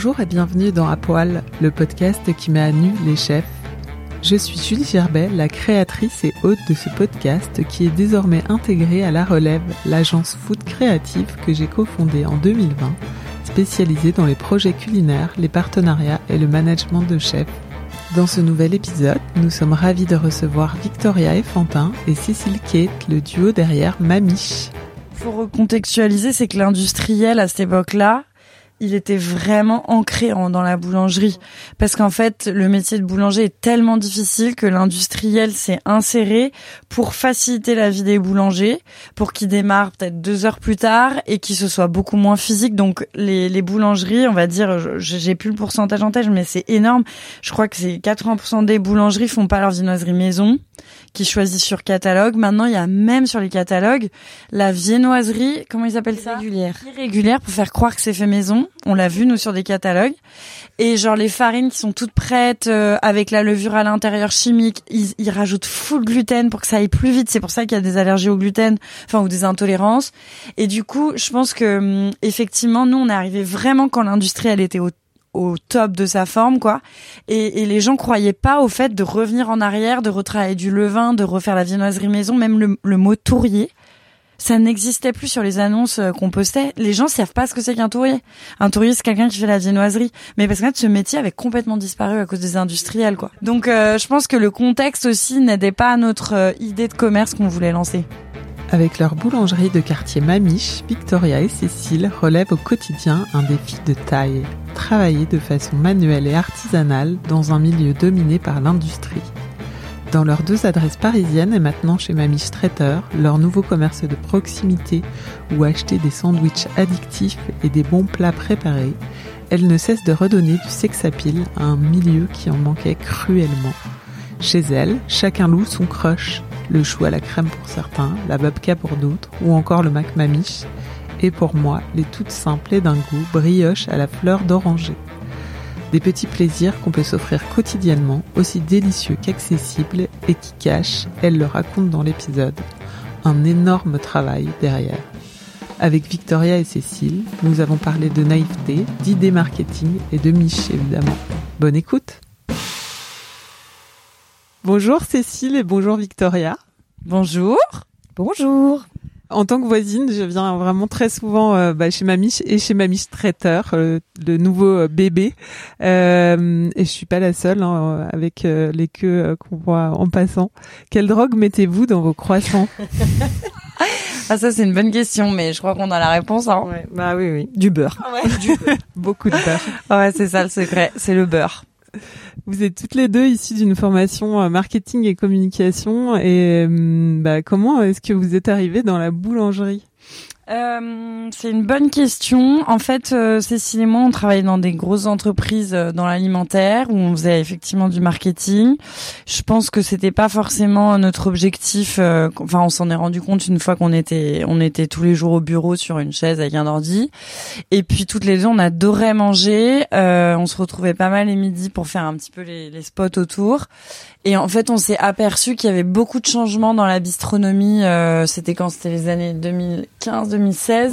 Bonjour et bienvenue dans À le podcast qui met à nu les chefs. Je suis Julie Gerbet, la créatrice et hôte de ce podcast qui est désormais intégré à La Relève, l'agence food créative que j'ai cofondée en 2020, spécialisée dans les projets culinaires, les partenariats et le management de chefs. Dans ce nouvel épisode, nous sommes ravis de recevoir Victoria Effantin et Cécile Kate, le duo derrière Mamiche. Faut recontextualiser, c'est que l'industriel à cette époque-là, il était vraiment ancré en- dans la boulangerie. Parce qu'en fait le métier de boulanger est tellement difficile que l'industriel s'est inséré pour faciliter la vie des boulangers pour qu'ils démarrent peut-être deux heures plus tard et qu'ils se soient beaucoup moins physiques. Donc les, les boulangeries on va dire j'ai plus le pourcentage en tête mais c'est énorme. Je crois que c'est 80% des boulangeries font pas leur viennoiserie maison qui choisissent sur catalogue. Maintenant il y a même sur les catalogues la viennoiserie comment ils appellent ça? Régulière. irrégulière pour faire croire que c'est fait maison. On l'a vu nous sur des catalogues. Et genre les farines qui sont toutes prêtes euh, avec la levure à l'intérieur chimique, ils, ils rajoutent full gluten pour que ça aille plus vite. C'est pour ça qu'il y a des allergies au gluten, enfin ou des intolérances. Et du coup, je pense que hum, effectivement, nous on est arrivé vraiment quand l'industrie elle était au au top de sa forme quoi et, et les gens croyaient pas au fait de revenir en arrière de retravailler du levain de refaire la viennoiserie maison même le, le mot tourrier ça n'existait plus sur les annonces euh, qu'on postait. Les gens savent pas ce que c'est qu'un tourrier. Un tourrier, c'est quelqu'un qui fait la viennoiserie. Mais parce que ce métier avait complètement disparu à cause des industriels, quoi. Donc, euh, je pense que le contexte aussi n'aidait pas à notre euh, idée de commerce qu'on voulait lancer. Avec leur boulangerie de quartier Mamiche, Victoria et Cécile relèvent au quotidien un défi de taille. Travailler de façon manuelle et artisanale dans un milieu dominé par l'industrie. Dans leurs deux adresses parisiennes et maintenant chez Mamiche Traiteur, leur nouveau commerce de proximité où acheter des sandwichs addictifs et des bons plats préparés, elles ne cessent de redonner du sex appeal à un milieu qui en manquait cruellement. Chez elles, chacun loue son crush, le chou à la crème pour certains, la babka pour d'autres, ou encore le mac mamiche, et pour moi, les toutes simples et d'un goût brioche à la fleur d'oranger. Des petits plaisirs qu'on peut s'offrir quotidiennement, aussi délicieux qu'accessibles et qui cachent, elle le raconte dans l'épisode, un énorme travail derrière. Avec Victoria et Cécile, nous avons parlé de naïveté, d'idées marketing et de miche évidemment. Bonne écoute Bonjour Cécile et bonjour Victoria. Bonjour. Bonjour. En tant que voisine, je viens vraiment très souvent euh, bah, chez Mamiche et chez Mamiche Traiteur, euh, le nouveau euh, bébé. Euh, et je suis pas la seule hein, avec euh, les queues euh, qu'on voit en passant. Quelle drogue mettez-vous dans vos croissants? Ah, ça, c'est une bonne question, mais je crois qu'on a la réponse, hein. Bah oui, oui. Du beurre. Beaucoup de beurre. Ouais, c'est ça le secret. C'est le beurre. Vous êtes toutes les deux issues d'une formation euh, marketing et communication. Et euh, bah, comment est-ce que vous êtes arrivées dans la boulangerie? Euh, c'est une bonne question. En fait, euh, Cécile et moi, on travaillait dans des grosses entreprises euh, dans l'alimentaire où on faisait effectivement du marketing. Je pense que c'était pas forcément notre objectif. euh, enfin, on s'en est rendu compte une fois qu'on était, on était tous les jours au bureau sur une chaise avec un ordi. Et puis toutes les deux, on adorait manger. On se retrouvait pas mal les midis pour faire un petit peu les spots autour. Et en fait, on s'est aperçu qu'il y avait beaucoup de changements dans la bistronomie. Euh, c'était quand c'était les années 2015-2016.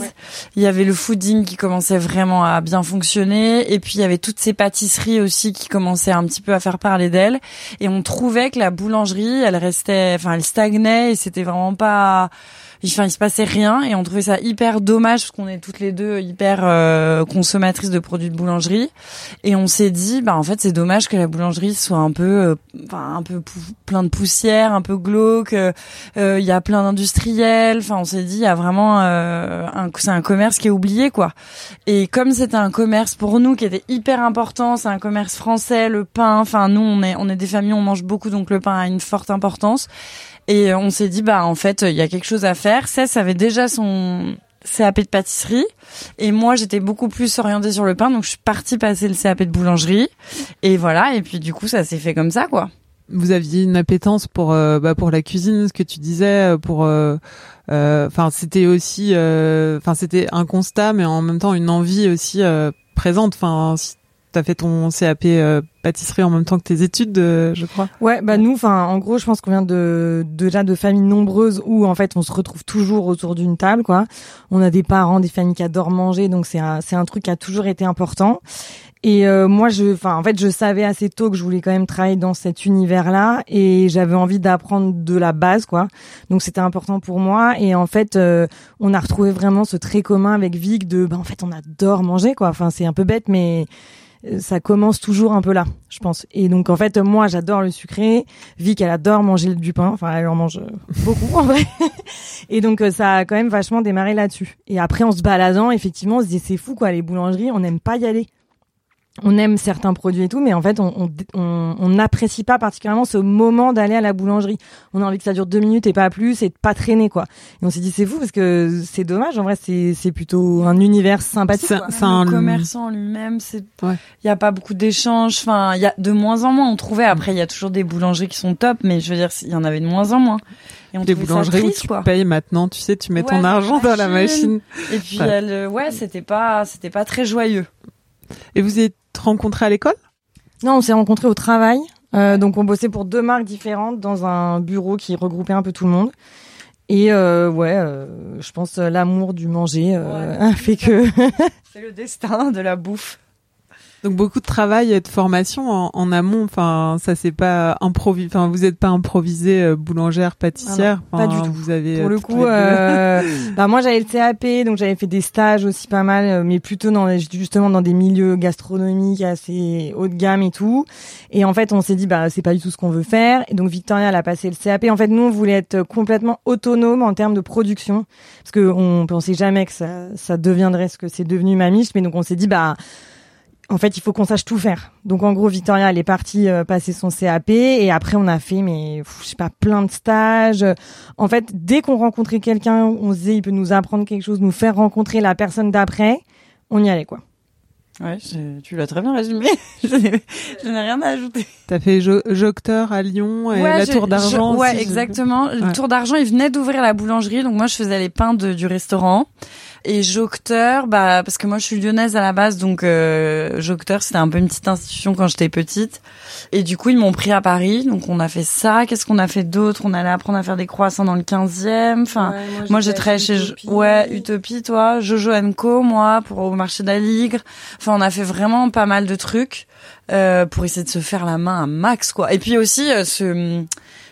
Il y avait le fooding qui commençait vraiment à bien fonctionner. Et puis, il y avait toutes ces pâtisseries aussi qui commençaient un petit peu à faire parler d'elles. Et on trouvait que la boulangerie, elle restait, enfin, elle stagnait et c'était vraiment pas enfin il se passait rien et on trouvait ça hyper dommage parce qu'on est toutes les deux hyper euh, consommatrices de produits de boulangerie. Et on s'est dit bah en fait c'est dommage que la boulangerie soit un peu euh, enfin un peu plein de poussière un peu glauque euh, euh, il y a plein d'industriels. Enfin on s'est dit il y a vraiment un c'est un commerce qui est oublié quoi. Et comme c'était un commerce pour nous qui était hyper important c'est un commerce français le pain enfin nous on est on est des familles on mange beaucoup donc le pain a une forte importance et on s'est dit, bah en fait, il y a quelque chose à faire. Cess avait déjà son CAP de pâtisserie. Et moi, j'étais beaucoup plus orientée sur le pain. Donc, je suis partie passer le CAP de boulangerie. Et voilà. Et puis, du coup, ça s'est fait comme ça, quoi. Vous aviez une appétence pour euh, bah, pour la cuisine, ce que tu disais, euh, pour euh, enfin c'était aussi enfin c'était un constat, mais en même temps une envie aussi présente. Enfin, t'as fait ton CAP euh, pâtisserie en même temps que tes études, euh, je crois. Ouais, bah nous, enfin, en gros, je pense qu'on vient de déjà de familles nombreuses où en fait on se retrouve toujours autour d'une table, quoi. On a des parents, des familles qui adorent manger, donc c'est un c'est un truc qui a toujours été important. Et euh, moi, je, enfin, en fait, je savais assez tôt que je voulais quand même travailler dans cet univers-là, et j'avais envie d'apprendre de la base, quoi. Donc c'était important pour moi. Et en fait, euh, on a retrouvé vraiment ce trait commun avec Vic de, bah en fait, on adore manger, quoi. Enfin, c'est un peu bête, mais ça commence toujours un peu là, je pense. Et donc en fait, moi, j'adore le sucré. Vic, elle adore manger du pain. Enfin, elle en mange euh, beaucoup en vrai. Et donc euh, ça a quand même vachement démarré là-dessus. Et après, en se baladant, effectivement, on se dit c'est fou quoi, les boulangeries, on n'aime pas y aller. On aime certains produits et tout, mais en fait, on on- on on n'apprécie pas particulièrement ce moment d'aller à la boulangerie. On a envie que ça dure deux minutes et pas plus, et de pas traîner quoi. Et on s'est dit c'est fou parce que c'est dommage. En vrai, c'est c'est plutôt un univers sympathique. C'est un le commerçant lui-même, c'est, il Ouais. y a pas beaucoup d'échanges. Enfin, il y a de moins en moins. On trouvait. Après, il y a toujours des boulangeries qui sont top, mais je veux dire, il y en avait de moins en moins. Et on des boulangeries où triste, tu quoi. payes maintenant, tu sais, tu mets Ouais, ton argent dans la machine. Et puis, Ouais. elle, ouais, c'était pas, c'était pas très joyeux. Et vous êtes rencontrés à l'école? Non, on s'est rencontrés au travail. Euh, donc on bossait pour deux marques différentes dans un bureau qui regroupait un peu tout le monde. Et euh, ouais, euh, je pense l'amour du manger euh, a fait que C'est le destin de la bouffe. Donc beaucoup de travail et de formation en, en amont. Enfin, ça c'est pas improvisé. Enfin, vous êtes pas improvisé euh, boulangère, pâtissière. Ah non, pas du tout. Vous avez pour euh, le coup, euh, bah moi j'avais le CAP, donc j'avais fait des stages aussi pas mal, euh, mais plutôt dans justement dans des milieux gastronomiques assez haut de gamme et tout. Et en fait, on s'est dit bah c'est pas du tout ce qu'on veut faire. Et donc Victoria elle a passé le CAP. En fait, nous on voulait être complètement autonome en termes de production, parce que on pensait jamais que ça ça deviendrait ce que c'est devenu Mamiche, mais donc on s'est dit bah en fait, il faut qu'on sache tout faire. Donc, en gros, Victoria, elle est partie euh, passer son CAP et après, on a fait, mais pff, je sais pas, plein de stages. En fait, dès qu'on rencontrait quelqu'un, on se disait, il peut nous apprendre quelque chose, nous faire rencontrer la personne d'après, on y allait, quoi. Ouais, tu l'as très bien résumé. je n'ai rien à ajouter. T'as fait jo Jocteur à Lyon et Ouais, la je- Tour d'Argent. Ouais, aussi, exactement. Le Ouais. Tour d'Argent, il venait d'ouvrir la boulangerie, donc moi je faisais les pains de, du restaurant. Et Jocteur, bah parce que moi je suis lyonnaise à la base, donc euh, Jocteur c'était un peu une petite institution quand j'étais petite. Et du coup ils m'ont pris à Paris, donc on a fait ça. Qu'est-ce qu'on a fait d'autre? On allait apprendre à faire des croissants dans le 15e. Enfin, moi j'ai travaillé chez ouais Utopie, toi, Jojo Co, moi pour au marché d'Aligre. Enfin on a fait vraiment pas mal de trucs euh, pour essayer de se faire la main à max quoi. Et puis aussi euh, s'a-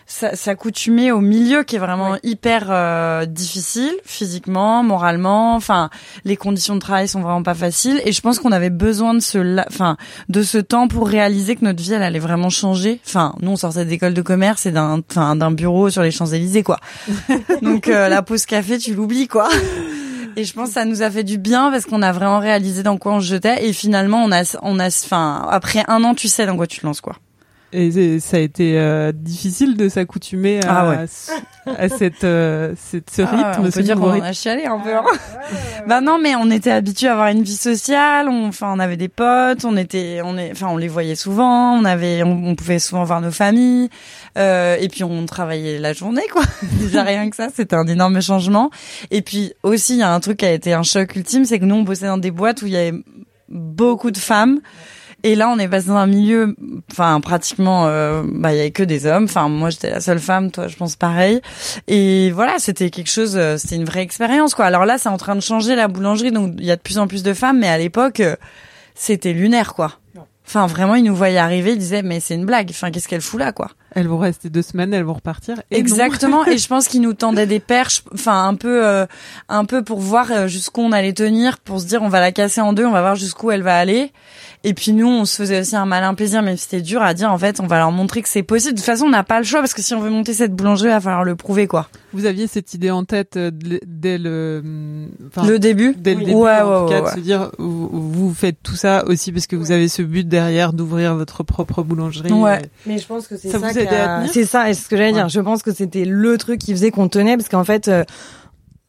s'accoutumer au milieu qui est vraiment hyper euh, difficile physiquement, moralement. Enfin, les conditions de travail sont vraiment pas faciles. Et je pense qu'on avait besoin de ce, enfin, de ce temps pour réaliser que notre vie elle allait vraiment changer. Enfin, nous on sortait d'école de commerce et d'un, enfin, d'un bureau sur les Champs Élysées quoi. Donc euh, la pause café, tu l'oublies quoi. Et je pense que ça nous a fait du bien parce qu'on a vraiment réalisé dans quoi on se jetait et finalement on a on a enfin après un an tu sais dans quoi tu te lances quoi. Et ça a été euh, difficile de s'accoutumer à, Ah ouais. à cette, euh, cette- ce rythme, Ah, on peut dire qu'on rythme. a chialé un peu. hein. bah non, mais on était habitués à avoir une vie sociale. On, enfin, on avait des potes. On était, on est, enfin, on les voyait souvent. On avait, on, on pouvait souvent voir nos familles. Euh, et puis on travaillait la journée, quoi. Déjà rien que ça, c'était un énorme changement. Et puis aussi, il y a un truc qui a été un choc ultime, c'est que nous, on bossait dans des boîtes où il y avait beaucoup de femmes. Et là, on est passé dans un milieu, enfin pratiquement, euh, bah il y avait que des hommes. Enfin moi, j'étais la seule femme, toi, je pense pareil. Et voilà, c'était quelque chose, euh, c'était une vraie expérience, quoi. Alors là, c'est en train de changer la boulangerie, donc il y a de plus en plus de femmes, mais à l'époque, euh, c'était lunaire, quoi. Enfin vraiment, ils nous voyaient arriver, ils disaient mais c'est une blague. Enfin qu'est-ce qu'elle fout là, quoi? Elles vont rester deux semaines, elles vont repartir. Et. Exactement. et je pense qu'ils nous tendaient des perches, enfin un peu, euh, un peu pour voir euh, jusqu'où on allait tenir, pour se dire on va la casser en deux, on va voir jusqu'où elle va aller. Et puis nous, on se faisait aussi un malin plaisir, si c'était dur à dire. En fait, on va leur montrer que c'est possible. De toute façon, on n'a pas le choix parce que si on veut monter cette boulangerie, il va falloir le prouver, quoi. Vous aviez cette idée en tête euh, dès le, hum, enfin, le début. dès le Oui. début, Ouais, en tout ouais, cas, ouais, de se dire, vous, vous faites tout ça aussi parce que vous avez ce but derrière d'ouvrir votre propre boulangerie. Ouais. Mais je pense que c'est Ça ça, vous a- C'est ça, et c'est ce que j'allais Ouais. dire. Je pense que c'était le truc qui faisait qu'on tenait, parce qu'en fait, euh,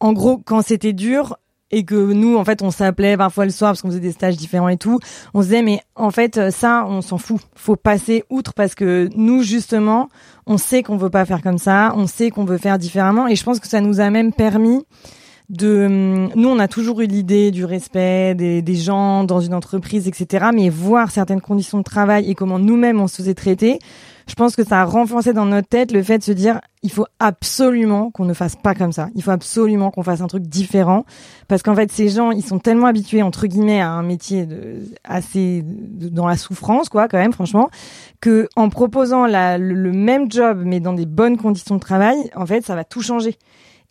en gros, quand c'était dur et que nous, en fait, on s'appelait parfois le soir parce qu'on faisait des stages différents et tout, on se disait mais en fait ça, on s'en fout. Faut passer outre parce que nous justement, on sait qu'on veut pas faire comme ça, on sait qu'on veut faire différemment, et je pense que ça nous a même permis de nous on a toujours eu l'idée du respect des, des gens dans une entreprise etc mais voir certaines conditions de travail et comment nous-mêmes on se faisait traiter je pense que ça a renforcé dans notre tête le fait de se dire il faut absolument qu'on ne fasse pas comme ça. Il faut absolument qu'on fasse un truc différent. Parce qu'en fait ces gens ils sont tellement habitués entre guillemets à un métier de, assez dans la souffrance quoi quand même franchement que en proposant la, le, le même job mais dans des bonnes conditions de travail en fait ça va tout changer.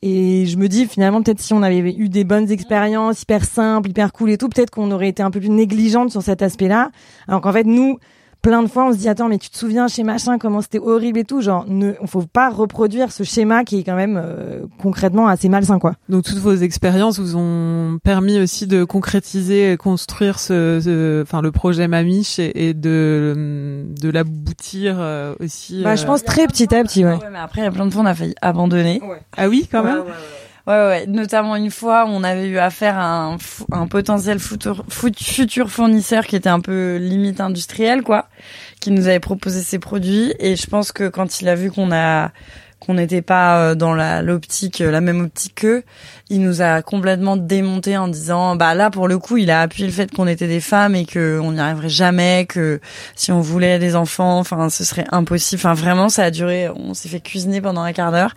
Et je me dis finalement peut-être si on avait eu des bonnes expériences hyper simples, hyper cool et tout, peut-être qu'on aurait été un peu plus négligente sur cet aspect-là. Alors qu'en fait nous, plein de fois on se dit attends mais tu te souviens chez machin comment c'était horrible et tout, genre ne, faut pas reproduire ce schéma qui est quand même euh, concrètement assez malsain quoi. Donc toutes vos expériences vous ont permis aussi de concrétiser et construire ce, enfin le projet Mamiche et, et de de l'aboutir euh, aussi. Bah je euh, pense très petit à petit ouais. Ouais, mais après, il y a plein de fois, on a failli abandonner. Ah oui quand même. Ouais, ouais. Notamment une fois, on avait eu affaire à un, un potentiel futur, fut- futur fournisseur qui était un peu limite industriel, quoi, qui nous avait proposé ses produits. Et je pense que quand il a vu qu'on a qu'on n'était pas euh, dans la l'optique, euh, la même optique qu'eux, il nous a complètement démonté en disant, bah là pour le coup, il a appuyé le fait qu'on était des femmes et que on n'y arriverait jamais, que si on voulait des enfants, enfin ce serait impossible. Enfin vraiment, ça a duré, on s'est fait cuisiner pendant un quart d'heure.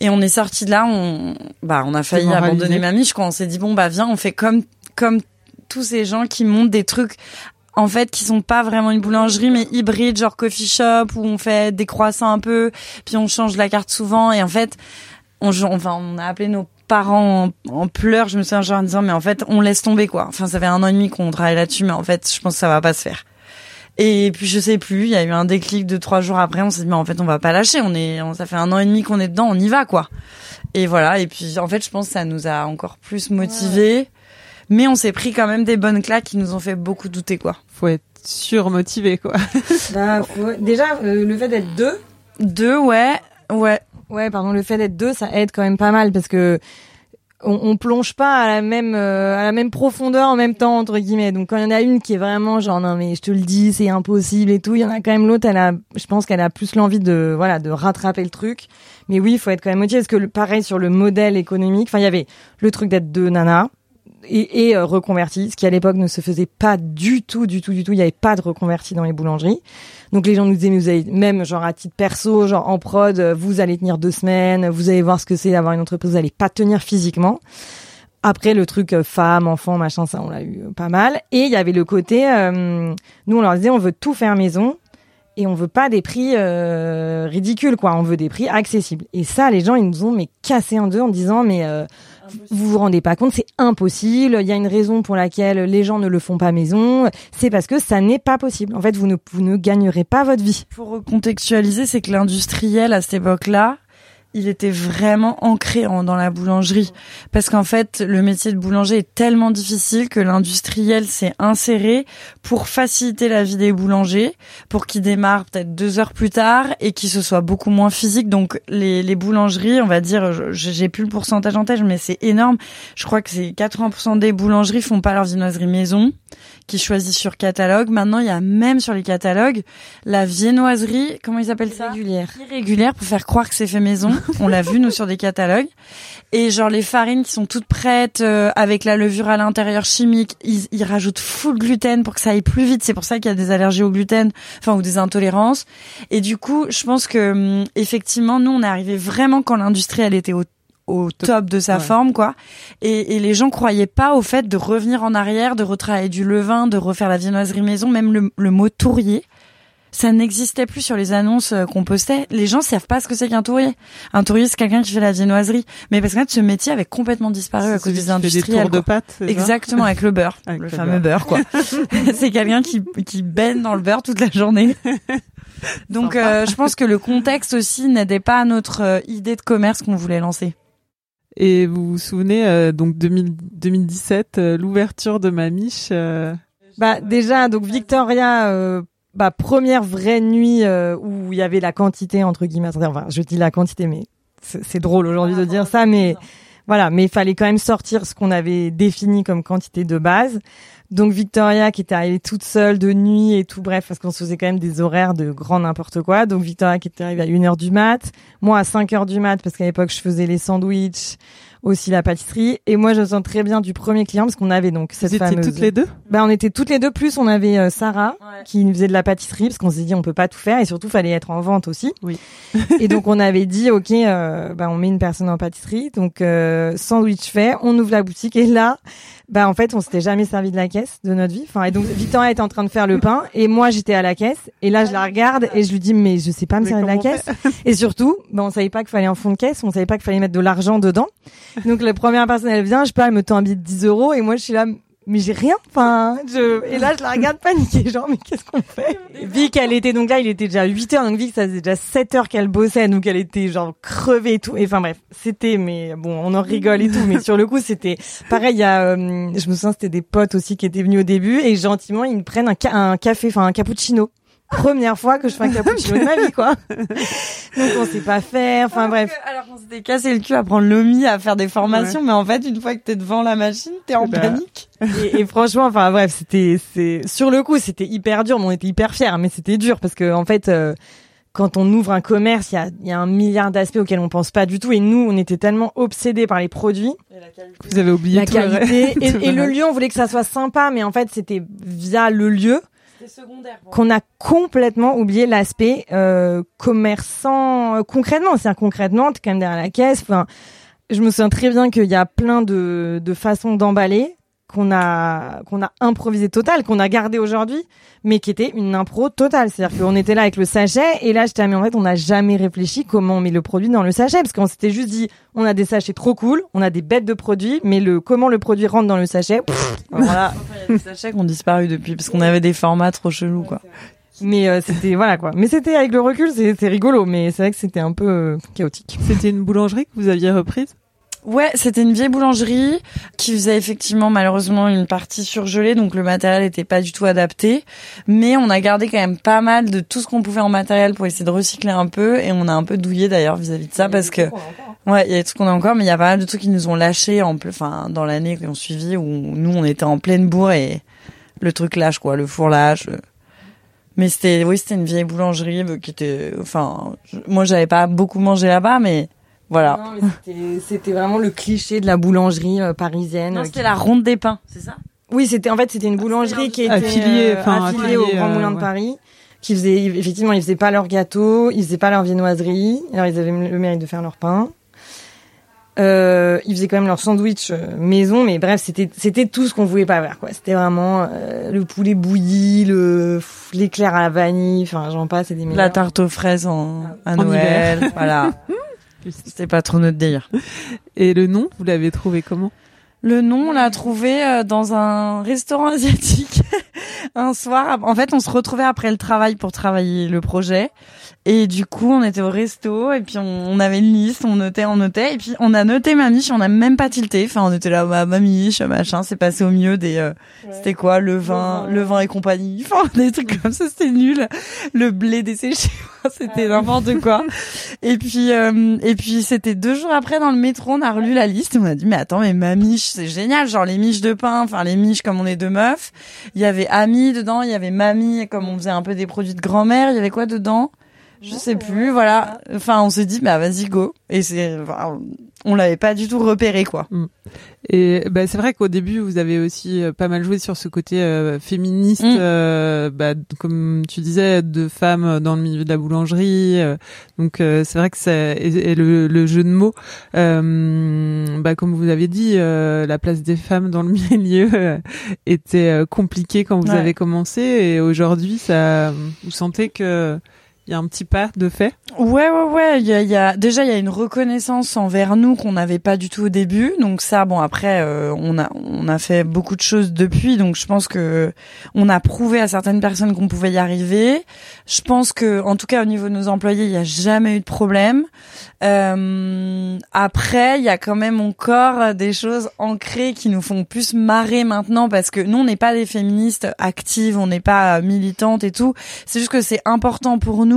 Et on est sorti de là, on, bah, on a failli abandonner Mamiche quand on s'est dit bon bah viens, on fait comme comme tous ces gens qui montent des trucs en fait qui sont pas vraiment une boulangerie mais hybride genre coffee shop où on fait des croissants un peu puis on change la carte souvent. Et en fait on enfin on a appelé nos parents en, pleurs je me souviens genre en disant mais en fait on laisse tomber quoi. Enfin ça fait un an et demi qu'on travaille là-dessus mais en fait je pense que ça va pas se faire. Et puis je sais plus il y a eu un déclic de trois jours après on s'est dit mais en fait on va pas lâcher. On est on- ça fait un an et demi qu'on est dedans on y va quoi. Et voilà. Et puis en fait je pense que ça nous a encore plus motivés mais on s'est pris quand même des bonnes claques qui nous ont fait beaucoup douter quoi Faut être surmotivé quoi. Bah, faut- déjà euh, le fait d'être deux deux ouais ouais Ouais, pardon, le fait d'être deux, ça aide quand même pas mal parce que on, on plonge pas à la même euh, à la même profondeur en même temps entre guillemets. Donc quand il y en a une qui est vraiment genre non mais je te le dis, c'est impossible et tout, il y en a quand même l'autre, elle a je pense qu'elle a plus l'envie de voilà, de rattraper le truc. Mais oui, il faut être quand même motivé parce que le, pareil sur le modèle économique, enfin il y avait le truc d'être deux nanas et, et euh, reconvertis, ce qui à l'époque ne se faisait pas du tout, du tout, du tout. Il n'y avait pas de reconvertis dans les boulangeries. Donc les gens nous disaient, vous même genre à titre perso, genre en prod, euh, vous allez tenir deux semaines, vous allez voir ce que c'est d'avoir une entreprise, vous allez pas tenir physiquement. Après le truc euh, femme, enfant, machin, ça on l'a eu pas mal. Et il y avait le côté, nous on leur disait, on veut tout faire maison et on veut pas des prix ridicules quoi, on veut des prix accessibles. Et ça, les gens ils nous ont mais cassé en deux en disant, mais vous vous rendez pas compte, c'est impossible. Il y a une raison pour laquelle les gens ne le font pas maison. C'est parce que ça n'est pas possible. En fait, vous ne, vous ne gagnerez pas votre vie. pour recontextualiser c'est que l'industriel à cette époque là il était vraiment ancré en, dans la boulangerie. Parce qu'en fait, le métier de boulanger est tellement difficile que l'industriel s'est inséré pour faciliter la vie des boulangers, pour qu'ils démarrent peut-être deux heures plus tard et qu'ils se soient beaucoup moins physiques. Donc les, les boulangeries, on va dire, j'ai plus le pourcentage en tête, mais c'est énorme. Je crois que c'est 80% des boulangeries font pas leur viennoiserie maison qui choisissent sur catalogue. Maintenant, il y a même sur les catalogues la viennoiserie, comment ils appellent ça Irrégulière. Irrégulière pour faire croire que c'est fait maison. On l'a vu nous sur des catalogues. Et genre les farines qui sont toutes prêtes euh, avec la levure à l'intérieur chimique, ils, ils rajoutent full gluten pour que ça aille plus vite. C'est pour ça qu'il y a des allergies au gluten, enfin ou des intolérances. Et du coup, je pense que hum, effectivement, nous on est arrivé vraiment quand l'industrie elle était au au top de sa Ouais. forme quoi et, et les gens croyaient pas au fait de revenir en arrière de retravailler du levain de refaire la viennoiserie maison même le, le mot tourrier ça n'existait plus sur les annonces euh, qu'on postait. Les gens savent pas ce que c'est qu'un tourrier. Un tourrier, c'est quelqu'un qui fait la viennoiserie. Mais parce qu'en fait, ce métier avait complètement disparu à cause des fait des industriels. tours de pâte, Exactement, avec le beurre. Avec le, le fameux beurre, quoi. c'est quelqu'un qui, qui baigne dans le beurre toute la journée. Donc, euh, je pense que le contexte aussi n'aidait pas à notre euh, idée de commerce qu'on voulait lancer. Et vous vous souvenez, euh, donc 2000 2017, euh, l'ouverture de Mamiche. euh, Bah déjà, donc Victoria, euh, bah première vraie nuit euh, où il y avait la quantité entre guillemets. Enfin, je dis la quantité, mais c'est c'est drôle aujourd'hui de dire ça, mais voilà, mais il fallait quand même sortir ce qu'on avait défini comme quantité de base. Donc Victoria qui était arrivée toute seule de nuit et tout, bref, parce qu'on se faisait quand même des horaires de grand n'importe quoi. Donc Victoria qui était arrivée à 1h du mat, moi à 5h du mat, parce qu'à l'époque je faisais les sandwichs, aussi la pâtisserie. Et moi je me sens très bien du premier client parce qu'on avait donc cette Vous étiez fameuse... toutes les deux? Bah, on était toutes les deux. Plus, on avait euh, Sarah qui nous faisait de la pâtisserie parce qu'on s'est dit on peut pas tout faire et surtout fallait être en vente aussi. Oui. et donc on avait dit ok, euh, bah on met une personne en pâtisserie. Donc euh, sandwich fait, on ouvre la boutique et là, bah en fait on s'était jamais servi de la caisse de notre vie. Enfin et donc Victoria était en train de faire le pain et moi j'étais à la caisse et là je la regarde et je lui dis mais je sais pas me Mais servir de la caisse. Et surtout, bah on savait pas qu'il fallait un fond de caisse, on savait pas qu'il fallait mettre de l'argent dedans. Donc la première personne elle vient, je sais pas, elle me tend un billet de 10 euros et moi je suis là mais j'ai rien. Enfin, je et là je la regarde paniquer, genre mais qu'est-ce qu'on fait? Vic, elle était donc là, il était déjà 8 heures, donc Vic ça faisait déjà 7 heures qu'elle bossait, donc elle était genre crevée et tout. Et enfin bref, c'était mais bon, on en rigole et tout, mais sur le coup c'était pareil. Il y a, euh, je me souviens c'était des potes aussi qui étaient venus au début et gentiment ils me prennent un, un café, enfin un cappuccino. Première fois que je fais un cappuccino de ma vie, quoi. Donc on sait pas faire. Enfin bref. Alors qu'on s'était cassé le cul à prendre l'OMI, à faire des formations, mais en fait, une fois que t'es devant la machine, t'es en Bah. panique. et, et franchement, enfin bref, c'était c'est sur le coup, c'était hyper dur, mais on était hyper fiers, mais c'était dur parce que en fait, euh, quand on ouvre un commerce, il y a, il y a un milliard d'aspects auxquels on pense pas du tout, et nous, on était tellement obsédés par les produits, Vous avez oublié la tout le qualité, reste. et, et le lieu, on voulait que ça soit sympa, mais en fait, c'était via le lieu. Qu'on a complètement oublié l'aspect euh, commerçant euh, concrètement. C'est-à-dire concrètement, t'es quand même derrière la caisse. Enfin, je me souviens très bien qu'il y a plein de, de façons d'emballer qu'on a qu'on a improvisé total, qu'on a gardé aujourd'hui, mais qui était une impro totale. C'est-à-dire qu'on était là avec le sachet et là j'étais ah, mais en fait on n'a jamais réfléchi comment on met le produit dans le sachet parce qu'on s'était juste dit on a des sachets trop cool, on a des bêtes de produits, mais le comment le produit rentre dans le sachet. pff, voilà. Il y a des sachets qui ont disparu depuis, parce qu'on avait des formats trop chelous, quoi. Mais euh, c'était voilà quoi. Mais c'était avec le recul, c'est c'est rigolo, mais c'est vrai que c'était un peu euh, chaotique. C'était une boulangerie que vous aviez reprise? Ouais, c'était une vieille boulangerie qui faisait effectivement malheureusement une partie surgelée, donc le matériel était pas du tout adapté. Mais on a gardé quand même pas mal de tout ce qu'on pouvait en matériel pour essayer de recycler un peu, et on a un peu douillé d'ailleurs vis-à-vis de ça parce que ouais, il y a des trucs qu'on a encore, mais il y a pas mal de trucs qui nous ont lâchés en enfin dans l'année qui ont suivi où nous on était en pleine bourre et le truc lâche quoi, le four lâche. euh. Mais c'était oui, c'était une vieille boulangerie euh, qui était enfin je- moi j'avais pas beaucoup mangé là-bas mais voilà. C'était- vraiment le cliché de la boulangerie euh, parisienne. Non, euh, c'était qui- la ronde des pains, c'est ça? Oui, c'était en fait c'était une boulangerie qui était Affiliée, euh, enfin, affiliée au Grand Moulin de ouais. Paris, qui faisait effectivement ils faisaient pas leur gâteau, ils faisaient pas leur viennoiserie, alors ils avaient le mérite de faire leur pain. Euh, ils faisaient quand même leur sandwich maison, mais bref, c'était c'était tout ce qu'on voulait pas faire quoi. C'était vraiment euh, le poulet bouilli, le l'éclair à la vanille, enfin j'en passe, c'est des La meilleurs. tarte aux fraises en, à En Noël, voilà. C'était pas trop notre délire. Et le nom, vous l'avez trouvé comment? Le nom, on l'a trouvé euh, dans un restaurant asiatique un soir. En fait, on se retrouvait après le travail pour travailler le projet. Et du coup, on était au resto et puis on, on avait une liste, on notait, on notait et puis on a noté Mamiche, on n'a même pas tilté. Enfin, on était là, bah, Mamiche, machin, c'est passé au mieux des, euh, c'était quoi, le vin, le vin et compagnie. Enfin, des trucs comme ça, c'était nul. Le blé desséché, c'était n'importe quoi. Et puis, euh, et puis c'était deux jours après dans le métro, on a relu la liste et on a dit mais attends, mais Mamiche, c'est génial, genre les miches de pain, enfin les miches comme on est deux meufs. Il y avait Ami dedans, il y avait Mamie comme on faisait un peu des produits de grand-mère. Il y avait quoi dedans? Je sais plus. Voilà. Enfin, on s'est dit bah vas-y go. Et c'est, enfin, on l'avait pas du tout repéré quoi. Et bah, c'est vrai qu'au début, vous avez aussi euh, pas mal joué sur ce côté euh, féministe, Mm. euh, bah, comme tu disais, de femmes dans le milieu de la boulangerie. euh, donc c'est vrai que c'est et, et le, le jeu de mots, bah, comme vous avez dit, la place des femmes dans le milieu était compliquée quand vous Ouais. avez commencé. Et aujourd'hui, ça, vous sentez que il y a un petit pas de fait. Ouais, ouais, ouais. Il y a, y a- déjà il y a une reconnaissance envers nous qu'on n'avait pas du tout au début. Donc ça, bon après, euh, on a on a fait beaucoup de choses depuis. Donc je pense que on a prouvé à certaines personnes qu'on pouvait y arriver. Je pense que, en tout cas au niveau de nos employés, il n'y a jamais eu de problème. Euh, après, il y a quand même encore des choses ancrées qui nous font plus marrer maintenant parce que nous, on n'est pas des féministes actives, on n'est pas militantes et tout. C'est juste que c'est important pour nous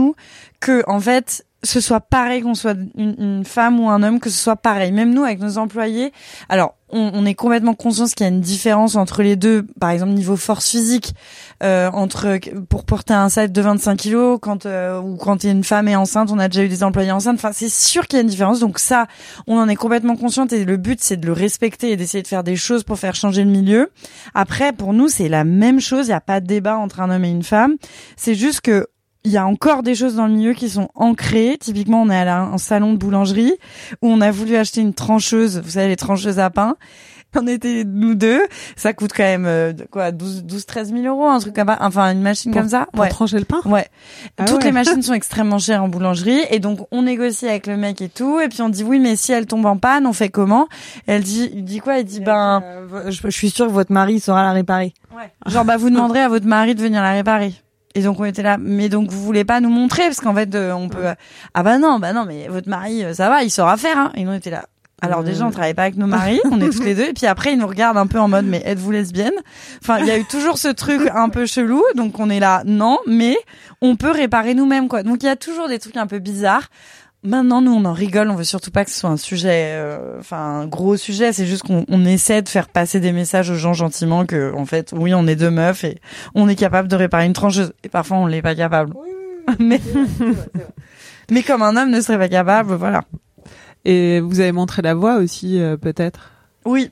que, en fait, ce soit pareil qu'on soit une, une femme ou un homme, que ce soit pareil. Même nous, avec nos employés, alors on, on est complètement conscient qu'il y a une différence entre les deux. Par exemple, niveau force physique, euh, entre pour porter un sac de 25 kilos, quand euh, ou quand une femme est enceinte, on a déjà eu des employés enceintes. Enfin, c'est sûr qu'il y a une différence. Donc ça, on en est complètement consciente et le but c'est de le respecter et d'essayer de faire des choses pour faire changer le milieu. Après, pour nous, c'est la même chose. Il n'y a pas de débat entre un homme et une femme. C'est juste que il y a encore des choses dans le milieu qui sont ancrées. Typiquement, on est à un salon de boulangerie où on a voulu acheter une trancheuse, vous savez, les trancheuses à pain. On était nous deux. Ça coûte quand même, euh, quoi, 12, 12, 13 000 euros, un truc comme ça. Enfin, une machine Pour- comme ça. Pour Ouais. trancher le pain. Ouais. Ah Toutes ouais. les machines sont extrêmement chères en boulangerie et donc on négocie avec le mec et tout et puis on dit oui mais si elle tombe en panne on fait comment? Et Elle dit il dit quoi? Il dit ben Euh, je, je suis sûre que votre mari saura la réparer. genre bah vous demanderez à votre mari de venir la réparer. Et donc on était là. Mais donc vous voulez pas nous montrer parce qu'en fait euh, on peut ah bah non bah non mais votre mari euh, ça va il saura faire hein. Et nous on était là. Alors déjà on travaille pas avec nos maris, on est toutes les deux. Et puis après ils nous regardent un peu en mode mais êtes-vous lesbienne? Enfin il y a eu toujours ce truc un peu chelou. Donc on est là non mais on peut réparer nous-mêmes quoi. Donc il y a toujours des trucs un peu bizarres. Maintenant, nous, on en rigole. On veut surtout pas que ce soit un sujet, euh, enfin un gros sujet. C'est juste qu'on on essaie de faire passer des messages aux gens gentiment que, en fait, oui, on est deux meufs et on est capable de réparer une trancheuse. Et parfois, on l'est pas capable. mais mais comme un homme ne serait pas capable, voilà. Et vous avez montré la voie aussi, euh, peut-être? Oui.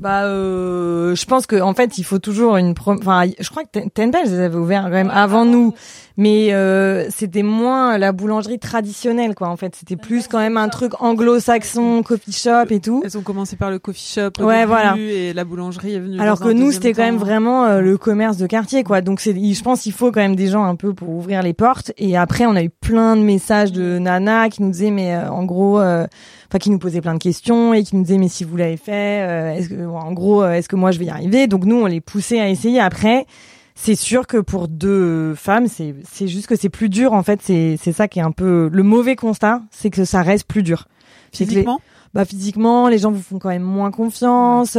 Bah, euh, je pense que en fait, il faut toujours une. pro- Enfin, je crois que Ten- Tenbel, ils avaient ouvert quand même avant nous, mais euh, c'était moins la boulangerie traditionnelle, quoi. En fait, c'était plus quand même un truc anglo-saxon, coffee shop et tout. Elles ont commencé par le coffee shop Ouais, début, voilà. et la boulangerie est venue. Alors que nous, c'était quand même vraiment euh, le commerce de quartier, quoi. Donc, c'est, je pense qu'il faut quand même des gens un peu pour ouvrir les portes. Et après, on a eu plein de messages de Nana qui nous disaient, mais euh, en gros, euh, enfin, qui nous posaient plein de questions et qui nous disaient, mais si vous l'avez fait, euh, est-ce que, en gros, euh, est-ce que moi je vais y arriver? Donc, nous, on les poussait à essayer. Après, c'est sûr que pour deux femmes, c'est, c'est juste que c'est plus dur. En fait, c'est, c'est ça qui est un peu le mauvais constat, c'est que ça reste plus dur. Physiquement? Bah physiquement les gens vous font quand même moins confiance.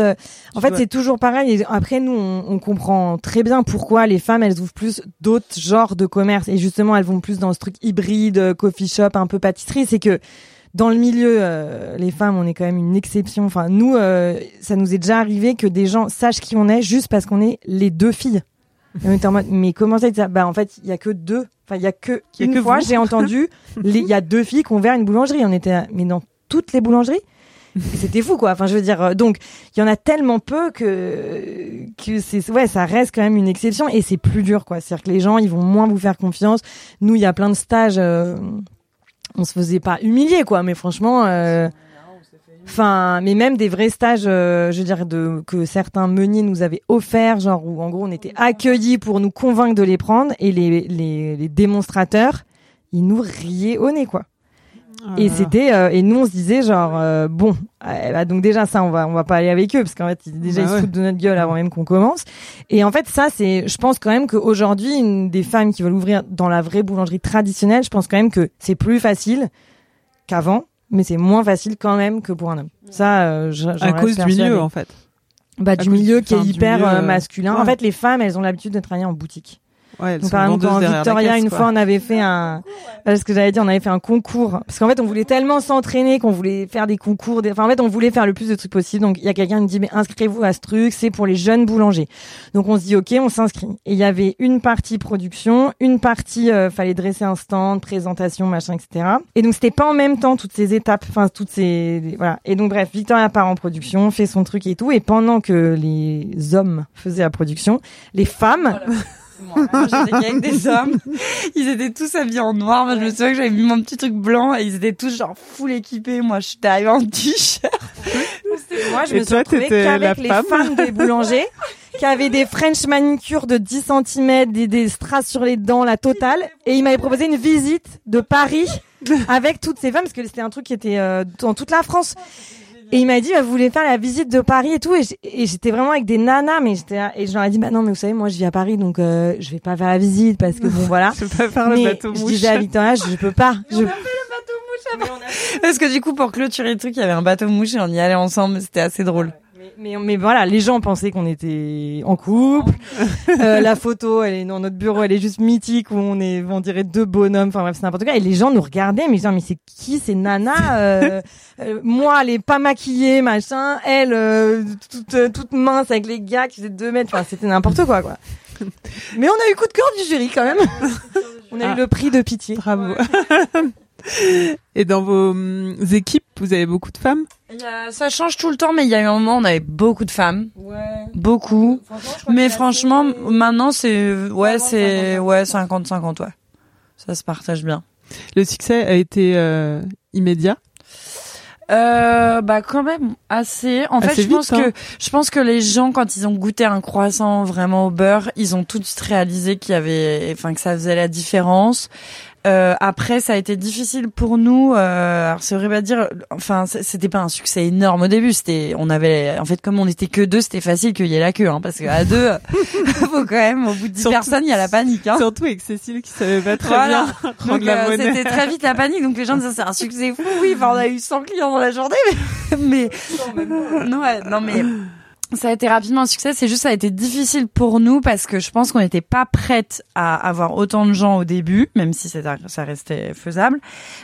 En fait c'est toujours pareil. Et après nous on, on comprend très bien pourquoi les femmes elles ouvrent plus d'autres genres de commerce. Et justement elles vont plus dans ce truc hybride coffee shop un peu pâtisserie. C'est que dans le milieu euh, les femmes on est quand même une exception. Enfin nous euh, ça nous est déjà arrivé que des gens sachent qui on est juste parce qu'on est les deux filles. Et on était en mode mais comment ça ça bah en fait il y a que deux enfin il y a que Il y a une que fois j'ai entendu il y a deux filles qui ont ouvert une boulangerie. On était mais dans toutes les boulangeries. C'était fou quoi. Enfin je veux dire euh, donc il y en a tellement peu que que c'est ouais ça reste quand même une exception et c'est plus dur quoi. C'est à dire que les gens ils vont moins vous faire confiance. Nous il y a plein de stages euh, on se faisait pas humilier quoi mais franchement euh, Enfin, mais même des vrais stages, euh, je veux dire, de, que certains meuniers nous avaient offerts, genre où en gros on était accueillis pour nous convaincre de les prendre, et les, les, les démonstrateurs, ils nous riaient au nez, quoi. Et c'était euh, et nous on se disait genre euh, bon euh, bah, donc déjà ça on va on va pas aller avec eux parce qu'en fait ils- déjà Bah ils se ouais. foutent de notre gueule avant même qu'on commence. Et en fait ça c'est je pense quand même qu'aujourd'hui une des femmes qui veulent ouvrir dans la vraie boulangerie traditionnelle je pense quand même que c'est plus facile qu'avant mais c'est moins facile quand même que pour un homme. Ça euh, je- À cause du milieu, en fait. bah du milieu du- qui est hyper euh, masculin. En fait les femmes elles ont l'habitude de travailler en boutique Ouais, donc, par exemple, quand Victoria, caisse, une fois, on avait fait un, voilà ce que j'avais dit, on avait fait un concours. Parce qu'en fait, on voulait tellement s'entraîner qu'on voulait faire des concours. Des... Enfin, en fait, on voulait faire le plus de trucs possible. Donc, il y a quelqu'un qui me dit, mais inscrivez-vous à ce truc, c'est pour les jeunes boulangers. Donc, on se dit, OK, on s'inscrit. Et il y avait une partie production, une partie, euh, fallait dresser un stand, présentation, machin, etc. Et donc, c'était pas en même temps toutes ces étapes, enfin, toutes ces, voilà. Et donc, bref, Victoria part en production, fait son truc et tout. Et pendant que les hommes faisaient la production, les femmes, Moi, j'étais avec des hommes. Ils étaient tous habillés en noir. Moi, je me souviens que j'avais mis mon petit truc blanc et ils étaient tous genre full équipés. Moi, je suis arrivée en t-shirt. Moi, je Et me suis toi, retrouvée t'étais qu'avec les femme femmes des boulangers, qui avaient des French manicures de 10 cm, des, des strass sur les dents, la totale. Et ils m'avaient proposé une visite de Paris avec toutes ces femmes, parce que c'était un truc qui était euh, dans toute la France. Et il m'a dit, bah, vous voulez faire la visite de Paris et tout. Et j'étais vraiment avec des nanas, mais j'étais et je leur ai dit, bah non, mais vous savez, moi, je vis à Paris, donc euh, je vais pas faire la visite parce que bon, voilà. Je peux pas faire le bateau je mouche. disais à Victoria, je, je peux pas. Je... Parce que du coup, pour clôturer le truc, il y avait un bateau mouche et on y allait ensemble. C'était assez drôle. Mais, mais, voilà, les gens pensaient qu'on était en couple. Euh, la photo, elle est dans notre bureau, elle est juste mythique où on est, on dirait deux bonhommes. Enfin bref, c'est n'importe quoi. Et les gens nous regardaient, mais ils disaient, mais c'est qui ces nanas euh, euh, Moi, elle est pas maquillée, machin. Elle, euh, toute, euh, toute mince avec les gars qui faisaient deux mètres. Enfin, c'était n'importe quoi, quoi. Mais on a eu coup de cœur du jury quand même. On a Ah. eu le prix de pitié. Bravo. Et dans vos hum, équipes, vous avez beaucoup de femmes? Ça change tout le temps, mais il y a eu un moment, on avait beaucoup de femmes. Ouais. Beaucoup. Mais franchement, maintenant, c'est, ouais, c'est, ouais, 50-50, ouais. Ça se partage bien. Le succès a été euh, immédiat? Euh, bah quand même assez. En fait, je vite, pense hein. que je pense que les gens quand ils ont goûté un croissant vraiment au beurre, ils ont tout de suite réalisé qu'il y avait, enfin que ça faisait la différence. Euh, après, ça a été difficile pour nous. Euh, alors c'est horrible à dire. Enfin, c'était pas un succès énorme au début. C'était, on avait, en fait, comme on était que deux, c'était facile qu'il y ait la queue, hein, parce qu'à deux, faut quand même, au bout de dix Surtout- personnes, il y a la panique. Hein. Surtout avec Cécile qui savait pas très Voilà. bien Donc, la euh, c'était très vite la panique. Donc les gens disaient c'est un succès fou. Oui, enfin, on a eu 100 clients dans la journée, mais, mais non mais ça a été rapidement un succès. C'est juste ça a été difficile pour nous parce que je pense qu'on n'était pas prête à avoir autant de gens au début, même si ça restait faisable.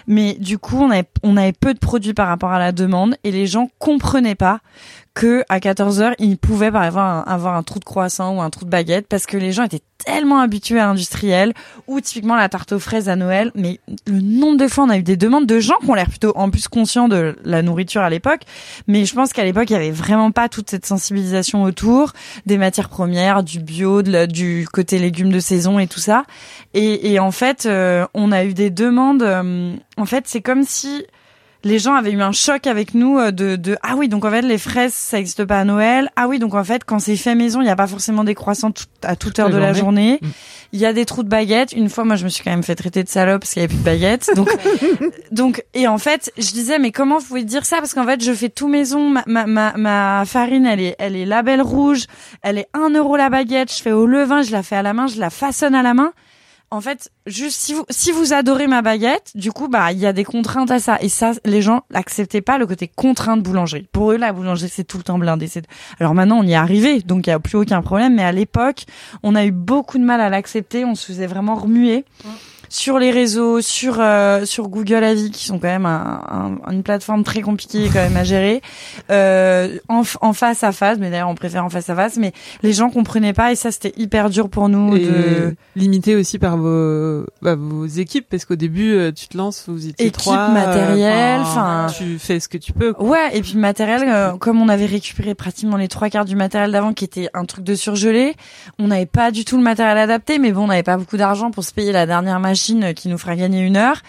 Mais du coup, on avait on avait peu de produits par rapport à la demande et les gens comprenaient pas que à 14 heures, ils pouvaient par avoir un, avoir un trou de croissant ou un trou de baguette parce que les gens étaient tellement habitués à l'industriel ou typiquement la tarte aux fraises à Noël. Mais le nombre de fois on a eu des demandes de gens qui ont l'air plutôt en plus conscients de la nourriture à l'époque. Mais je pense qu'à l'époque, il y avait vraiment pas toute cette sensibilisation autour des matières premières, du bio, du côté légumes de saison et tout ça. Et, et en fait, euh, on a eu des demandes. euh, en fait, c'est comme si les gens avaient eu un choc avec nous euh, de, de ah oui donc en fait les fraises ça existe pas à Noël. Ah oui donc en fait quand c'est fait maison il y a pas forcément des croissants tout- à toute heure la de la journée. Mm. il y a des trous de baguettes. Une fois moi je me suis quand même fait traiter de salope parce qu'il y avait plus de baguettes. Donc donc et en fait je disais mais comment vous pouvez dire ça? Parce qu'en fait je fais tout maison. Ma, ma, ma, ma farine elle est elle est label rouge. Elle est 1 euro la baguette. Je fais au levain je la fais à la main je la façonne à la main en fait, juste si vous si vous adorez ma baguette, du coup bah il y a des contraintes à ça et ça les gens acceptaient pas le côté contrainte boulangerie. Pour eux la boulangerie c'est tout le temps blindé. Alors maintenant on y est arrivé donc il y a plus aucun problème mais à l'époque, on a eu beaucoup de mal à l'accepter, on se faisait vraiment remuer. Sur les réseaux, sur euh, sur Google Avis, qui sont quand même un, un- une plateforme très compliquée quand même à gérer, euh, en, en face à face, mais d'ailleurs on préfère en face à face, mais les gens comprenaient pas et ça c'était hyper dur pour nous Et de limité aussi par vos, bah, vos équipes, parce qu'au début, euh, tu te lances, vous étiez Équipe, trois. euh, matériel, enfin- Tu fais ce que tu peux. quoi. Ouais, et puis matériel, euh, comme on avait récupéré pratiquement les trois quarts du matériel d'avant, qui était un truc de surgelé, on n'avait pas du tout le matériel adapté, mais bon, on n'avait pas beaucoup d'argent pour se payer la dernière machine euh, qui nous fera gagner une heure.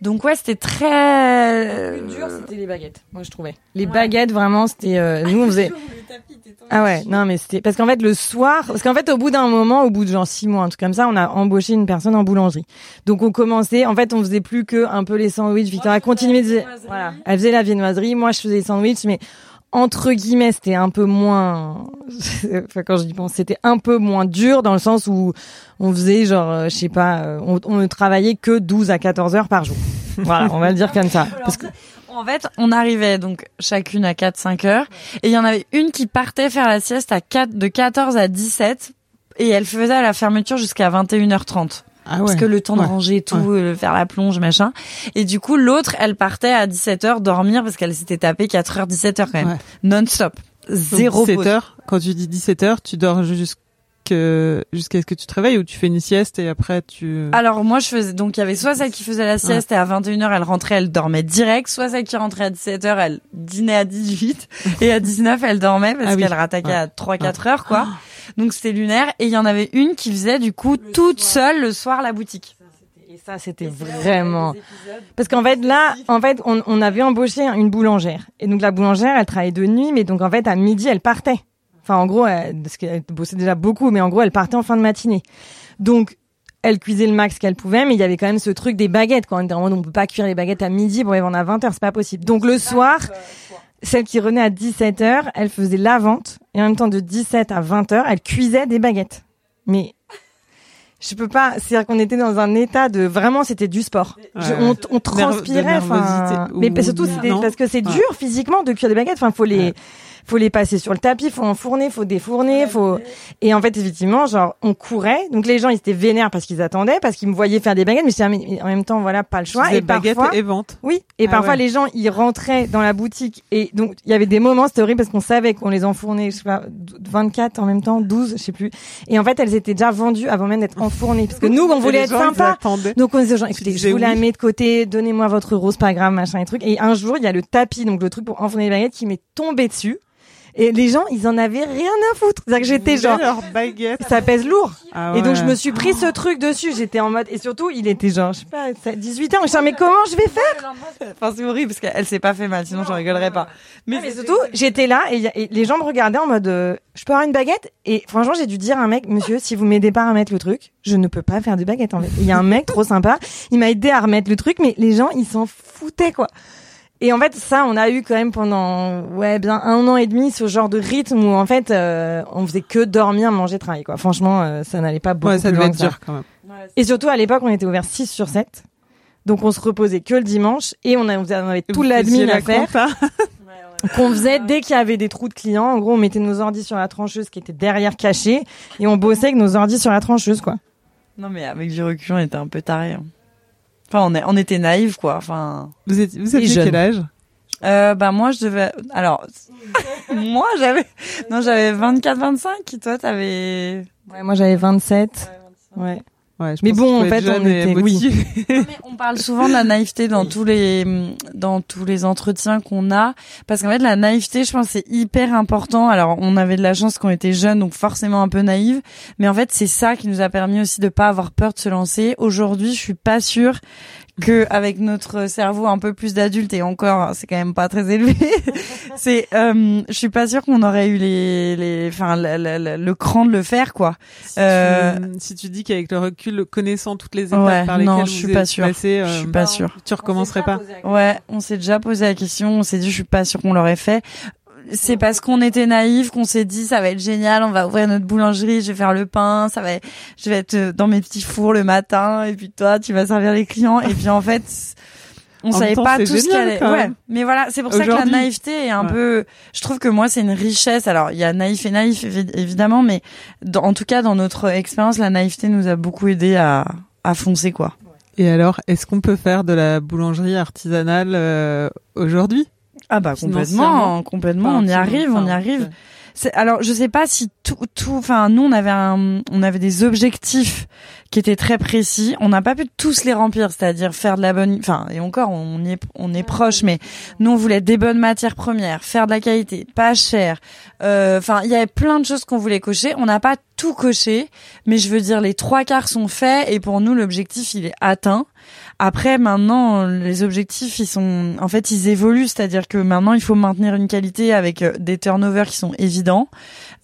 Donc ouais, c'était très... C'était les baguettes, moi je trouvais. Les baguettes vraiment c'était euh, nous on faisait Ah ouais, non mais c'était parce qu'en fait le soir parce qu'en fait au bout d'un moment au bout de genre six mois un truc comme ça, on a embauché une personne en boulangerie. Donc on commençait en fait on faisait plus que un peu les sandwichs, Victoria continuait de voilà, elle faisait la viennoiserie, moi je faisais les sandwichs mais entre guillemets, c'était un peu moins, enfin, quand je dis pense, c'était un peu moins dur dans le sens où on faisait genre, euh, je sais pas, euh, on, on ne travaillait que 12 à 14 heures par jour. voilà, on va le dire comme ça. Parce que En fait, on arrivait donc chacune à 4-5 heures et il y en avait une qui partait faire la sieste à 4, de 14 à 17 et elle faisait la fermeture jusqu'à 21h30. Ah Parce ouais. que le temps de Ouais. ranger tout, Ouais. euh, faire la plonge, machin. Et du coup, l'autre, elle partait à 17h dormir parce qu'elle s'était tapée 4h, 17h quand même. Ouais. Non-stop. Zéro 17 pause. heures. Quand tu dis 17 heures, tu dors jusqu'à jusqu'à ce que tu te réveilles ou tu fais une sieste et après tu. Alors moi je faisais donc il y avait soit celle qui faisait la sieste et à 21h elle rentrait, elle dormait direct, soit celle qui rentrait à 17h, elle dînait à 18 et à 19 elle dormait parce Ah oui. qu'elle rattaquait Ouais. à 3 4 heures quoi. Donc c'était lunaire et il y en avait une qui faisait du coup toute seule le soir la boutique. et ça c'était vraiment parce qu'en fait là, en fait on, on avait embauché une boulangère et donc la boulangère elle travaillait de nuit mais donc en fait à midi elle partait. Enfin en gros elle, parce qu'elle bossait déjà beaucoup mais en gros elle partait en fin de matinée. Donc elle cuisait le max qu'elle pouvait, mais il y avait quand même ce truc des baguettes. Quand on était en mode, on peut pas cuire les baguettes à midi, bon, on en a 20 heures, c'est pas possible. Donc le soir, celle qui revenait à 17 heures, elle faisait la vente, et en même temps de 17 à 20 heures, elle cuisait des baguettes. Mais je peux pas, c'est-à-dire qu'on était dans un état de vraiment, c'était du sport. Je- on, transpirait, enfin, mais ou- surtout parce que c'est dur physiquement de cuire des baguettes. Enfin, faut les, Ouais. Faut les passer sur le tapis, faut enfourner, faut défourner, faut. Et en fait, effectivement, genre, on courait. Donc les gens, ils étaient vénères parce qu'ils attendaient, parce qu'ils me voyaient faire des baguettes. Mais, j'étais, ah, en même temps, voilà, pas le choix. Et baguette parfois, et vente. oui. Et Ah parfois, ouais. les gens, ils rentraient dans la boutique. Et donc, il y avait des moments, c'était horrible parce qu'on savait qu'on les enfournait, je sais pas, 24 en même temps, 12, je sais plus. Et en fait, elles étaient déjà vendues avant même d'être enfournées. Parce que nous, on voulait être sympa. Donc on disait aux gens, écoutez, je vous la oui. mets de côté, donnez-moi votre c'est pas grave, machin et truc. Et un jour, il y a le tapis, donc le truc pour enfourner les baguettes, qui m'est tombé dessus. Et les gens, ils en avaient rien à foutre. C'est-à-dire que j'étais genre, leur baguette. ça pèse lourd. Ah Et donc je me suis pris ce truc dessus. J'étais en mode, et surtout, il était genre, je sais pas, 18 ans. Je suis mais comment je vais faire? Enfin c'est horrible parce qu'elle s'est pas fait mal sinon j'en rigolerais pas. Mais, Mais surtout, j'étais là et, les gens me regardaient en mode, euh, je peux avoir une baguette? Et franchement, j'ai dû dire à un mec, monsieur, si vous m'aidez pas à remettre le truc, je ne peux pas faire de baguette en fait. Il y a un mec trop sympa, il m'a aidé à remettre le truc, mais les gens, ils s'en foutaient quoi. Et en fait, ça, on a eu quand même pendant ouais bien un an et demi ce genre de rythme où en fait, euh, on faisait que dormir, manger, travailler quoi. Franchement, euh, ça n'allait pas beaucoup Ouais, ça plus devait loin être que ça. dur quand même. Et surtout à l'époque, on était ouvert 6 sur 7. Donc on se reposait que le dimanche et on avait tout l'admin à la faire compta. qu'on faisait dès qu'il y avait des trous de clients. En gros, on mettait nos ordis sur la trancheuse qui était derrière cachée et on bossait avec nos ordis sur la trancheuse, quoi. Non mais avec du recul on était un peu tarés. hein. Enfin on, est, on était naïfs quoi. Enfin Vous êtes, vous aviez quel âge? Euh, bah moi je devais alors moi j'avais non j'avais 24 25 toi t'avais? Ouais, moi j'avais 27. Ouais. Ouais, je Mais pense bon, en fait, on était- oui. Mais on parle souvent de la naïveté dans tous les dans tous les entretiens qu'on a parce qu'en fait la naïveté je pense c'est hyper important. Alors on avait de la chance qu'on était jeunes donc forcément un peu naïve mais en fait c'est ça qui nous a permis aussi de pas avoir peur de se lancer. Aujourd'hui, je suis pas sûre que avec notre cerveau un peu plus d'adulte et encore c'est quand même pas très élevé c'est euh, je suis pas sûre qu'on aurait eu les les enfin le, le- le- le cran de le faire quoi Si, Euh, tu, si tu dis qu'avec le recul, connaissant toutes les étapes Ouais, par lesquelles non, vous je suis pas sûre. passé, je euh, suis pas sûre tu recommencerais pas. Ouais, on s'est déjà posé la question, on s'est dit je suis pas sûre qu'on l'aurait fait. C'est parce qu'on était naïfs qu'on s'est dit ça va être génial, on va ouvrir notre boulangerie, je vais faire le pain, ça va être- je vais être euh, dans mes petits fours le matin et puis toi tu vas servir les clients et puis en fait on En savait temps, pas tout ce qu'il allait. Ouais, mais voilà, c'est pour ça que la naïveté est un Ouais. peu je trouve que moi c'est une richesse. Alors, il y a naïf et naïf évi- évidemment, mais dans- en tout cas dans notre expérience, la naïveté nous a beaucoup aidé à à foncer quoi. Et alors, est-ce qu'on peut faire de la boulangerie artisanale euh, aujourd'hui? Ah bah complètement, complètement, Enfin, on y arrive, on y arrive. Alors je sais pas si tout tout enfin nous on avait un on avait des objectifs qui étaient très précis. On n'a pas pu tous les remplir c'est-à-dire faire de la bonne enfin et encore on y est on est proche mais nous on voulait des bonnes matières premières faire de la qualité pas cher. Euh, enfin il y avait plein de choses qu'on voulait cocher. On n'a pas tout coché mais je veux dire les trois quarts sont faits et pour nous l'objectif il est atteint Après, maintenant, les objectifs, ils sont, en fait, ils évoluent. C'est-à-dire que maintenant, il faut maintenir une qualité avec euh, des turnovers qui sont évidents,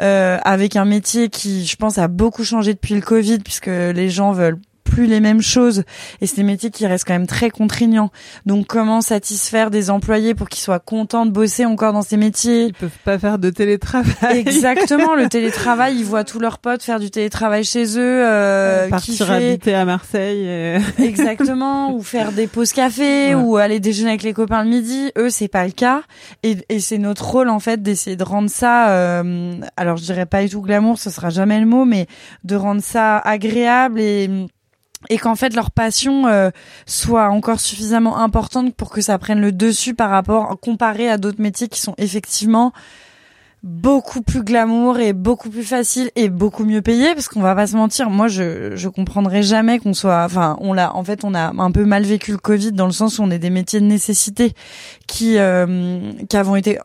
euh, avec un métier qui, je pense, a beaucoup changé depuis le Covid, puisque les gens veulent plus les mêmes choses et c'est des métiers qui restent quand même très contraignants. Donc comment satisfaire des employés pour qu'ils soient contents de bosser encore dans ces métiers? Ils peuvent pas faire de télétravail. Exactement, le télétravail, ils voient tous leurs potes faire du télétravail chez eux, euh, partir kiffer. habiter à Marseille. et- Exactement, ou faire des pauses café, Ouais. ou aller déjeuner avec les copains le midi. Eux, c'est pas le cas, et, et c'est notre rôle en fait d'essayer de rendre ça. euh, alors, je dirais pas du tout glamour, ce sera jamais le mot, mais de rendre ça agréable et et qu'en fait leur passion euh, soit encore suffisamment importante pour que ça prenne le dessus par rapport comparé à d'autres métiers qui sont effectivement beaucoup plus glamour et beaucoup plus facile et beaucoup mieux payé parce qu'on va pas se mentir moi je je comprendrai jamais qu'on soit enfin on l'a en fait on a un peu mal vécu le Covid dans le sens où on est des métiers de nécessité qui euh, qui avons été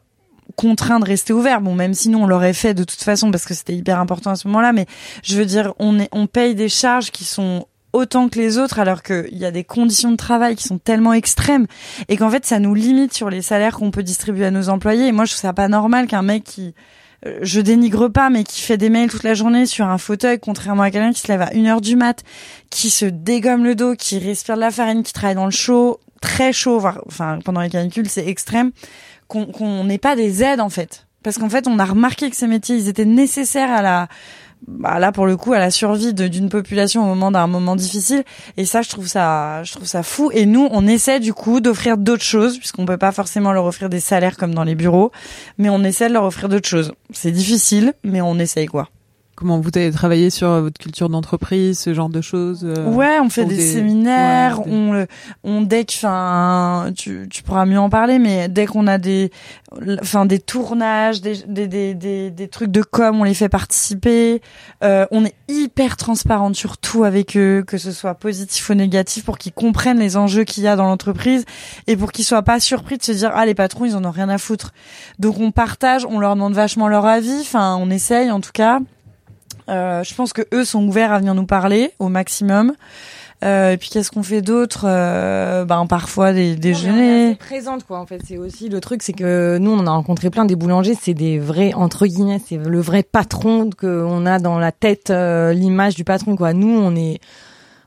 contraints de rester ouverts. Bon même si nous on l'aurait fait de toute façon parce que c'était hyper important à ce moment-là mais je veux dire on est on paye des charges qui sont autant que les autres alors qu'il y a des conditions de travail qui sont tellement extrêmes et qu'en fait ça nous limite sur les salaires qu'on peut distribuer à nos employés. Et moi je trouve ça pas normal qu'un mec qui euh, je dénigre pas mais qui fait des mails toute la journée sur un fauteuil contrairement à quelqu'un qui se lève à 1 heure du mat qui se dégomme le dos qui respire de la farine qui travaille dans le chaud très chaud voire- enfin pendant les canicules c'est extrême qu'on qu'on n'ait pas des aides en fait. Parce qu'en fait on a remarqué que ces métiers ils étaient nécessaires à la bah là pour le coup à la survie d'une population au moment d'un moment difficile. Et ça je trouve ça je trouve ça fou. Et nous on essaie du coup d'offrir d'autres choses puisqu'on peut pas forcément leur offrir des salaires comme dans les bureaux. Mais on essaie de leur offrir d'autres choses. C'est difficile mais on essaye quoi Comment vous avez travaillé sur euh, votre culture d'entreprise, ce genre de choses euh, Ouais, on fait des, des- séminaires, ouais, des- on on dès que enfin tu tu pourras mieux en parler mais dès qu'on a des enfin des tournages, des des, des des des trucs de com, on les fait participer. Euh, on est hyper transparente sur tout avec eux, que ce soit positif ou négatif pour qu'ils comprennent les enjeux qu'il y a dans l'entreprise et pour qu'ils soient pas surpris de se dire ah les patrons, ils en ont rien à foutre. Donc on partage, on leur demande vachement leur avis, enfin on essaye en tout cas. Euh, je pense que eux sont ouverts à venir nous parler au maximum. Euh, et puis qu'est-ce qu'on fait d'autre euh, Ben parfois des déjeuners. présente quoi en fait. C'est aussi le truc c'est que nous on a rencontré plein des boulangers. C'est des vrais entre guillemets c'est le vrai patron que on a dans la tête euh, l'image du patron quoi. Nous on est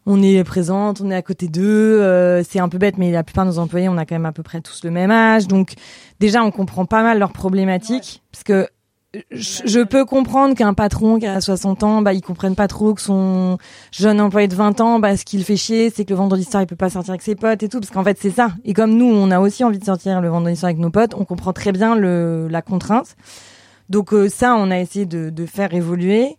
on est présente on est à côté d'eux euh, c'est un peu bête mais la plupart de nos employés on a quand même à peu près tous le même âge. Donc déjà on comprend pas mal leurs problématiques parce que je, peux comprendre qu'un patron qui a 60 ans, bah, il comprenne pas trop que son jeune employé de 20 ans, bah, ce qui le fait chier, c'est que le vendredi soir, il peut pas sortir avec ses potes et tout, parce qu'en fait, c'est ça. Et comme nous, on a aussi envie de sortir le vendredi soir avec nos potes, on comprend très bien le, la contrainte. Donc, euh, ça, on a essayé de, de faire évoluer.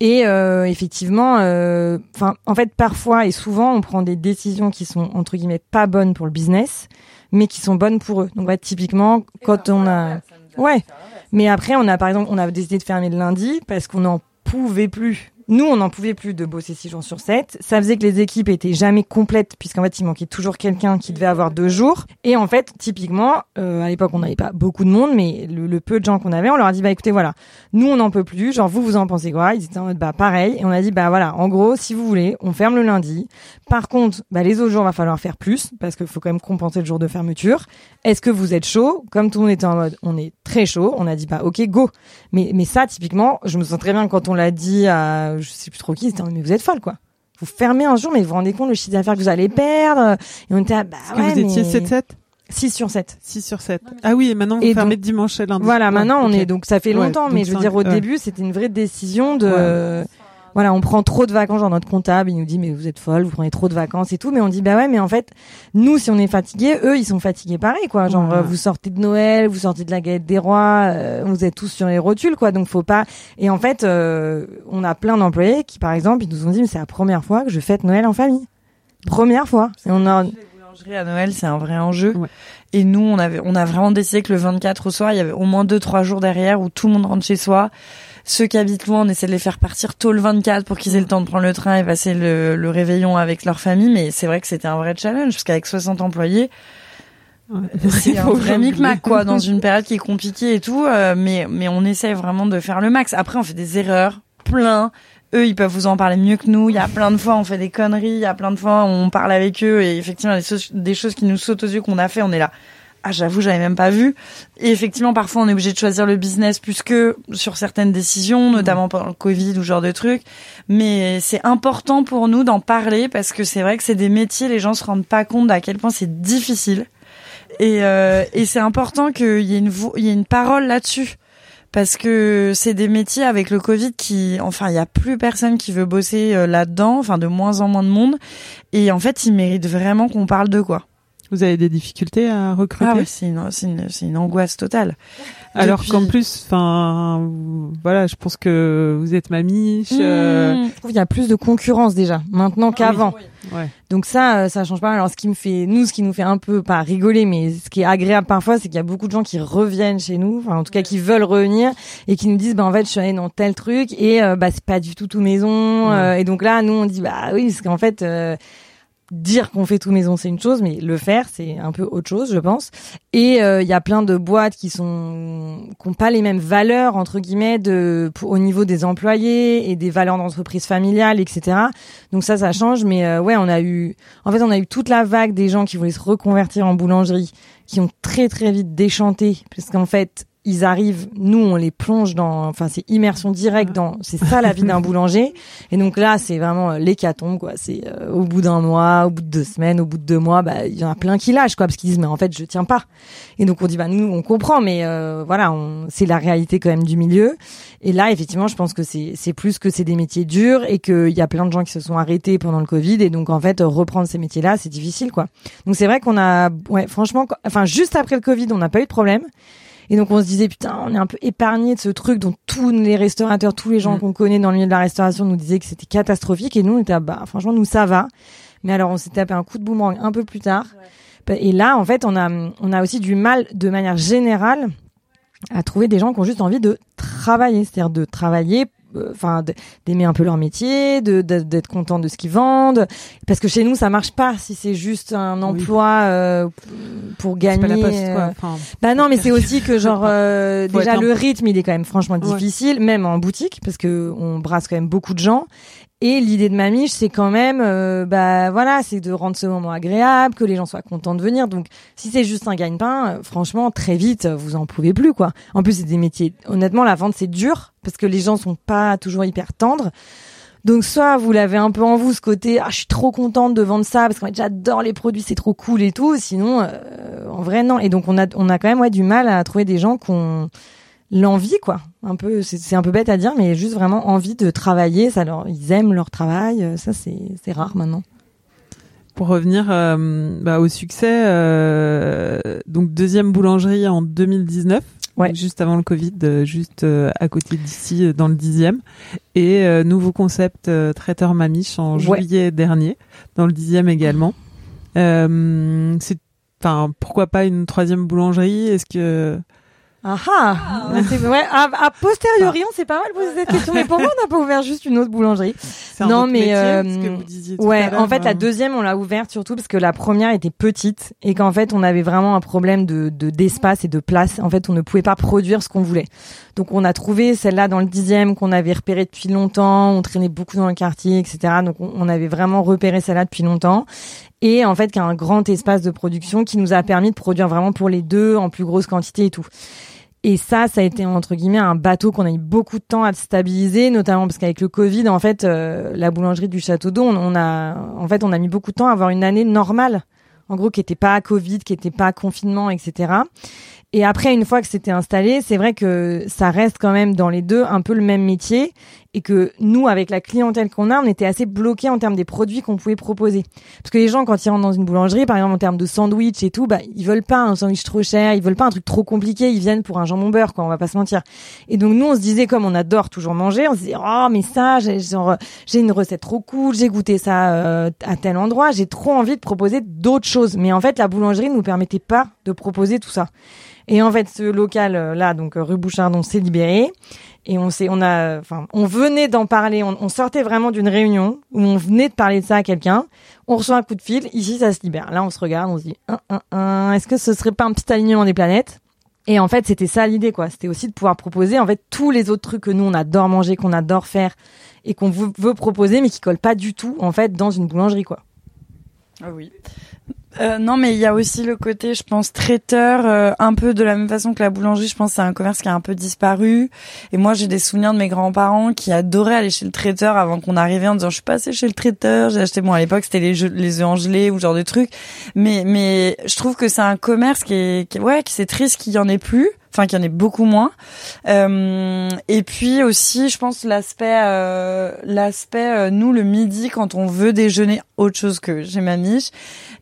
Et euh, effectivement, euh, enfin, en fait, parfois et souvent, on prend des décisions qui sont entre guillemets pas bonnes pour le business, mais qui sont bonnes pour eux. Donc, ouais, typiquement, quand on a, ouais, mais après, on a par exemple, on a décidé de fermer le lundi parce qu'on n'en pouvait plus. Nous, on n'en pouvait plus de bosser six jours sur 7. Ça faisait que les équipes étaient jamais complètes puisqu'en fait, il manquait toujours quelqu'un qui devait avoir deux jours. Et en fait, typiquement, euh, à l'époque, on n'avait pas beaucoup de monde, mais le, le peu de gens qu'on avait, on leur a dit, bah écoutez, voilà, nous, on n'en peut plus. Genre, vous, vous en pensez quoi? Ils étaient en mode, bah pareil. Et on a dit, bah voilà, en gros, si vous voulez, on ferme le lundi. Par contre, bah les autres jours, va falloir faire plus parce qu'il faut quand même compenser le jour de fermeture. Est-ce que vous êtes chaud? Comme tout le monde était en mode, on est très chaud. On a dit, bah ok, go. Mais mais ça, typiquement, je me sens très bien quand on l'a dit à, je sais plus trop qui, c'était mais vous êtes folle quoi. Vous fermez un jour, mais vous vous rendez compte le chiffre d'affaires que vous allez perdre. Et on était, à, bah Est-ce que ouais, vous étiez mais 7-7 6 sur 7. 6 sur 7. Ah oui, et maintenant vous Et fermez donc- dimanche et lundi. Voilà, Ouais, maintenant on est donc ça fait Ouais, longtemps, mais je veux dire au ouais. début c'était une vraie décision de voilà, on prend trop de vacances, genre notre comptable, il nous dit mais vous êtes folle, vous prenez trop de vacances et tout, mais on dit bah ouais, mais en fait nous si on est fatigué, eux ils sont fatigués pareil quoi, genre Voilà. vous sortez de Noël, vous sortez de la galette des rois, euh, vous êtes tous sur les rotules quoi, donc faut pas. Et en fait euh, on a plein d'employés qui par exemple ils nous ont dit mais c'est la première fois que je fête Noël en famille, première fois. Et on a à Noël, c'est un vrai enjeu. Ouais. Et nous, on avait, on a vraiment décidé que le 24 au soir, il y avait au moins deux, trois jours derrière où tout le monde rentre chez soi. Ceux qui habitent loin, on essaie de les faire partir tôt le 24 pour qu'ils aient le temps de prendre le train et passer le, le réveillon avec leur famille. Mais c'est vrai que c'était un vrai challenge parce qu'avec 60 employés, Ouais. c'est un vrai micmac quoi dans une période qui est compliquée et tout. euh, mais mais on essaie vraiment de faire le max. Après, on fait des erreurs, plein. eux, ils peuvent vous en parler mieux que nous. Il y a plein de fois, on fait des conneries. Il y a plein de fois, on parle avec eux et effectivement, des choses qui nous sautent aux yeux qu'on a fait, on est là. Ah, j'avoue, j'avais même pas vu. Et effectivement, parfois, on est obligé de choisir le business plus que sur certaines décisions, notamment pendant le Covid ou genre de trucs. Mais c'est important pour nous d'en parler parce que c'est vrai que c'est des métiers, les gens se rendent pas compte à quel point c'est difficile. Et, euh, et c'est important qu'il y ait une, il y ait une parole là-dessus parce que c'est des métiers avec le Covid qui, enfin, il y a plus personne qui veut bosser euh, là-dedans, enfin, de moins en moins de monde. Et en fait, ils méritent vraiment qu'on parle de quoi. Vous avez des difficultés à recruter Ah oui, c'est une, une, une, angoisse totale. Alors qu'en plus, enfin, voilà, je pense que vous êtes mamie. Mmh. Euh... Il y a plus de concurrence déjà maintenant ah qu'avant. Ouais. Donc ça, euh, ça change pas. Alors ce qui me fait, nous, ce qui nous fait un peu pas rigoler, mais ce qui est agréable parfois, c'est qu'il y a beaucoup de gens qui reviennent chez nous, enfin en tout cas qui veulent revenir et qui nous disent, bah en fait, je suis allée dans tel truc et euh, bah c'est pas du tout tout maison. Euh, et donc là, nous, on dit, bah oui, parce qu'en fait dire qu'on fait tout maison, c'est une chose, mais le faire, c'est un peu autre chose, je pense. Et il euh, y a plein de boîtes qui sont qui ont pas les mêmes valeurs entre guillemets de au niveau des employés et des valeurs d'entreprise familiale, etc. Donc ça, ça change. Mais euh, ouais, on a eu, en fait, on a eu toute la vague des gens qui voulaient se reconvertir en boulangerie, qui ont très très vite déchanté, parce qu'en fait, ils arrivent, nous on les plonge dans, enfin c'est immersion directe dans, c'est ça la vie d'un boulanger. Et donc là c'est vraiment l'hécatombe quoi. C'est euh, au bout d'un mois, au bout de deux semaines, au bout de deux mois, bah il y en a plein qui lâchent quoi parce qu'ils disent mais en fait je tiens pas. Et donc on dit bah nous on comprend mais euh, voilà c'est la réalité quand même du milieu. Et là effectivement je pense que c'est c'est plus que c'est des métiers durs et qu'il y a plein de gens qui se sont arrêtés pendant le Covid et donc en fait reprendre ces métiers là c'est difficile quoi. Donc c'est vrai qu'on a, ouais franchement, enfin juste après le Covid on n'a pas eu de problème. Et donc on se disait putain, on est un peu épargné de ce truc dont tous les restaurateurs, tous les gens mm. qu'on connaît dans le milieu de la restauration nous disaient que c'était catastrophique. Et nous on était bah franchement nous ça va. Mais alors on s'est tapé un coup de boomerang un peu plus tard. Et là en fait on a on a aussi du mal de manière générale à trouver des gens qui ont juste envie de travailler, c'est-à-dire de travailler enfin d'aimer un peu leur métier, de d'être content de ce qu'ils vendent, parce que chez nous ça marche pas si c'est juste un emploi euh, pour gagner. Pas la poste, quoi. Euh, enfin, bah non, mais c'est aussi que genre déjà le rythme il est quand même franchement difficile, même en boutique, parce que on brasse quand même beaucoup de gens et l'idée de ma miche, c'est quand même, euh, bah voilà, c'est de rendre ce moment agréable, que les gens soient contents de venir. Donc, si c'est juste un gagne-pain, euh, franchement, très vite, vous en pouvez plus, quoi. En plus, c'est des métiers. Honnêtement, la vente, c'est dur parce que les gens sont pas toujours hyper tendres. Donc, soit vous l'avez un peu en vous, ce côté, ah, je suis trop contente de vendre ça parce qu'en fait, j'adore les produits, c'est trop cool et tout. Sinon, euh, en vrai, non. Et donc, on a, on a quand même ouais du mal à trouver des gens qui ont l'envie quoi. Un peu c'est un peu bête à dire mais juste vraiment envie de travailler. Ça leur ils aiment leur travail. Euh, ça c'est c'est rare maintenant. Pour revenir euh, bah, au succès euh, donc deuxième boulangerie en 2019 ouais. juste avant le Covid juste à côté d'ici dans le dixième. Et nouveau concept traiteur mamiche en juillet dernier dans le dixième également. C'est enfin pourquoi pas une troisième boulangerie? Est-ce que ah ah, ouais, à, posteriori, on s'est pas mal posé cette question. Mais pourquoi on n'a pas ouvert juste une autre boulangerie Non, mais euh, ce que vous disiez tout ouais, en fait, la euh. deuxième, on l'a ouverte surtout parce que la première était petite et qu'en fait, on avait vraiment un problème de d'espace et de place. En fait, on ne pouvait pas produire ce qu'on voulait. Donc, on a trouvé celle-là dans le dixième qu'on avait repérée depuis longtemps. On traînait beaucoup dans le quartier, etc. Donc, on, avait vraiment repéré celle-là depuis longtemps et en fait, qui a un grand espace de production qui nous a permis de produire vraiment pour les deux en plus grosse quantité et tout. Et ça, ça a été entre guillemets un bateau qu'on a eu beaucoup de temps à stabiliser, notamment parce qu'avec le Covid, en fait, euh, la boulangerie du Château d'Eau, on, a, en fait, on a mis beaucoup de temps à avoir une année normale, en gros, qui était pas Covid, qui était pas confinement, etc. Et après, une fois que c'était installé, c'est vrai que ça reste quand même dans les deux un peu le même métier et que nous, avec la clientèle qu'on a, on était assez bloqués en termes des produits qu'on pouvait proposer. Parce que les gens, quand ils rentrent dans une boulangerie, par exemple en termes de sandwich et tout, bah ils veulent pas un sandwich trop cher, ils veulent pas un truc trop compliqué, ils viennent pour un jambon beurre, quoi. On va pas se mentir. Et donc nous, on se disait comme on adore toujours manger, on se disait oh mais ça, j'ai genre j'ai une recette trop cool, j'ai goûté ça euh, à tel endroit, j'ai trop envie de proposer d'autres choses. Mais en fait, la boulangerie nous permettait pas de proposer tout ça. Et en fait, ce local euh, là, donc euh, rue Bouchardon, s'est libéré. Et on s'est, on a, enfin, on venait d'en parler. On, sortait vraiment d'une réunion où on venait de parler de ça à quelqu'un. On reçoit un coup de fil. Ici, ça se libère. Là, on se regarde, on se dit, est-ce que ce serait pas un petit alignement des planètes? Et en fait, c'était ça l'idée, quoi. C'était aussi de pouvoir proposer, en fait, tous les autres trucs que nous on adore manger, qu'on adore faire, et qu'on veut, veut proposer, mais qui colle pas du tout en fait dans une boulangerie quoi. Ah oui. Euh, non, mais il y a aussi le côté, je pense, traiteur, euh, un peu de la même façon que la boulangerie. Je pense c'est un commerce qui a un peu disparu. Et moi, j'ai des souvenirs de mes grands-parents qui adoraient aller chez le traiteur avant qu'on arrivait en disant, je suis passé chez le traiteur, j'ai acheté, bon, à l'époque, c'était les, les œufs en ou genre de trucs. Mais, mais je trouve que c'est un commerce qui est, qui, ouais, qui c'est triste qu'il y en ait plus enfin qu'il y en ait beaucoup moins. Euh, et puis aussi, je pense l'aspect, euh, l'aspect euh, nous le midi quand on veut déjeuner autre chose que chez Maniche,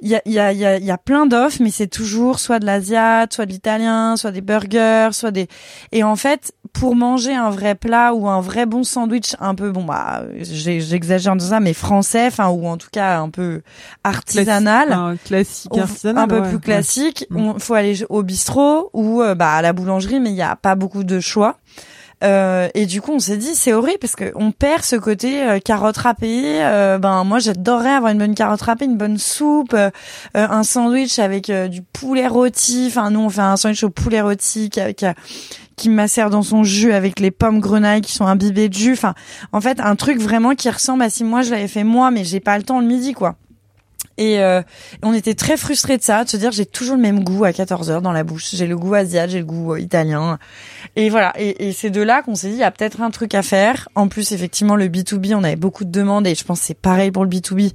il y a, y, a, y, a, y a plein d'offres, mais c'est toujours soit de l'asiat, soit de l'italien, soit des burgers, soit des. Et en fait, pour manger un vrai plat ou un vrai bon sandwich, un peu bon bah, j'exagère en disant ça, mais français, enfin ou en tout cas un peu artisanal, un classique artisanal, un peu plus classique, il mm. faut aller au bistrot ou bah à la boulangerie, mais il y a pas beaucoup de choix. Euh, et du coup, on s'est dit c'est horrible parce que on perd ce côté euh, carotte râpée. Euh, ben moi, j'adorerais avoir une bonne carotte râpée, une bonne soupe, euh, un sandwich avec du poulet rôti. Enfin, nous, on fait un sandwich au poulet rôti qui, qui, macère dans son jus avec les pommes grenailles qui sont imbibées de jus. Enfin, en fait, un truc vraiment qui ressemble à si moi je l'avais fait moi, mais j'ai pas le temps le midi, quoi. Et euh, on était très frustrés de ça, de se dire j'ai toujours le même goût à 14 heures dans la bouche. J'ai le goût asiatique, j'ai le goût euh, italien. Et voilà. Et, et c'est de là qu'on s'est dit il y a peut-être un truc à faire. En plus, effectivement, le B2B, on avait beaucoup de demandes et je pense c'est pareil pour le B2B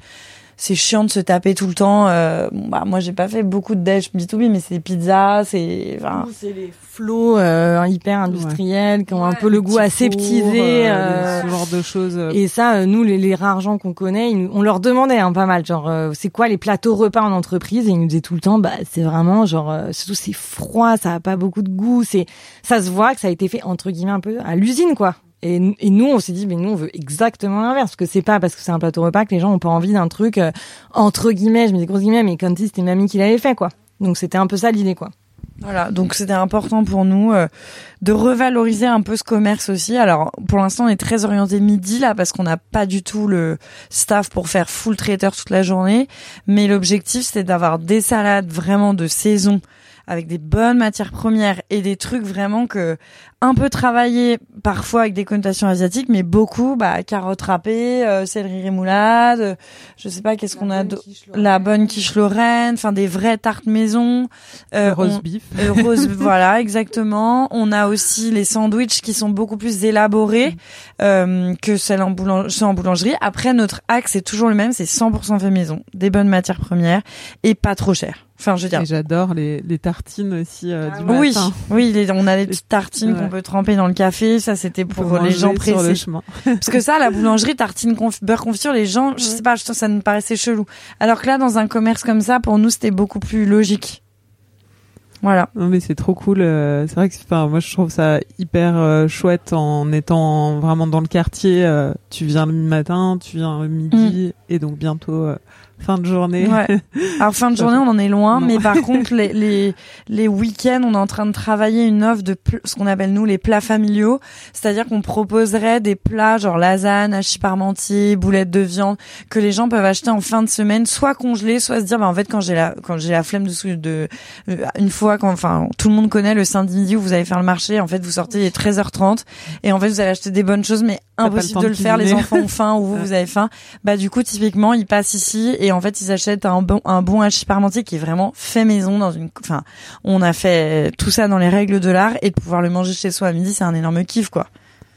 c'est chiant de se taper tout le temps. Euh, bon, bah moi j'ai pas fait beaucoup de déj B2B, mais c'est des pizzas, c'est. Enfin... C'est les flots euh, hyper industriels qui ont un peu le goût aseptisé, euh, euh, ce genre de choses. Et ça, nous les, les rares gens qu'on connaît, on leur demandait hein, pas mal, genre c'est quoi les plateaux repas en entreprise et ils nous disaient tout le temps, bah c'est vraiment genre surtout c'est froid, ça a pas beaucoup de goût, c'est ça se voit que ça a été fait entre guillemets un peu à l'usine quoi. Et, nous, on s'est dit, mais nous, on veut exactement l'inverse, parce que c'est pas parce que c'est un plateau repas que les gens ont pas envie d'un truc euh, entre guillemets, je mets des grosses guillemets, mais si c'était mamie qui l'avait fait, quoi. Donc c'était un peu ça l'idée, quoi. Voilà, donc c'était important pour nous euh, de revaloriser un peu ce commerce aussi. Alors pour l'instant on est très orienté midi là parce qu'on n'a pas du tout le staff pour faire full traiteur toute la journée, mais l'objectif c'était d'avoir des salades vraiment de saison avec des bonnes matières premières et des trucs vraiment que un peu travaillés parfois avec des connotations asiatiques mais beaucoup bah carottes râpées euh, céleri rémoulade euh, je sais pas qu'est-ce qu'on a de... la bonne quiche lorraine enfin des vraies tartes maison. Euh, rose beef. euh, rose voilà exactement. On a aussi les sandwichs qui sont beaucoup plus élaborés euh, que celles en, en boulangerie. Après notre axe est toujours le même c'est 100% fait maison. Des bonnes matières premières et pas trop cher. Enfin, je veux dire. j'adore les, les tartines aussi euh, du oui, matin. Oui, oui, on a des petites tartines qu'on peut tremper dans le café. Ça, c'était pour, les gens pressés. Parce que ça, la boulangerie, tartine beurre confiture, les gens, je sais pas, ça nous paraissait chelou. Alors que là, dans un commerce comme ça, pour nous, c'était beaucoup plus logique. Voilà. Non mais c'est trop cool. Euh, c'est vrai que enfin moi je trouve ça hyper euh, chouette en étant vraiment dans le quartier. tu viens le matin, tu viens le midi mm. et donc bientôt fin de journée. Ouais. Alors fin de journée, on en est loin, mais par contre les les, les week-ends, on est en train de travailler une offre de ce qu'on appelle nous les plats familiaux, c'est-à-dire qu'on proposerait des plats genre lasagne, hachis parmentier, boulettes de viande que les gens peuvent acheter en fin de semaine, soit congelés, soit se dire bah en fait quand j'ai la quand j'ai la flemme de de euh, une fois quand enfin tout le monde connaît le samedi midi où vous allez faire le marché, en fait vous sortez à 13h30 et en fait vous allez acheter des bonnes choses mais impossible de le faire, les enfants ont faim ou vous vous avez faim. Bah du coup typiquement ils passent ici et en fait, ils achètent un bon un bon hachis parmentier qui est vraiment fait maison dans une. Enfin, on a fait tout ça dans les règles de l'art et de pouvoir le manger chez soi à midi, c'est un énorme kiff, quoi.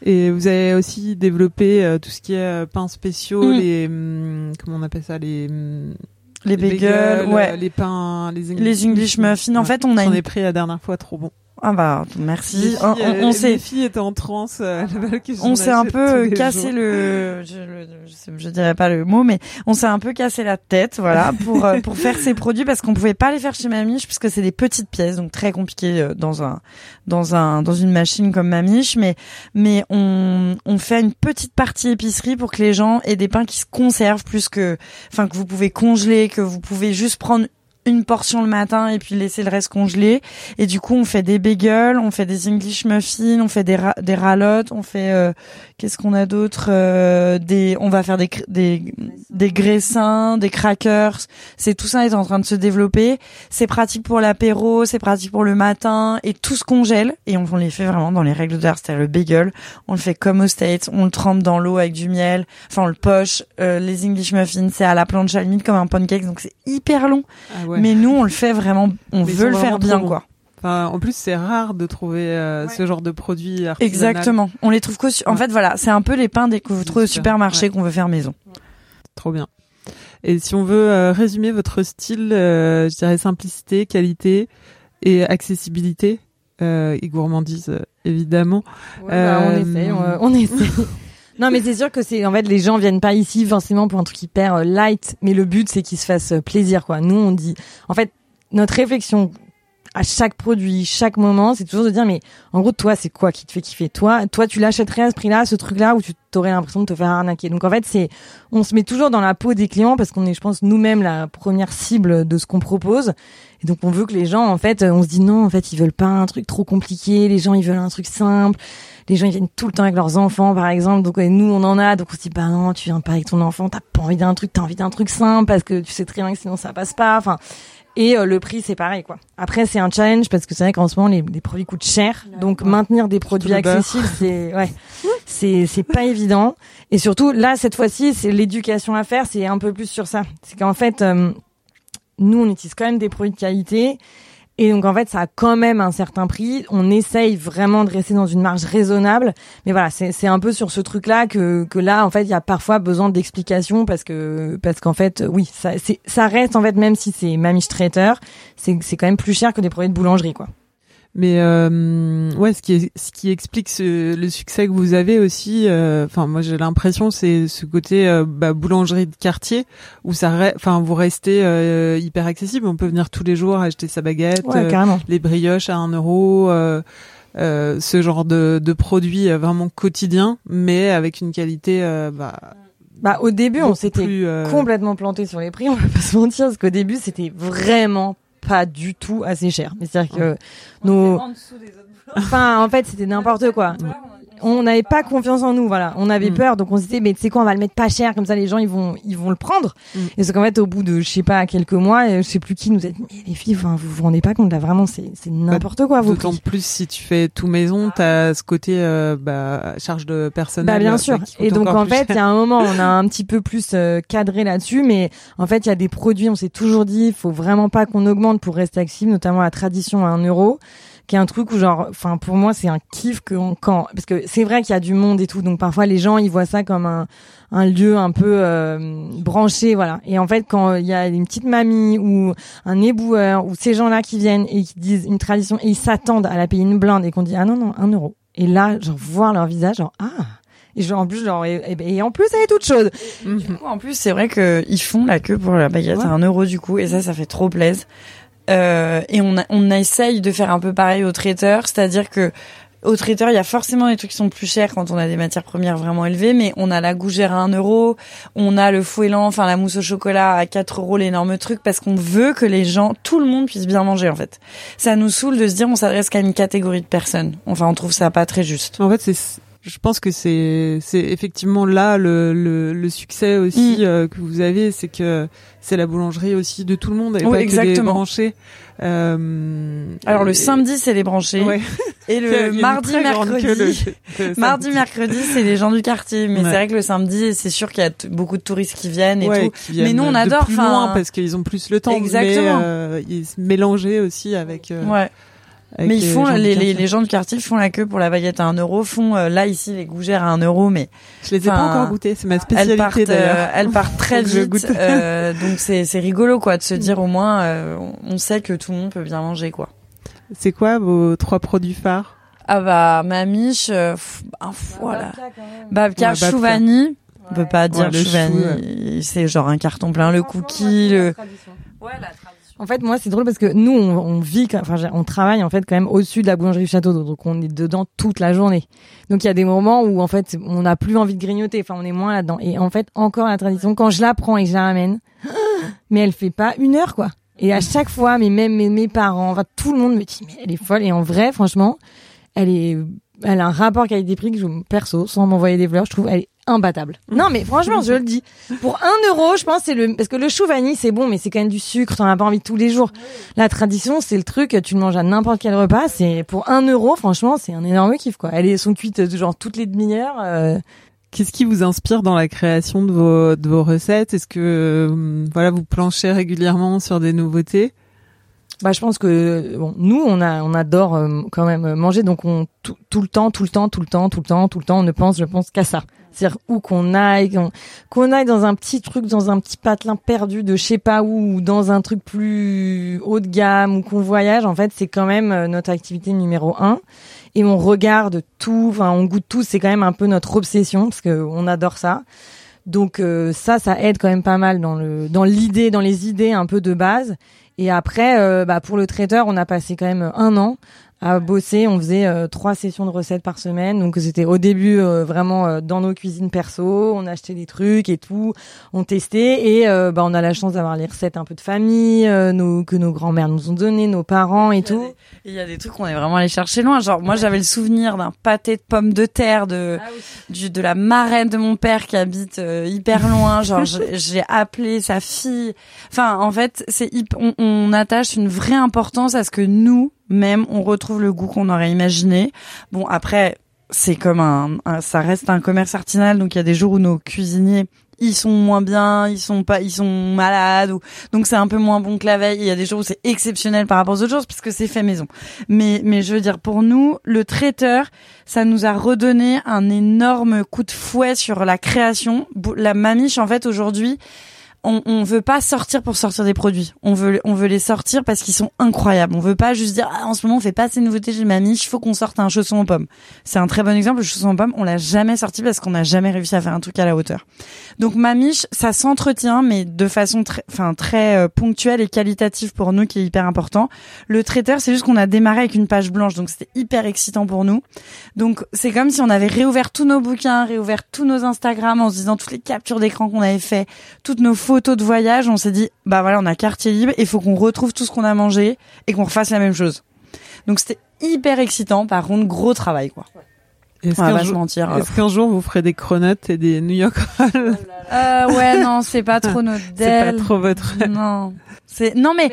Et vous avez aussi développé euh, tout ce qui est euh, pains spéciaux, mm. les hum, comment on appelle ça, les hum, les bagels, ouais, les pains, les English, les English muffins. En fait, on a. J'en ai pris la dernière fois, trop bon. Ah bah merci. on, on, s'est. Les filles étaient en transe. Euh, on s'est un peu cassé le je, je, dirais pas le mot, mais on s'est un peu cassé la tête, voilà, pour euh, pour faire ces produits parce qu'on pouvait pas les faire chez Mamiche puisque c'est des petites pièces, donc très compliqué euh, dans un dans un dans une machine comme Mamiche, mais mais on on fait une petite partie épicerie pour que les gens aient des pains qui se conservent plus que, enfin que vous pouvez congeler, que vous pouvez juste prendre une portion le matin et puis laisser le reste congelé. Et du coup, on fait des bagels, on fait des English muffins, on fait des des ralottes, on fait euh, qu'est-ce qu'on a d'autre euh, Des, on va faire des des des graissins, des crackers. C'est tout ça est en train de se développer. C'est pratique pour l'apéro, c'est pratique pour le matin et tout se congèle et on, les fait vraiment dans les règles d'art. C'est-à-dire le bagel, on le fait comme au States, on le trempe dans l'eau avec du miel. Enfin, on le poche. Euh, les English muffins, c'est à la planche à limite comme un pancake, donc c'est hyper long. Ah mais nous, on le fait vraiment, on veut le faire bien, quoi. Enfin, en plus, c'est rare de trouver euh, ce genre de produits Exactement. On les trouve En fait, voilà, c'est un peu les pains que vous trouvez au supermarché qu'on veut faire maison. Trop bien. Et si on veut euh, résumer votre style, euh, je dirais simplicité, qualité et accessibilité et gourmandise, évidemment. Bah, on essaie, on, on essaie. Non, mais c'est sûr que c'est en fait les gens viennent pas ici forcément pour un truc hyper light, mais le but c'est qu'ils se fassent plaisir quoi. Nous on dit en fait notre réflexion à chaque produit, chaque moment, c'est toujours de dire mais en gros toi c'est quoi qui te fait kiffer? Toi, toi tu l'achèterais à ce prix-là, ce truc-là où tu aurais l'impression de te faire arnaquer? Donc en fait c'est on se met toujours dans la peau des clients parce qu'on est je pense nous-mêmes la première cible de ce qu'on propose. Et donc on veut que les gens en fait on se dit non en fait ils veulent pas un truc trop compliqué, les gens ils veulent un truc simple. Les gens ils viennent tout le temps avec leurs enfants par exemple. Donc nous on en a. Donc on se dit bah non tu viens pas avec ton enfant. T'as pas envie d'un truc. T'as envie d'un truc simple parce que tu sais très bien que sinon ça passe pas. Enfin et euh, le prix c'est pareil quoi. Après c'est un challenge parce que c'est vrai qu'en ce moment les, les, produits coûtent cher. Donc maintenir des produits accessibles c'est ouais. C'est c'est pas évident. Et surtout là cette fois-ci c'est l'éducation à faire c'est un peu plus sur ça. C'est qu'en fait euh, nous on utilise quand même des produits de qualité et donc en fait, ça a quand même un certain prix. On essaye vraiment de rester dans une marge raisonnable, mais voilà, c'est un peu sur ce truc-là que que là, en fait, il y a parfois besoin d'explications parce que parce qu'en fait, oui, ça ça reste en fait même si c'est mamiche traiteur, c'est c'est quand même plus cher que des produits de boulangerie, quoi. Mais euh, ouais, ce qui ce qui explique le succès que vous avez aussi, euh, enfin moi j'ai l'impression c'est ce côté euh, bah, boulangerie de quartier où ça, enfin vous restez euh, hyper accessible. On peut venir tous les jours acheter sa baguette, les brioches à un euro. ce genre de, de produits vraiment quotidiens, mais avec une qualité bah, bah au début on s'était complètement planté sur les prix, on va pas se mentir, parce qu'au début c'était vraiment pas du tout assez cher. Mais c'est-à-dire que nos... Enfin, en fait, c'était n'importe quoi on n'avait pas confiance en nous, voilà. On avait mm. peur, donc on se disait, mais tu sais quoi, on va le mettre pas cher, comme ça les gens ils vont, ils vont le prendre. Mm. Et c'est qu'en fait, au bout de, je sais pas, quelques mois, euh, je sais plus qui nous a dit, mais les filles, vous vous rendez pas compte, là vraiment, c'est, c'est bah, n'importe quoi. D'autant plus si tu fais tout maison, t'as ce côté, euh, bah, charge de personnel. Bah bien sûr. Et donc en fait, il y a un moment, on a un petit peu plus euh, cadré là-dessus, mais en fait, il y a des produits, on s'est toujours dit, il faut vraiment pas qu'on augmente pour rester actif, notamment la tradition à un euro qui est un truc où genre, enfin pour moi c'est un kiff que quand parce que c'est vrai qu'il y a du monde et tout, donc parfois les gens ils voient ça comme un, un lieu un peu euh, branché, voilà. Et en fait quand il y a une petite mamie ou un éboueur ou ces gens-là qui viennent et qui disent une tradition et ils s'attendent à la payer une blinde et qu'on dit ah non non un euro et là genre voir leur visage genre ah et genre, en plus, genre, et, en plus, elle est toute chaude. en plus, c'est vrai qu'ils font la queue pour la baguette à un euro du coup, et ça, ça fait trop plaisir. Euh, et on, on essaye de faire un peu pareil au traiteur, c'est-à-dire que au traiteur, il y a forcément des trucs qui sont plus chers quand on a des matières premières vraiment élevées, mais on a la gougère à 1 euro, on a le fouettant, enfin la mousse au chocolat à 4 euros, l'énorme truc, parce qu'on veut que les gens, tout le monde puisse bien manger en fait. Ça nous saoule de se dire on s'adresse qu'à une catégorie de personnes. Enfin, on trouve ça pas très juste. En fait, c'est je pense que c'est c'est effectivement là le, le, le succès aussi mm. euh, que vous avez, c'est que c'est la boulangerie aussi de tout le monde et pas exactement. que des branchés. Euh, Alors le samedi c'est les branchés et le mardi mercredi mardi mercredi c'est les gens du quartier mais c'est vrai que le samedi c'est sûr qu'il y a beaucoup de touristes qui viennent et tout. mais nous on adore enfin parce qu'ils ont plus le temps exactement. mais euh, ils se mélanger aussi avec euh, ouais mais ils font les, les, les, gens du quartier font la queue pour la baguette à un euro, font euh, là ici les gougères à un euro, mais je les ai pas encore goûtées, c'est ma spécialité elles partent, euh, elles partent très vite, euh, donc c'est c'est rigolo quoi de se dire au moins euh, on sait que tout le monde peut bien manger quoi. C'est quoi vos trois produits phares? Ah bah mamiche, bah, voilà, babka, ouais, chouvani. On peut pas dire ouais, chouvani, c'est genre un carton plein, le cookie, le. Ouais, la en fait, moi, c'est drôle parce que nous, on, on vit, enfin, on travaille en fait quand même au-dessus de la boulangerie du château, donc on est dedans toute la journée. Donc il y a des moments où en fait, on n'a plus envie de grignoter, enfin, on est moins là-dedans. Et en fait, encore la tradition, quand je la prends et que je la ramène, mais elle fait pas une heure, quoi. Et à chaque fois, mais même mes, mes parents, enfin tout le monde me dit mais elle est folle. Et en vrai, franchement, elle est, elle a un rapport qualité-prix que je perso, sans m'envoyer des fleurs, je trouve elle est imbattable. Non mais franchement, je le dis. Pour un euro, je pense c'est le parce que le chou vanille c'est bon, mais c'est quand même du sucre, t'en as pas envie tous les jours. La tradition, c'est le truc, tu le manges à n'importe quel repas. C'est pour un euro, franchement, c'est un énorme kiff quoi. Elles sont cuites genre toutes les demi-heures. euh, Qu'est-ce qui vous inspire dans la création de vos, de vos recettes? Est-ce que euh, voilà, vous planchez régulièrement sur des nouveautés? Bah, je pense que bon, nous, on a, on adore euh, quand même manger, donc on tout, tout le temps, tout le temps, tout le temps, tout le temps, tout le temps, on ne pense, je pense qu'à ça. C'est-à-dire où qu'on aille, qu'on qu'on aille dans un petit truc, dans un petit patelin perdu de je sais pas où, ou dans un truc plus haut de gamme, ou qu'on voyage. En fait, c'est quand même euh, notre activité numéro un. Et on regarde tout, enfin, on goûte tout. C'est quand même un peu notre obsession parce que on adore ça. Donc euh, ça, ça aide quand même pas mal dans le dans l'idée, dans les idées un peu de base. Et après, euh, bah, pour le traiteur, on a passé quand même un an à bosser. On faisait euh, trois sessions de recettes par semaine. Donc c'était au début euh, vraiment euh, dans nos cuisines perso. On achetait des trucs et tout. On testait et euh, bah, on a la chance d'avoir les recettes un peu de famille, euh, nos, que nos grands-mères nous ont donné, nos parents et tout. Il y a des trucs qu'on est vraiment allé chercher loin. Genre, moi, j'avais le souvenir d'un pâté de pommes de terre de, du, de la marraine de mon père qui habite euh, hyper loin. Genre, j'ai appelé sa fille. Enfin, en fait, c'est on, on attache une vraie importance à ce que nous, même, on retrouve le goût qu'on aurait imaginé. Bon, après, c'est comme un, un- ça reste un commerce artisanal, donc il y a des jours où nos cuisiniers ils sont moins bien, ils sont pas, ils sont malades, ou donc c'est un peu moins bon que la veille. Il y a des jours où c'est exceptionnel par rapport aux autres jours puisque c'est fait maison. Mais mais je veux dire pour nous, le traiteur, ça nous a redonné un énorme coup de fouet sur la création. La mamiche en fait aujourd'hui, on, on veut pas sortir pour sortir des produits. On veut, on veut les sortir parce qu'ils sont incroyables. On veut pas juste dire, ah, en ce moment, on fait pas ces nouveautés chez Mamie, il faut qu'on sorte un chausson aux pommes. C'est un très bon exemple. Le chausson aux pommes, on l'a jamais sorti parce qu'on n'a jamais réussi à faire un truc à la hauteur. Donc, Mamiche, ça s'entretient, mais de façon très, enfin, très euh, ponctuelle et qualitative pour nous, qui est hyper important. Le traiteur, c'est juste qu'on a démarré avec une page blanche, donc c'était hyper excitant pour nous. Donc, c'est comme si on avait réouvert tous nos bouquins, réouvert tous nos Instagram en se disant toutes les captures d'écran qu'on avait fait, toutes nos photos de voyage, on s'est dit, bah voilà, on a quartier libre, il faut qu'on retrouve tout ce qu'on a mangé et qu'on refasse la même chose. Donc c'était hyper excitant, par contre, gros travail, quoi. Est-ce va qu'un jour, mentir. est-ce qu'un jour vous ferez des cronuts et des New York Rolls Euh, ouais, non, c'est pas trop notre C'est pas trop votre. Non. C'est, non, mais,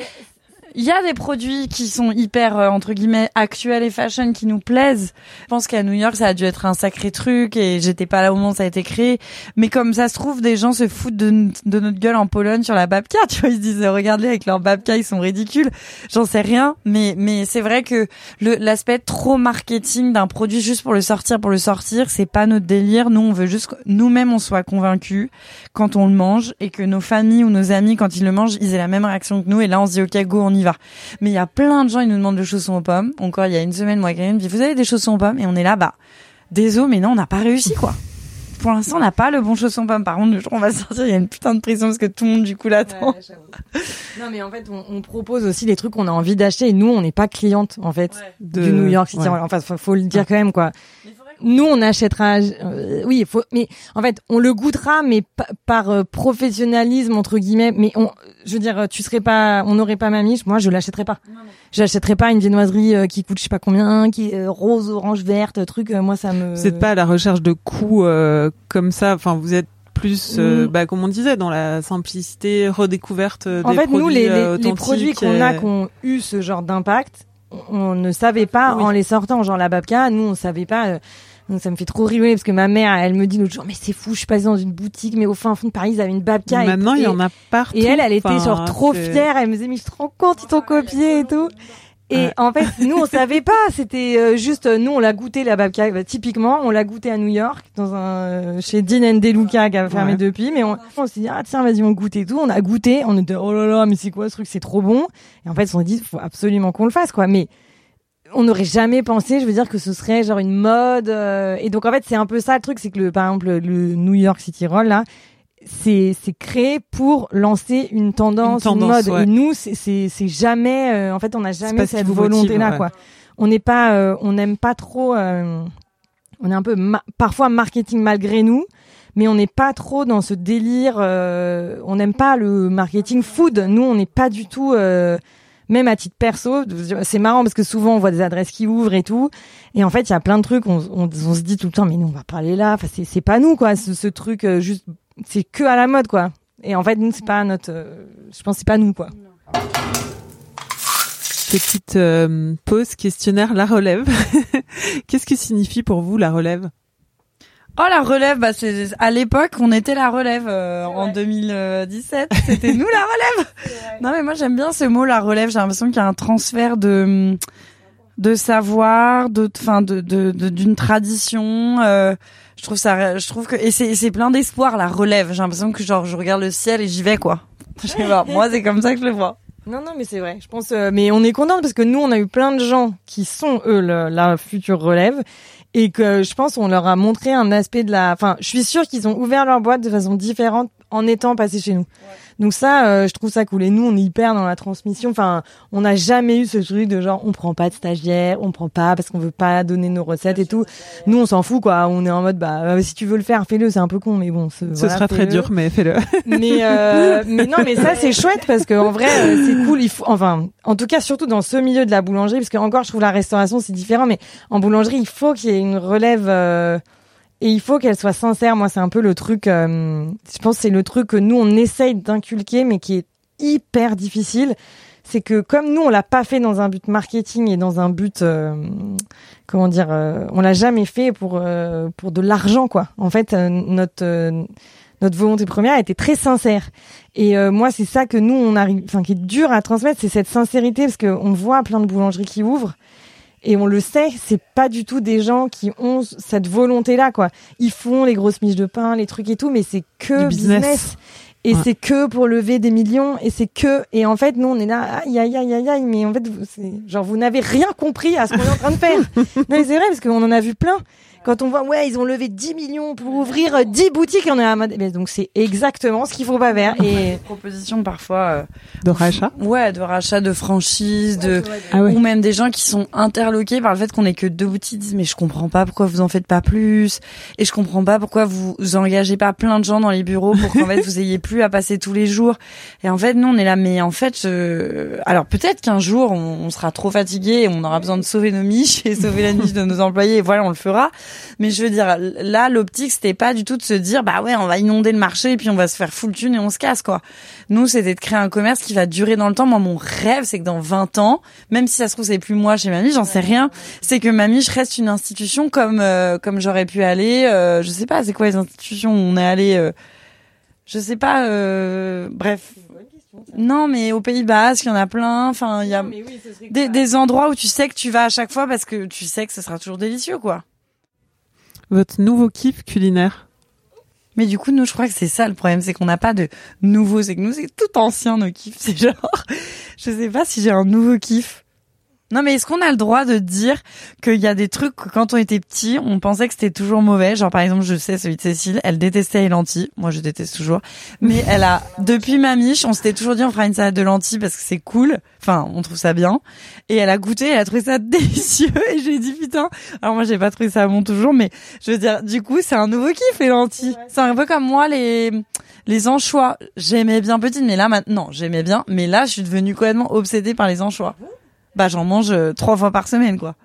il y a des produits qui sont hyper, euh, entre guillemets, actuels et fashion qui nous plaisent. Je pense qu'à New York, ça a dû être un sacré truc et j'étais pas là au moment où ça a été créé. Mais comme ça se trouve, des gens se foutent de, notre gueule en Pologne sur la babka. Tu vois, ils se disent, regardez avec leur babka, ils sont ridicules. J'en sais rien. Mais, mais c'est vrai que l'aspect trop marketing d'un produit juste pour le sortir, pour le sortir, c'est pas notre délire. Nous, on veut juste que nous-mêmes on soit convaincus quand on le mange et que nos familles ou nos amis, quand ils le mangent, ils aient la même réaction que nous. Et là, on se dit, ok, go, on y va. Mais il y a plein de gens, ils nous demandent de chaussons aux pommes. Encore, il y a une semaine, moi, quelqu'un me dit, vous avez des chaussons aux pommes? Et on est là, bah, désolé, mais non, on n'a pas réussi, quoi. Pour l'instant, on n'a pas le bon chausson aux pommes. Par contre, le jour où on va sortir, il y a une putain de pression parce que tout le monde, du coup, l'attend. Non, mais en fait, on, on propose aussi les trucs qu'on a envie d'acheter et nous, on n'est pas cliente, en fait, De- du New York City. ouais. Enfin, faut, faut le dire quand même, quoi. Nous, on achètera, euh, oui, faut, mais en fait, on le goûtera, mais pa- par euh, professionnalisme entre guillemets. Mais on, je veux dire, tu serais pas, on n'aurait pas ma miche. Moi, je l'achèterais pas. J'achèterais pas une viennoiserie euh, qui coûte je sais pas combien, qui est euh, rose, orange, verte, truc. euh, moi, ça me. Vous n'êtes pas à la recherche de coûts euh, comme ça. Enfin, vous êtes plus, euh, Mm. bah, comme on disait, dans la simplicité, redécouverte euh, En des fait, produits nous, les, les, les produits qu'on a, et- qui ont eu ce genre d'impact, on, on ne savait pas Oui. en les sortant. Genre la babka, nous, on savait pas. euh, donc ça me fait trop rigoler parce que ma mère, elle me dit l'autre jour, mais c'est fou, je suis passée dans une boutique, mais au fin fond de Paris, ils avaient une babka. et- Maintenant, il y et- en a partout. Et elle, elle était Enfin, genre trop fière. Elle me disait, mais je te rends compte, ils t'ont copié et tout. Et en fait, nous, on savait pas. C'était euh, juste, euh, nous, on l'a goûté la babka. Bah, typiquement, on l'a goûté à New York, dans un euh, chez Dean and DeLuca qui a fermé Ouais. depuis. Mais on, on s'est dit, ah tiens, vas-y, on goûte et tout. On a goûté. On était, oh là là, mais c'est quoi ce truc C'est trop bon. Et en fait, on s'est dit, faut absolument qu'on le fasse, quoi. Mais on n'aurait jamais pensé, je veux dire, que ce serait genre une mode. euh, et donc en fait, c'est un peu ça le truc, c'est que le, par exemple, le New York City Roll là, c'est c'est créé pour lancer une tendance, Une mode. ouais. Et nous, c'est c'est c'est jamais, euh, en fait, on n'a jamais cette volonté là, quoi. On n'est pas, euh, on n'aime pas trop. euh, on est un peu ma- parfois marketing malgré nous. mais on n'est pas trop dans ce délire. euh, on n'aime pas le marketing food. Nous, on n'est pas du tout. euh, même à titre perso, c'est marrant parce que souvent on voit des adresses qui ouvrent et tout, et en fait il y a plein de trucs. On, se dit tout le temps, mais nous on va pas aller là. Enfin c'est pas nous quoi. Ce, ce truc euh, juste, c'est que à la mode quoi. Et en fait nous c'est pas notre. euh, je pense c'est pas nous quoi. Petite euh, pause questionnaire, la relève. Qu'est-ce que signifie pour vous la relève? Oh la relève, bah c'est à l'époque on était la relève euh, en 2017, c'était nous la relève. Non mais moi j'aime bien ce mot la relève, j'ai l'impression qu'il y a un transfert de de savoir, de enfin de de de- d'une tradition. euh, je trouve ça, je trouve que et c'est c'est plein d'espoir la relève. J'ai l'impression que genre je regarde le ciel et j'y vais quoi. Je sais pas, moi c'est comme ça que je le vois. Non, non, mais c'est vrai. Je pense, euh, mais on est contente parce que nous, on a eu plein de gens qui sont eux le- la future relève et que je pense on leur a montré un aspect de la. Enfin, je suis sûre qu'ils ont ouvert leur boîte de façon différente en étant passés chez nous. Donc ça, euh, je trouve ça cool. Et nous, on est hyper dans la transmission. Enfin, on n'a jamais eu ce truc de genre, on prend pas de stagiaires, on prend pas parce qu'on veut pas donner nos recettes et tout. Nous, on s'en fout quoi. On est en mode, bah, euh, si tu veux le faire, fais-le. C'est un peu con, mais bon. Ce voilà, sera très dur, mais fais-le. Mais euh, mais non, mais ça c'est chouette parce que en vrai euh, c'est cool. Il faut, enfin, en tout cas surtout dans ce milieu de la boulangerie, parce que encore je trouve la restauration c'est différent, mais en boulangerie il faut qu'il y ait une relève euh, et il faut qu'elle soit sincère. Moi c'est un peu le truc. euh, je pense c'est le truc que nous on essaye d'inculquer, mais qui est hyper difficile. C'est que comme nous on l'a pas fait dans un but marketing et dans un but euh, comment dire, euh, on l'a jamais fait pour pour de l'argent quoi. En fait notre notre volonté première était très sincère. Et moi, c'est ça que nous, on arrive, enfin, qui est dur à transmettre, c'est cette sincérité, parce qu'on voit plein de boulangeries qui ouvrent. Et on le sait, c'est pas du tout des gens qui ont cette volonté-là, quoi. Ils font les grosses miches de pain, les trucs et tout, mais c'est que business. business. Et Ouais. c'est que pour lever des millions, et c'est que, et en fait, nous, on est là, aïe, aïe, aïe, aïe, aïe, mais en fait, vous- c'est- genre, vous n'avez rien compris à ce qu'on est en train de faire. non, mais c'est vrai, parce qu'on en a vu plein. Quand on voit, ouais, ils ont levé 10 millions pour ouvrir euh, 10 boutiques, on est à mode, eh ben, donc c'est exactement ce qu'il faut pas faire. Et, Proposition parfois, euh, De rachat. ouais, de rachat, de franchise, de Ah ouais. ou même des gens qui sont interloqués par le fait qu'on ait que deux boutiques disent mais je comprends pas pourquoi vous en faites pas plus. Et je comprends pas pourquoi vous engagez pas plein de gens dans les bureaux pour qu'en fait vous ayez plus à passer tous les jours. Et en fait nous on est là mais en fait je... alors peut-être qu'un jour on, on sera trop fatigué et on aura besoin de sauver nos miches et sauver la niche de nos employés. Et voilà on le fera mais je veux dire là l'optique c'était pas du tout de se dire bah ouais on va inonder le marché et puis on va se faire full thune et on se casse quoi nous c'était de créer un commerce qui va durer dans le temps moi mon rêve c'est que dans 20 ans même si ça se trouve c'est plus moi chez Mamie, j'en sais rien. C'est que Mamie, je reste une institution comme euh, comme j'aurais pu aller. Euh, je sais pas, c'est quoi les institutions où on est allé. euh, je sais pas. euh, bref. Non, mais au Pays Basque, il y en a plein. Enfin, il y a des, des endroits où tu sais que tu vas à chaque fois parce que tu sais que ce sera toujours délicieux, quoi. Votre nouveau kiff culinaire Mais du coup, nous, je crois que c'est ça le problème, c'est qu'on n'a pas de nouveau. C'est que nous, c'est tout ancien nos kiffs. C'est genre, je sais pas si j'ai un nouveau kiff. Non, mais est-ce qu'on a le droit de dire qu'il y a des trucs que quand on était petit, on pensait que c'était toujours mauvais? Genre par exemple, je sais celui de Cécile, elle détestait les lentilles. Moi, je déteste toujours. Mais elle a depuis ma miche, on s'était toujours dit on fera une salade de lentilles parce que c'est cool. Enfin, on trouve ça bien. Et elle a goûté, elle a trouvé ça délicieux. Et j'ai dit putain. Alors moi, j'ai pas trouvé ça bon toujours, mais je veux dire, du coup, c'est un nouveau kiff les lentilles. C'est un peu comme moi les les anchois. J'aimais bien petite, mais là maintenant, j'aimais bien. Mais là, je suis devenue complètement obsédée par les anchois. Bah, j'en mange euh, trois fois par semaine, quoi.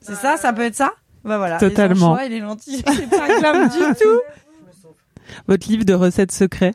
C'est ça, ça peut être ça? Bah voilà. Totalement. Les anchois et les lentilles, c'est pas glam du tout. Votre livre de recettes secrets?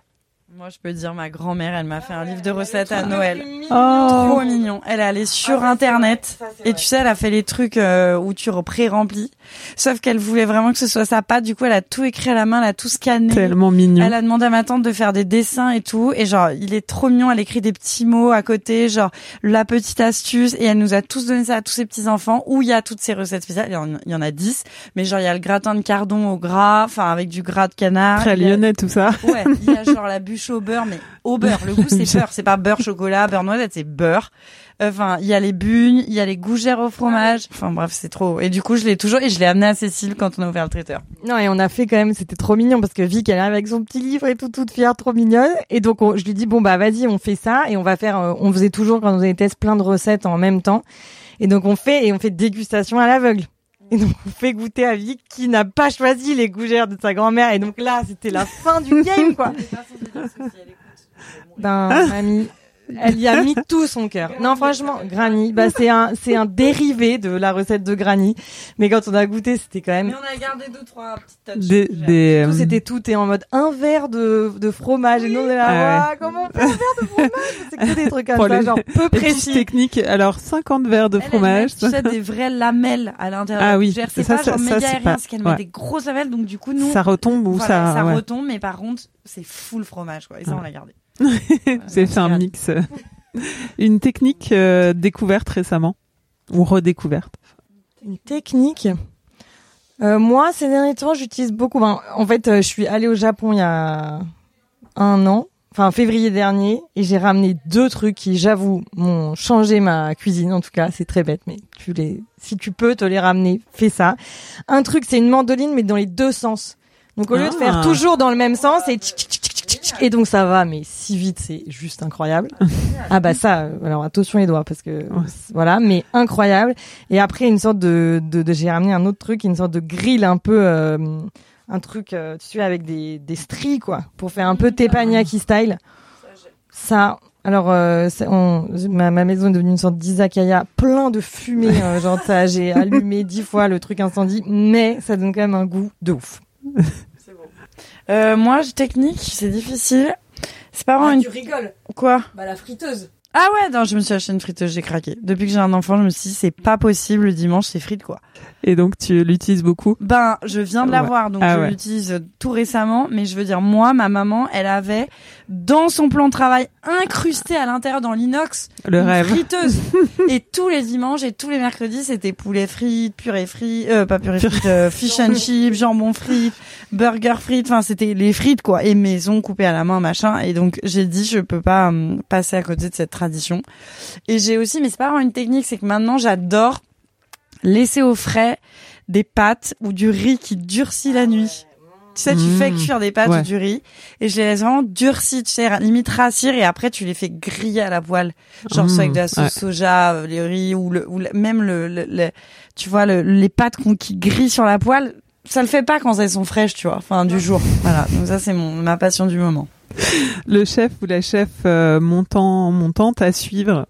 Moi, je peux dire, ma grand-mère, elle m'a fait un livre de recettes à Noël. Oh Trop mignon. Elle est allée sur internet et tu sais, elle a fait les trucs euh, où tu pré-remplis. Sauf qu'elle voulait vraiment que ce soit sa pâte. Du coup, elle a tout écrit à la main, elle a tout scanné. Tellement mignon. Elle a demandé à ma tante de faire des dessins et tout. Et genre, il est trop mignon. Elle écrit des petits mots à côté, genre la petite astuce. Et elle nous a tous donné ça à tous ses petits enfants. Où il y a toutes ces recettes spéciales. Il y en, il y en a dix. Mais genre, il y a le gratin de cardon au gras, enfin avec du gras de canard. Très y a- lyonnais tout ça. Ouais, il y a genre la bûche au beurre, mais au beurre. Le goût, c'est beurre. C'est pas beurre chocolat, beurre noisette, c'est beurre. Enfin, il y a les bugnes, il y a les gougères au fromage. Enfin bref, c'est trop. Et du coup, je l'ai toujours et je l'ai amené à Cécile quand on a ouvert le traiteur. Non, et on a fait quand même, c'était trop mignon parce que Vic, elle arrive avec son petit livre et tout, toute fière, trop mignonne. Et donc, on- je lui dis, bon, bah, vas-y, on fait ça et on va faire, euh, on faisait toujours quand on faisait des tests plein de recettes en même temps. Et donc, on fait, et on fait dégustation à l'aveugle. Et donc, on fait goûter à Vic qui n'a pas choisi les gougères de sa grand-mère. Et donc là, c'était la fin du game, quoi. Ben, mamie, elle y a mis tout son cœur. Non, franchement, Granny, bah c'est un c'est un dérivé de la recette de Granny. Mais quand on a goûté, c'était quand même Mais on a gardé deux trois petites touches. Des, des, tout, euh, c'était tout et en mode un verre de de fromage et nous on est là, Ah Ouah, comment on fait un verre de fromage? C'est que des trucs comme Pour ça, les- genre peu précis. techniques. Alors, 50 verres de Elle, elle fromage. met, tu sais, des vraies lamelles à l'intérieur. Ah de oui, la gougère. c'est ça, pas ça, genre ça, méga c'est aérien, pas- parce qu'elle met des grosses lamelles, donc du coup nous, Ça retombe ou voilà, ça, ouais. retombe, mais par contre c'est full fromage quoi. Et ça Ouais. on l'a gardé. Fait un mix. Une technique euh, découverte récemment ou redécouverte. Une technique. Euh, moi, ces derniers temps, j'utilise beaucoup. Ben, en fait, euh, je suis allée au Japon il y a un an, enfin février dernier, et j'ai ramené deux trucs qui, j'avoue, m'ont changé ma cuisine. En tout cas, c'est très bête, mais tu les, si tu peux te les ramener, fais ça. Un truc, c'est une mandoline, mais dans les deux sens. Donc au lieu de Ah. faire toujours dans le même sens, et tchic, tchic, tchic, tchic, tchic, et donc ça va, mais si vite, c'est juste incroyable. ah bah ça, euh, alors attention les doigts parce que voilà, mais incroyable. Et après une sorte de, de, de- j'ai ramené un autre truc, une sorte de grill un peu, euh, un truc, euh, tu sais avec des des stries quoi, pour faire un peu teppanyaki style. Ça. Alors, euh, on, ma, ma maison est devenue une sorte d'izakaya, plein de fumée, euh, genre ça, j'ai allumé dix fois le truc incendie, mais ça donne quand même un goût de ouf. Euh, moi technique c'est difficile. C'est pas vraiment une rigoles quoi. Bah la friteuse. Ah ouais non je me suis acheté une friteuse j'ai craqué. Depuis que j'ai un enfant je me suis dit c'est pas possible le dimanche c'est frites quoi. Et donc, tu l'utilises beaucoup. Ben, je viens de Ouais. l'avoir, donc Ah je ouais. l'utilise tout récemment. Mais je veux dire, moi, ma maman, elle avait dans son plan de travail incrusté à l'intérieur dans l'inox Le une rêve. friteuse. et tous les dimanches et tous les mercredis, c'était poulet frites, purée frites, euh, pas purée frites, euh, fish and chips, jambon frites, burger frites. Enfin, c'était les frites quoi, et maison coupée à la main, machin. Et donc j'ai dit, je peux pas hum, passer à côté de cette tradition. Et j'ai aussi, mais c'est pas vraiment une technique, c'est que maintenant j'adore laisser au frais des pâtes ou du riz qui durcit la nuit. Tu sais, tu Mmh. fais cuire des pâtes Ouais. ou du riz et je les laisse vraiment durcir, tu sais, limite rassir et après tu les fais griller à la poêle. Genre Mmh, soit avec de la sauce ouais. soja, euh, les riz ou, le, ou le- même le, le- le- tu vois, le- les pâtes qu'on- qui grillent sur la poêle. Ça le fait pas quand elles sont fraîches, tu vois, enfin du jour. Voilà, donc ça c'est mon ma passion du moment. Le chef ou la chef euh, montant, montante à suivre.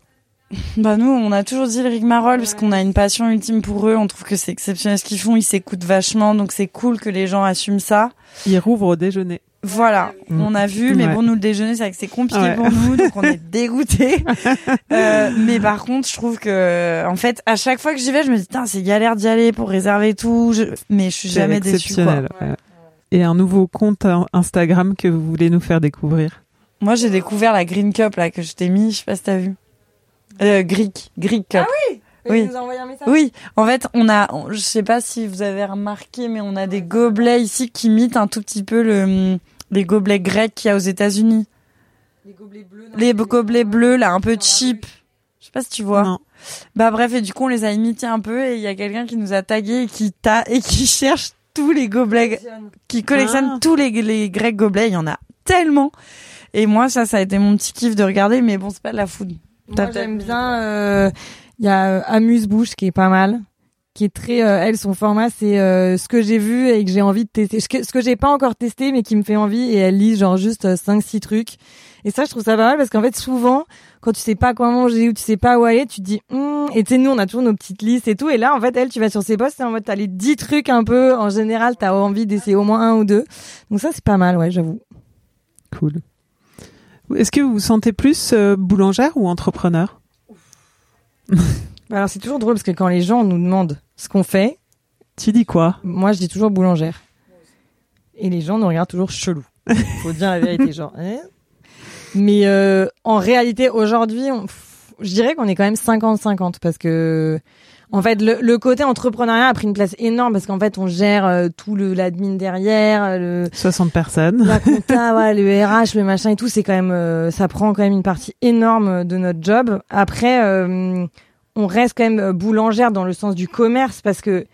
Bah nous, on a toujours dit le rigmarole parce qu'on a une passion ultime pour eux. On trouve que c'est exceptionnel ce qu'ils font. Ils s'écoutent vachement, donc c'est cool que les gens assument ça. Il rouvre au déjeuner. Voilà, Mm. on a vu, mais Ouais. bon, nous le déjeuner, c'est vrai que c'est compliqué Ouais. pour nous, donc on est dégoûtés. euh, mais par contre, je trouve que, en fait, à chaque fois que j'y vais, je me dis, c'est galère d'y aller pour réserver tout, je- mais je suis jamais déçue. Quoi. Et un nouveau compte in- Instagram que vous voulez nous faire découvrir? Moi, j'ai découvert la Green Cup là que je t'ai mis, je sais pas si t'as vu. Euh, Greek, Greek Cup. Oui. nous un message. Oui, en fait, on a, on- je sais pas si vous avez remarqué, mais on a des gobelets ici qui imitent un tout petit peu le, les gobelets grecs qu'il y a aux États-Unis. Les gobelets bleus. Les gobelets bleus, là, un peu cheap. Je sais pas si tu vois. Non. Bah bref, et du coup, on les a imités un peu, et il y a quelqu'un qui nous a tagué et qui ta et qui cherche tous les gobelets, qui collectionne Ah. tous les, les grecs gobelets. Il y en a tellement. Et moi, ça, ça a été mon petit kiff de regarder, mais bon, c'est pas de la food. Moi, j'aime bien. euh, Il y a euh, Amuse-bouche qui est pas mal, qui est très. euh, elle, son format, c'est euh, ce que j'ai vu et que j'ai envie de tester. Ce que, ce que j'ai pas encore testé, mais qui me fait envie. Et elle lit genre juste euh, 5-6 trucs. Et ça, je trouve ça pas mal parce qu'en fait, souvent, quand tu sais pas quoi manger ou tu sais pas où aller, tu te dis. Hum, et tu sais, nous, on a toujours nos petites listes et tout. Et là, en fait, elle, tu vas sur ses posts, c'est en mode t'as les 10 trucs un peu. En général, t'as envie d'essayer au moins un ou deux. Donc ça, c'est pas mal, ouais, j'avoue. Cool. Est-ce que vous vous sentez plus euh, boulangère ou entrepreneur Alors c'est toujours drôle parce que quand les gens nous demandent ce qu'on fait, Tu dis quoi moi je dis toujours boulangère. Et les gens nous regardent toujours chelou. Faut dire la vérité, genre. hein Mais euh, en réalité, aujourd'hui, on- je dirais qu'on est quand même 50-50 parce que en fait, le, le côté entrepreneuriat a pris une place énorme parce qu'en fait, on gère euh, tout le l'admin derrière, euh, le 60 personnes. la compta, ouais, le RH, le machin et tout, c'est quand même, euh, ça prend quand même une partie énorme de notre job. Après, euh, on reste quand même euh, boulangère dans le sens du commerce parce que,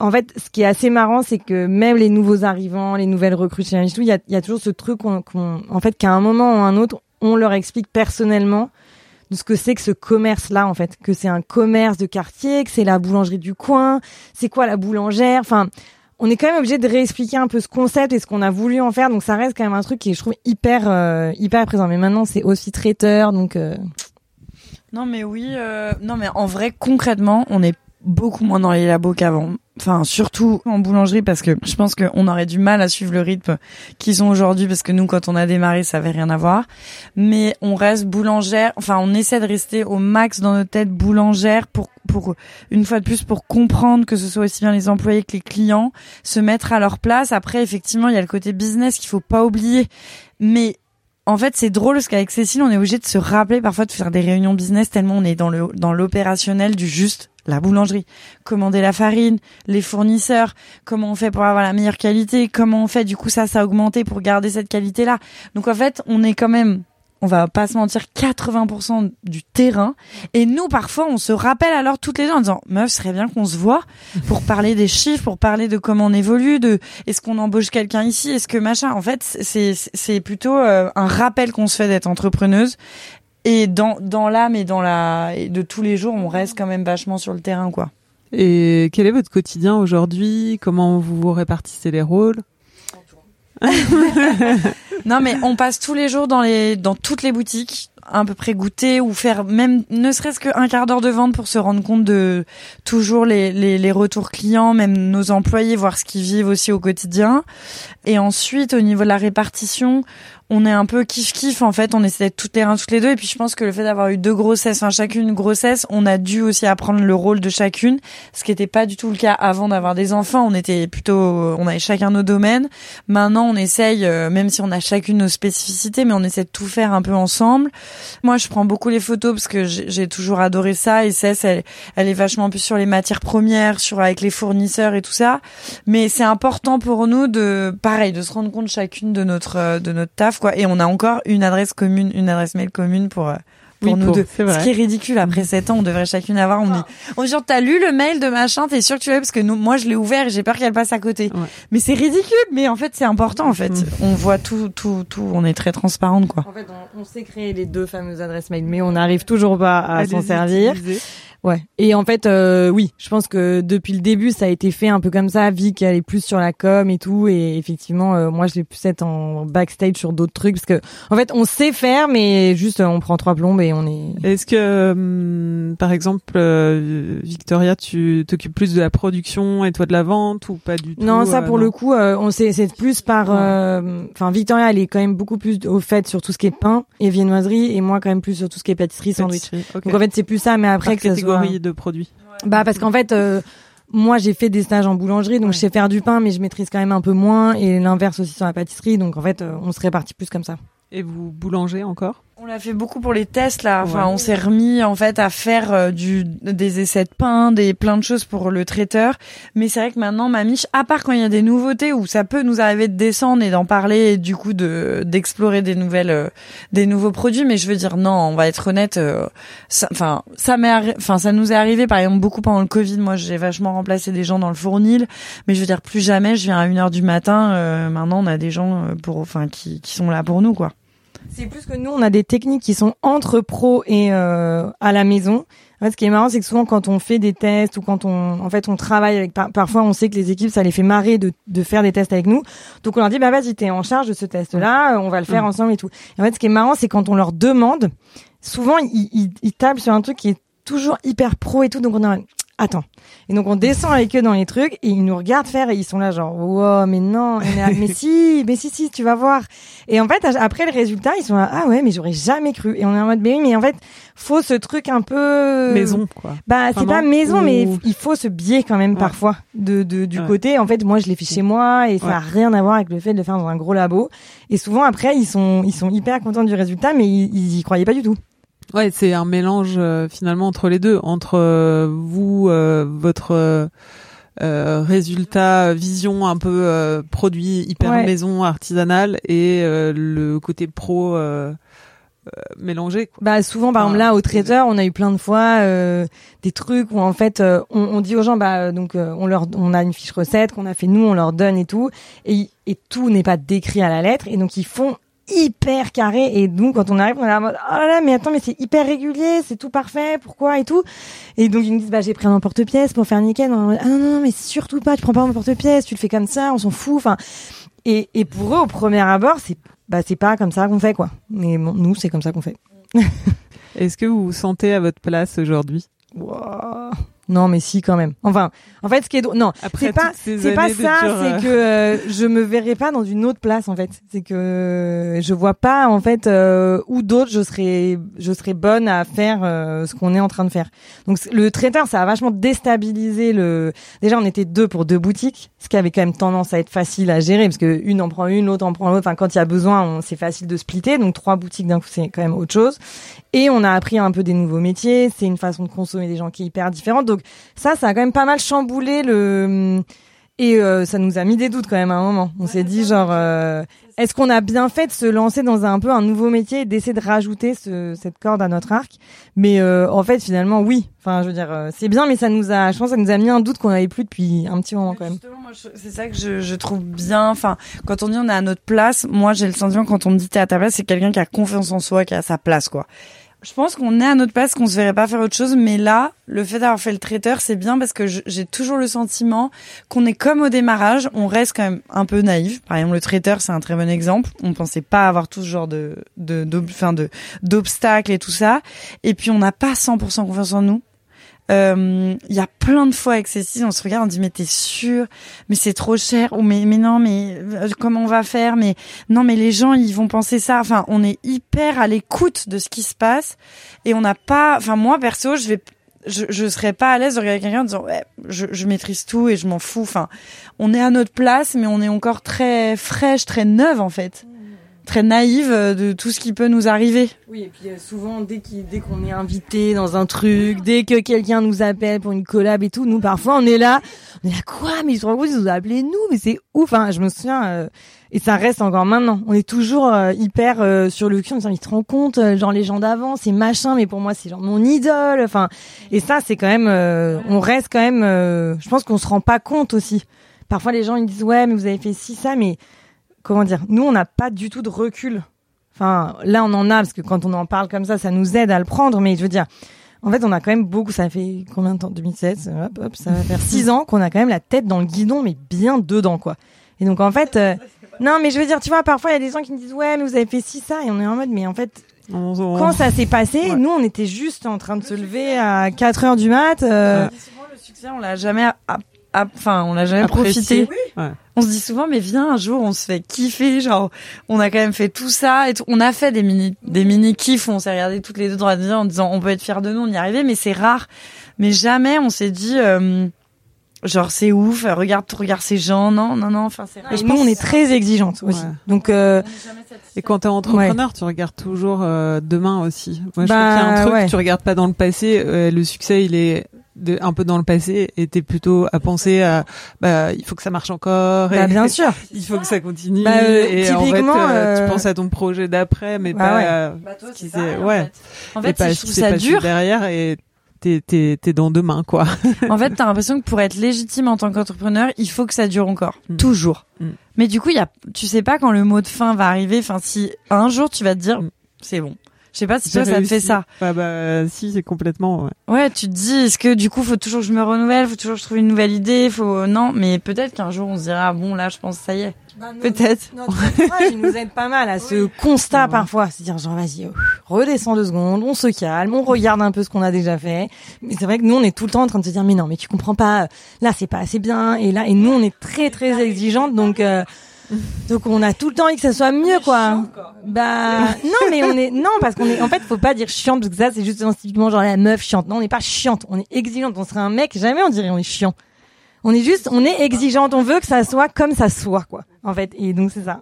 en fait, ce qui est assez marrant, c'est que même les nouveaux arrivants, les nouvelles recrues chez tout, il y a, il y a toujours ce truc qu'on, en fait, qu'à un moment ou à un autre, on leur explique personnellement de ce que c'est que ce commerce-là, en fait, que c'est un commerce de quartier, que c'est la boulangerie du coin, c'est quoi la boulangère, enfin, on est quand même obligé de réexpliquer un peu ce concept et ce qu'on a voulu en faire, donc ça reste quand même un truc qui je trouve, hyper, euh, hyper présent. Mais maintenant, c'est aussi traiteur, donc. Euh, non mais oui, euh, non mais en vrai concrètement, on est beaucoup moins dans les labos qu'avant. Enfin, surtout en boulangerie parce que je pense qu'on aurait du mal à suivre le rythme qu'ils ont aujourd'hui parce que nous, quand on a démarré, ça avait rien à voir. Mais on reste boulangère. Enfin, on essaie de rester au max dans notre tête boulangère pour pour une fois de plus pour comprendre que ce soit aussi bien les employés que les clients se mettre à leur place. Après, effectivement, il y a le côté business qu'il faut pas oublier. Mais en fait, c'est drôle parce qu'avec Cécile, on est obligé de se rappeler parfois de faire des réunions business tellement on est dans le dans l'opérationnel du juste la boulangerie, commander la farine, les fournisseurs, comment on fait pour avoir la meilleure qualité, comment on fait du coup ça ça a augmenté pour garder cette qualité là. Donc en fait, on est quand même on va pas se mentir 80% du terrain. Et nous parfois on se rappelle alors toutes les deux en disant meuf serait bien qu'on se voit pour parler des chiffres pour parler de comment on évolue de est-ce qu'on embauche quelqu'un ici est-ce que machin. En fait c'est c'est plutôt euh, un rappel qu'on se fait d'être entrepreneuse et dans dans l'âme et dans la de tous les jours, on reste quand même vachement sur le terrain, quoi. Et quel est votre quotidien aujourd'hui? Comment vous vous répartissez les rôles? Non, mais on passe tous les jours dans les dans toutes les boutiques à peu près goûter ou faire même ne serait-ce qu'un quart d'heure de vente pour se rendre compte de toujours les, les, les, retours clients, même nos employés, voir ce qu'ils vivent aussi au quotidien. Et ensuite, au niveau de la répartition, on est un peu kiff kiff en fait on essaie d'être toutes les uns toutes les deux et puis je pense que le fait d'avoir eu deux grossesses enfin chacune une grossesse on a dû aussi apprendre le rôle de chacune ce qui n'était pas du tout le cas avant d'avoir des enfants on était plutôt on avait chacun nos domaines. Maintenant on essaye euh, même si on a chacune nos spécificités mais on essaie de tout faire un peu ensemble. Moi je prends beaucoup les photos parce que j'ai toujours adoré ça et Cess elle, elle est vachement plus sur les matières premières sur avec les fournisseurs et tout ça. Mais c'est important pour nous de pareil de se rendre compte chacune de notre euh, de notre taf quoi. Et on a encore une adresse commune, une adresse mail commune pour euh, pour nous deux. Ce qui est ridicule après 7 ans, on devrait chacune avoir. On dit, on dit, t'as lu le mail de machin, t'es sûr que tu l'as parce que nous, moi je l'ai ouvert et j'ai peur qu'elle passe à côté. Mais c'est ridicule, mais en fait c'est important en fait. Mm. On voit tout, tout, tout. On est très transparente quoi. En fait, on, sait créer les deux fameuses adresses mail, mais on n'arrive toujours pas à, s'en servir. Ouais. Et en fait, euh, oui, je pense que depuis le début, ça a été fait un peu comme ça. Vic, elle est plus sur la com et tout, et effectivement, euh, moi, je vais plus être en backstage sur d'autres trucs parce que, en fait, on sait faire, mais juste, on prend trois plombes et on est. Est-ce que, hum, par exemple, euh, Victoria, tu t'occupes plus de la production et toi de la vente ou pas du tout Non, ça pour le coup, on sait, c'est plus par. Enfin, Victoria, elle est quand même beaucoup plus au fait sur tout ce qui est pain et viennoiserie, et moi quand même plus sur tout ce qui est pâtisserie, sandwich. Donc en fait, c'est plus ça, mais après que de produits Bah parce qu'en fait. Euh, moi, j'ai fait des stages en boulangerie, donc je sais faire du pain, mais je maîtrise quand même un peu moins, et l'inverse aussi sur la pâtisserie. Donc, en fait, euh, on se répartit plus comme ça. Et vous boulangez encore? On l'a fait beaucoup pour les tests là. Enfin, on s'est remis en fait à faire euh, du des essais de pain, des plein de choses pour le traiteur. Mais c'est vrai que maintenant, ma miche, à part quand il y a des nouveautés où ça peut nous arriver de descendre et d'en parler, et du coup de d'explorer des nouvelles, euh, des nouveaux produits. Mais je veux dire non, on va être honnête. Euh, enfin, ça, m'est, enfin ça nous est arrivé par exemple beaucoup pendant le Covid. Moi, j'ai vachement remplacé des gens dans le fournil, mais je veux dire plus jamais. Je viens à une heure du matin. maintenant, on a des gens pour, enfin qui qui sont là pour nous quoi. C'est plus que nous, on a des techniques qui sont entre pros et euh, à la maison. En fait, ce qui est marrant, c'est que souvent quand on fait des tests ou quand on, en fait, on travaille avec, parfois on sait que les équipes, ça les fait marrer de, de faire des tests avec nous. Donc on leur dit, bah vas-y, t'es en charge de ce test-là, on va le faire ensemble et tout. en fait, ce qui est marrant, c'est quand on leur demande, souvent ils, ils, ils tablent sur un truc qui est toujours hyper pro et tout. Donc on a, attends. Et donc on descend avec eux dans les trucs et ils nous regardent faire et ils sont là genre wow mais non mais, si mais si si tu vas voir. Et en fait après le résultat ils sont là ah ouais mais j'aurais jamais cru et on est en mode mais oui mais en fait faut ce truc un peu maison quoi. Bah c'est pas maison mais il faut ce biais quand même parfois de, de du côté en fait moi je l'ai fait chez moi et ça a rien à voir avec le fait de le faire dans un gros labo et souvent après ils sont ils sont hyper contents du résultat mais ils, ils y croyaient pas du tout. Ouais, c'est un mélange euh, finalement entre les deux, entre euh, vous, euh, votre résultat, vision un peu produit hyper maison artisanal et le côté pro mélangé. Quoi. Bah souvent, par exemple là au traiteur, on a eu plein de fois des trucs où en fait on, on, dit aux gens bah donc on leur on a une fiche recette qu'on a fait nous, on leur donne et tout et, et tout n'est pas décrit à la lettre et donc ils font hyper carré. Et donc quand on arrive on est en mode oh là là mais attends mais c'est hyper régulier c'est tout parfait pourquoi? et tout. Et donc ils nous disent bah j'ai pris un porte-pièce pour faire nickel ah non non non mais surtout pas tu prends pas un porte-pièce tu le fais comme ça on s'en fout enfin et et pour eux au premier abord c'est bah c'est pas comme ça qu'on fait quoi. Mais bon, nous c'est comme ça qu'on fait. Est-ce que vous vous sentez à votre place aujourd'hui? Wow. Non, mais si quand même. Enfin, en fait, ce qui est non, c'est pas, c'est pas ça. dur, euh, C'est que euh, je me verrais pas dans une autre place en fait. C'est que euh, je vois pas en fait euh, où d'autres je serais, je serais bonne à faire euh, ce qu'on est en train de faire. Donc c'est- le traiteur, ça a vachement déstabilisé le. Déjà, on était deux pour deux boutiques, ce qui avait quand même tendance à être facile à gérer parce que une en prend une, l'autre en prend l'autre. Enfin, quand il y a besoin, on- c'est facile de splitter. Donc trois boutiques d'un coup, c'est quand même autre chose. Et on a appris un peu des nouveaux métiers. C'est une façon de consommer des gens qui est hyper différente. Donc ça, ça a quand même pas mal chamboulé le. Et euh, ça nous a mis des doutes quand même à un moment. On s'est dit genre, euh, est-ce qu'on a bien fait de se lancer dans un peu un nouveau métier et d'essayer de rajouter ce, cette corde à notre arc? Mais euh, en fait, finalement, oui. Enfin, je veux dire, euh, c'est bien, mais ça nous a, je pense, ça nous a mis un doute qu'on avait plus depuis un petit moment quand même. C'est ça que je, je trouve bien. Enfin, quand on dit on est à notre place, moi j'ai le sentiment quand on me dit t'es à ta place, c'est quelqu'un qui a confiance en soi, qui a sa place, quoi. Je pense qu'on est à notre place, qu'on se verrait pas faire autre chose, mais là, le fait d'avoir fait le traiteur, c'est bien parce que j'ai toujours le sentiment qu'on est comme au démarrage, on reste quand même un peu naïf. Par exemple, le traiteur, c'est un très bon exemple. On pensait pas avoir tout ce genre de, de, de, d'obstacles et tout ça. Et puis, on n'a pas 100% confiance en nous. Euh, Il y a plein de fois avec Cécile, on se regarde, on dit mais t'es sûr? Mais c'est trop cher? Ou mais mais non mais euh, comment on va faire? Mais non mais les gens ils vont penser ça. Enfin on est hyper à l'écoute de ce qui se passe et on n'a pas. Enfin moi perso je vais je, je serais pas à l'aise de regarder quelqu'un en disant ouais je, je maîtrise tout et je m'en fous. Enfin on est à notre place mais on est encore très fraîche, très neuve en fait, très naïve euh, de tout ce qui peut nous arriver. Oui, et puis euh, souvent, dès qu'on est invité dans un truc, dès que quelqu'un nous appelle pour une collab et tout, nous parfois on est là, on est là quoi Mais te rends compte, ils nous ont appelé nous, mais c'est ouf. Hein, je me souviens, euh, et ça reste encore maintenant. On est toujours euh, hyper euh, sur le cul, disant, mais tu te rends compte, euh, genre les gens d'avant, c'est machin, mais pour moi c'est genre mon idole. Enfin, et ça c'est quand même, on reste quand même. je pense qu'on se rend pas compte aussi. Parfois les gens ils disent ouais, mais vous avez fait ci ça, mais comment dire Nous on n'a pas du tout de recul. Enfin, là, on en a, parce que quand on en parle comme ça, ça nous aide à le prendre, mais je veux dire, en fait, on a quand même beaucoup, ça fait combien de temps? 2007, hop, hop, ça va faire six ans qu'on a quand même la tête dans le guidon, mais bien dedans, quoi. Et donc, en fait, euh, non, mais je veux dire, tu vois, parfois, il y a des gens qui me disent, ouais, mais vous avez fait ci, ça, et on est en mode, mais en fait, On- on- quand ça s'est passé, Ouais. nous, on était juste en train de se lever à 4 heures du mat, euh, Ouais. souvent le succès, on l'a jamais, enfin, on l'a jamais Apprécié. profité. Ouais. On se dit souvent, mais viens un jour, on se fait kiffer, genre, on a quand même fait tout ça et. On a fait des mini, des mini kiffs, on s'est regardé toutes les deux droits en disant, on peut être fiers de nous, on y arrivait, mais c'est rare. Mais jamais on s'est dit, euh, genre, c'est ouf, regarde, regarde ces gens, non, non, non, enfin, c'est rare. et nous, on est très exigeantes aussi. Ouais. Donc, euh, Et quand t'es entrepreneur, tu regardes toujours euh, demain aussi. Moi, je Bah, trouve qu'il y a un truc, ouais. tu regardes pas dans le passé. euh, le succès, il est de, un peu dans le passé, et t'es plutôt à penser à, bah, il faut que ça marche encore. bah, et bien sûr. Il faut que ça continue. Bah, euh, et en fait, typiquement, euh, euh, tu penses à ton projet d'après, mais Bah pas. ouais. à Bah, toi, ce qui c'est s'est- ça, ouais. en fait. En et fait, pas si ce je trouve ça passé dur. derrière et t'es t'es t'es dans demain quoi. En fait, t'as l'impression que pour être légitime en tant qu'entrepreneur, il faut que ça dure encore, Mm. toujours. Mm. Mais du coup, il y a, tu sais pas quand le mot de fin va arriver. Enfin, si un jour tu vas te dire, Mm. c'est bon. Je sais pas si toi ça te fait ça. Bah, bah si, c'est complètement. Ouais. Ouais, tu te dis, est-ce que du coup, faut toujours que je me renouvelle, faut toujours que je trouve une nouvelle idée, faut non, mais peut-être qu'un jour on se dira, bon là, je pense ça y est. Peut-être. Notre entourage, il nous aide pas mal à ce constat parfois. C'est-à-dire, genre, vas-y, euh, redescends deux secondes, on se calme, on regarde un peu ce qu'on a déjà fait. Mais c'est vrai que nous, on est tout le temps en train de se dire, mais non, mais tu comprends pas, là, c'est pas assez bien. Et là, et nous, on est très, très exigeantes. Donc, euh, donc, on a tout le temps envie que ça soit mieux, quoi. Bah, non, mais on est, non, parce qu'on est, en fait, faut pas dire chiante, parce que ça, c'est juste typiquement genre la meuf chiante. Non, on n'est pas chiante, on est exigeante. On serait un mec, jamais on dirait on est chiant. On est juste, on est exigeante, on veut que ça soit comme ça soit, quoi. En fait, et donc c'est ça.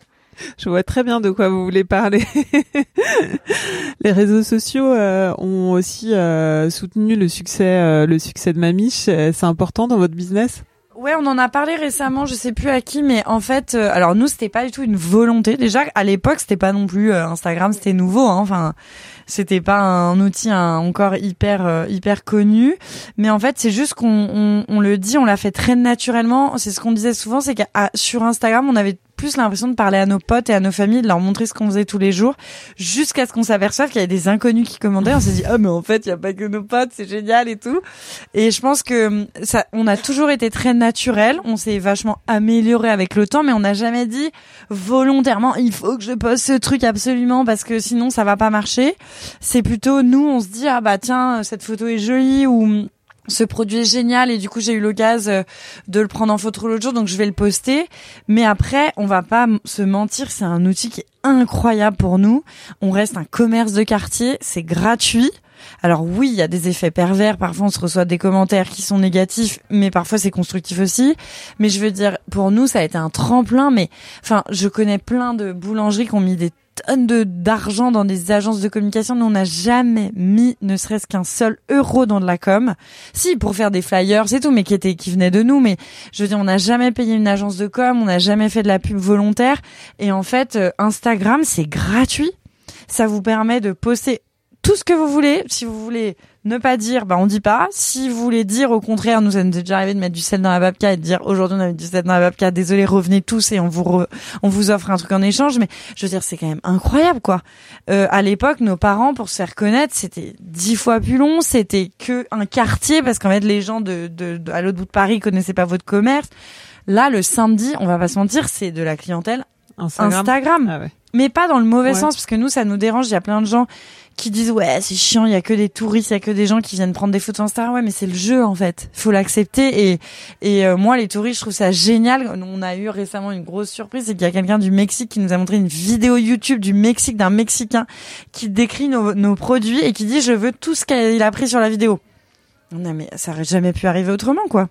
Je vois très bien de quoi vous voulez parler. Les réseaux sociaux euh, ont aussi euh, soutenu le succès, euh, le succès de Mamiche. Euh, C'est important dans votre business? Ouais, on en a parlé récemment, je sais plus à qui, mais en fait, euh, alors nous, c'était pas du tout une volonté. Déjà, à l'époque, c'était pas non plus euh, Instagram, c'était nouveau. Hein, enfin, c'était pas un outil encore hyper euh, hyper connu. Mais en fait, c'est juste qu'on on, on le dit, on l'a fait très naturellement. C'est ce qu'on disait souvent, c'est que sur Instagram, on avait plus l'impression de parler à nos potes et à nos familles, de leur montrer ce qu'on faisait tous les jours, jusqu'à ce qu'on s'aperçoive qu'il y avait des inconnus qui commandaient. On s'est dit, oh mais en fait, il y a pas que nos potes, c'est génial et tout. Et je pense que hum, ça, on a toujours été très naturel. On s'est vachement amélioré avec le temps, mais on n'a jamais dit volontairement, il faut que je poste ce truc absolument parce que sinon ça va pas marcher. C'est plutôt nous, on se dit, ah bah tiens, cette photo est jolie ou hum, ce produit est génial et du coup j'ai eu l'occasion de le prendre en photo l'autre jour donc je vais le poster mais après on va pas se mentir c'est un outil qui est incroyable pour nous on reste un commerce de quartier c'est gratuit alors oui, il y a des effets pervers. Parfois, on se reçoit des commentaires qui sont négatifs, mais parfois c'est constructif aussi. Mais je veux dire, pour nous, ça a été un tremplin. Mais enfin, je connais plein de boulangeries qui ont mis des tonnes de d'argent dans des agences de communication. Nous, on n'a jamais mis ne serait-ce qu'un seul euro dans de la com. Si, pour faire des flyers, c'est tout, mais qui était, qui venait de nous. Mais je veux dire, on n'a jamais payé une agence de com, on n'a jamais fait de la pub volontaire. Et en fait, euh, Instagram, c'est gratuit. Ça vous permet de poster tout ce que vous voulez. Si vous voulez ne pas dire, bah on dit pas. Si vous voulez dire au contraire, nous ça nous est déjà arrivé de mettre du sel dans la babka et de dire aujourd'hui on a mis du sel dans la babka, désolé, revenez tous et on vous on vous offre un truc en échange. Mais je veux dire, c'est quand même incroyable quoi. Euh, à l'époque, nos parents pour se faire connaître, c'était dix fois plus long. C'était que un quartier parce qu'en fait les gens de, de, à l'autre bout de Paris connaissaient pas votre commerce. Là, le samedi, on va pas se mentir, c'est de la clientèle Instagram. Ah ouais. Mais pas dans le mauvais Ouais. sens, parce que nous, ça nous dérange. Il y a plein de gens qui disent ouais, c'est chiant, il y a que des touristes, il y a que des gens qui viennent prendre des photos Instagram. Ouais, mais c'est le jeu en fait. Faut l'accepter. Et et euh, moi, les touristes, je trouve ça génial. On a eu récemment une grosse surprise, c'est qu'il y a quelqu'un du Mexique qui nous a montré une vidéo YouTube du Mexique d'un Mexicain qui décrit nos, nos produits et qui dit je veux tout ce qu'il a pris sur la vidéo. Non mais ça aurait jamais pu arriver autrement quoi.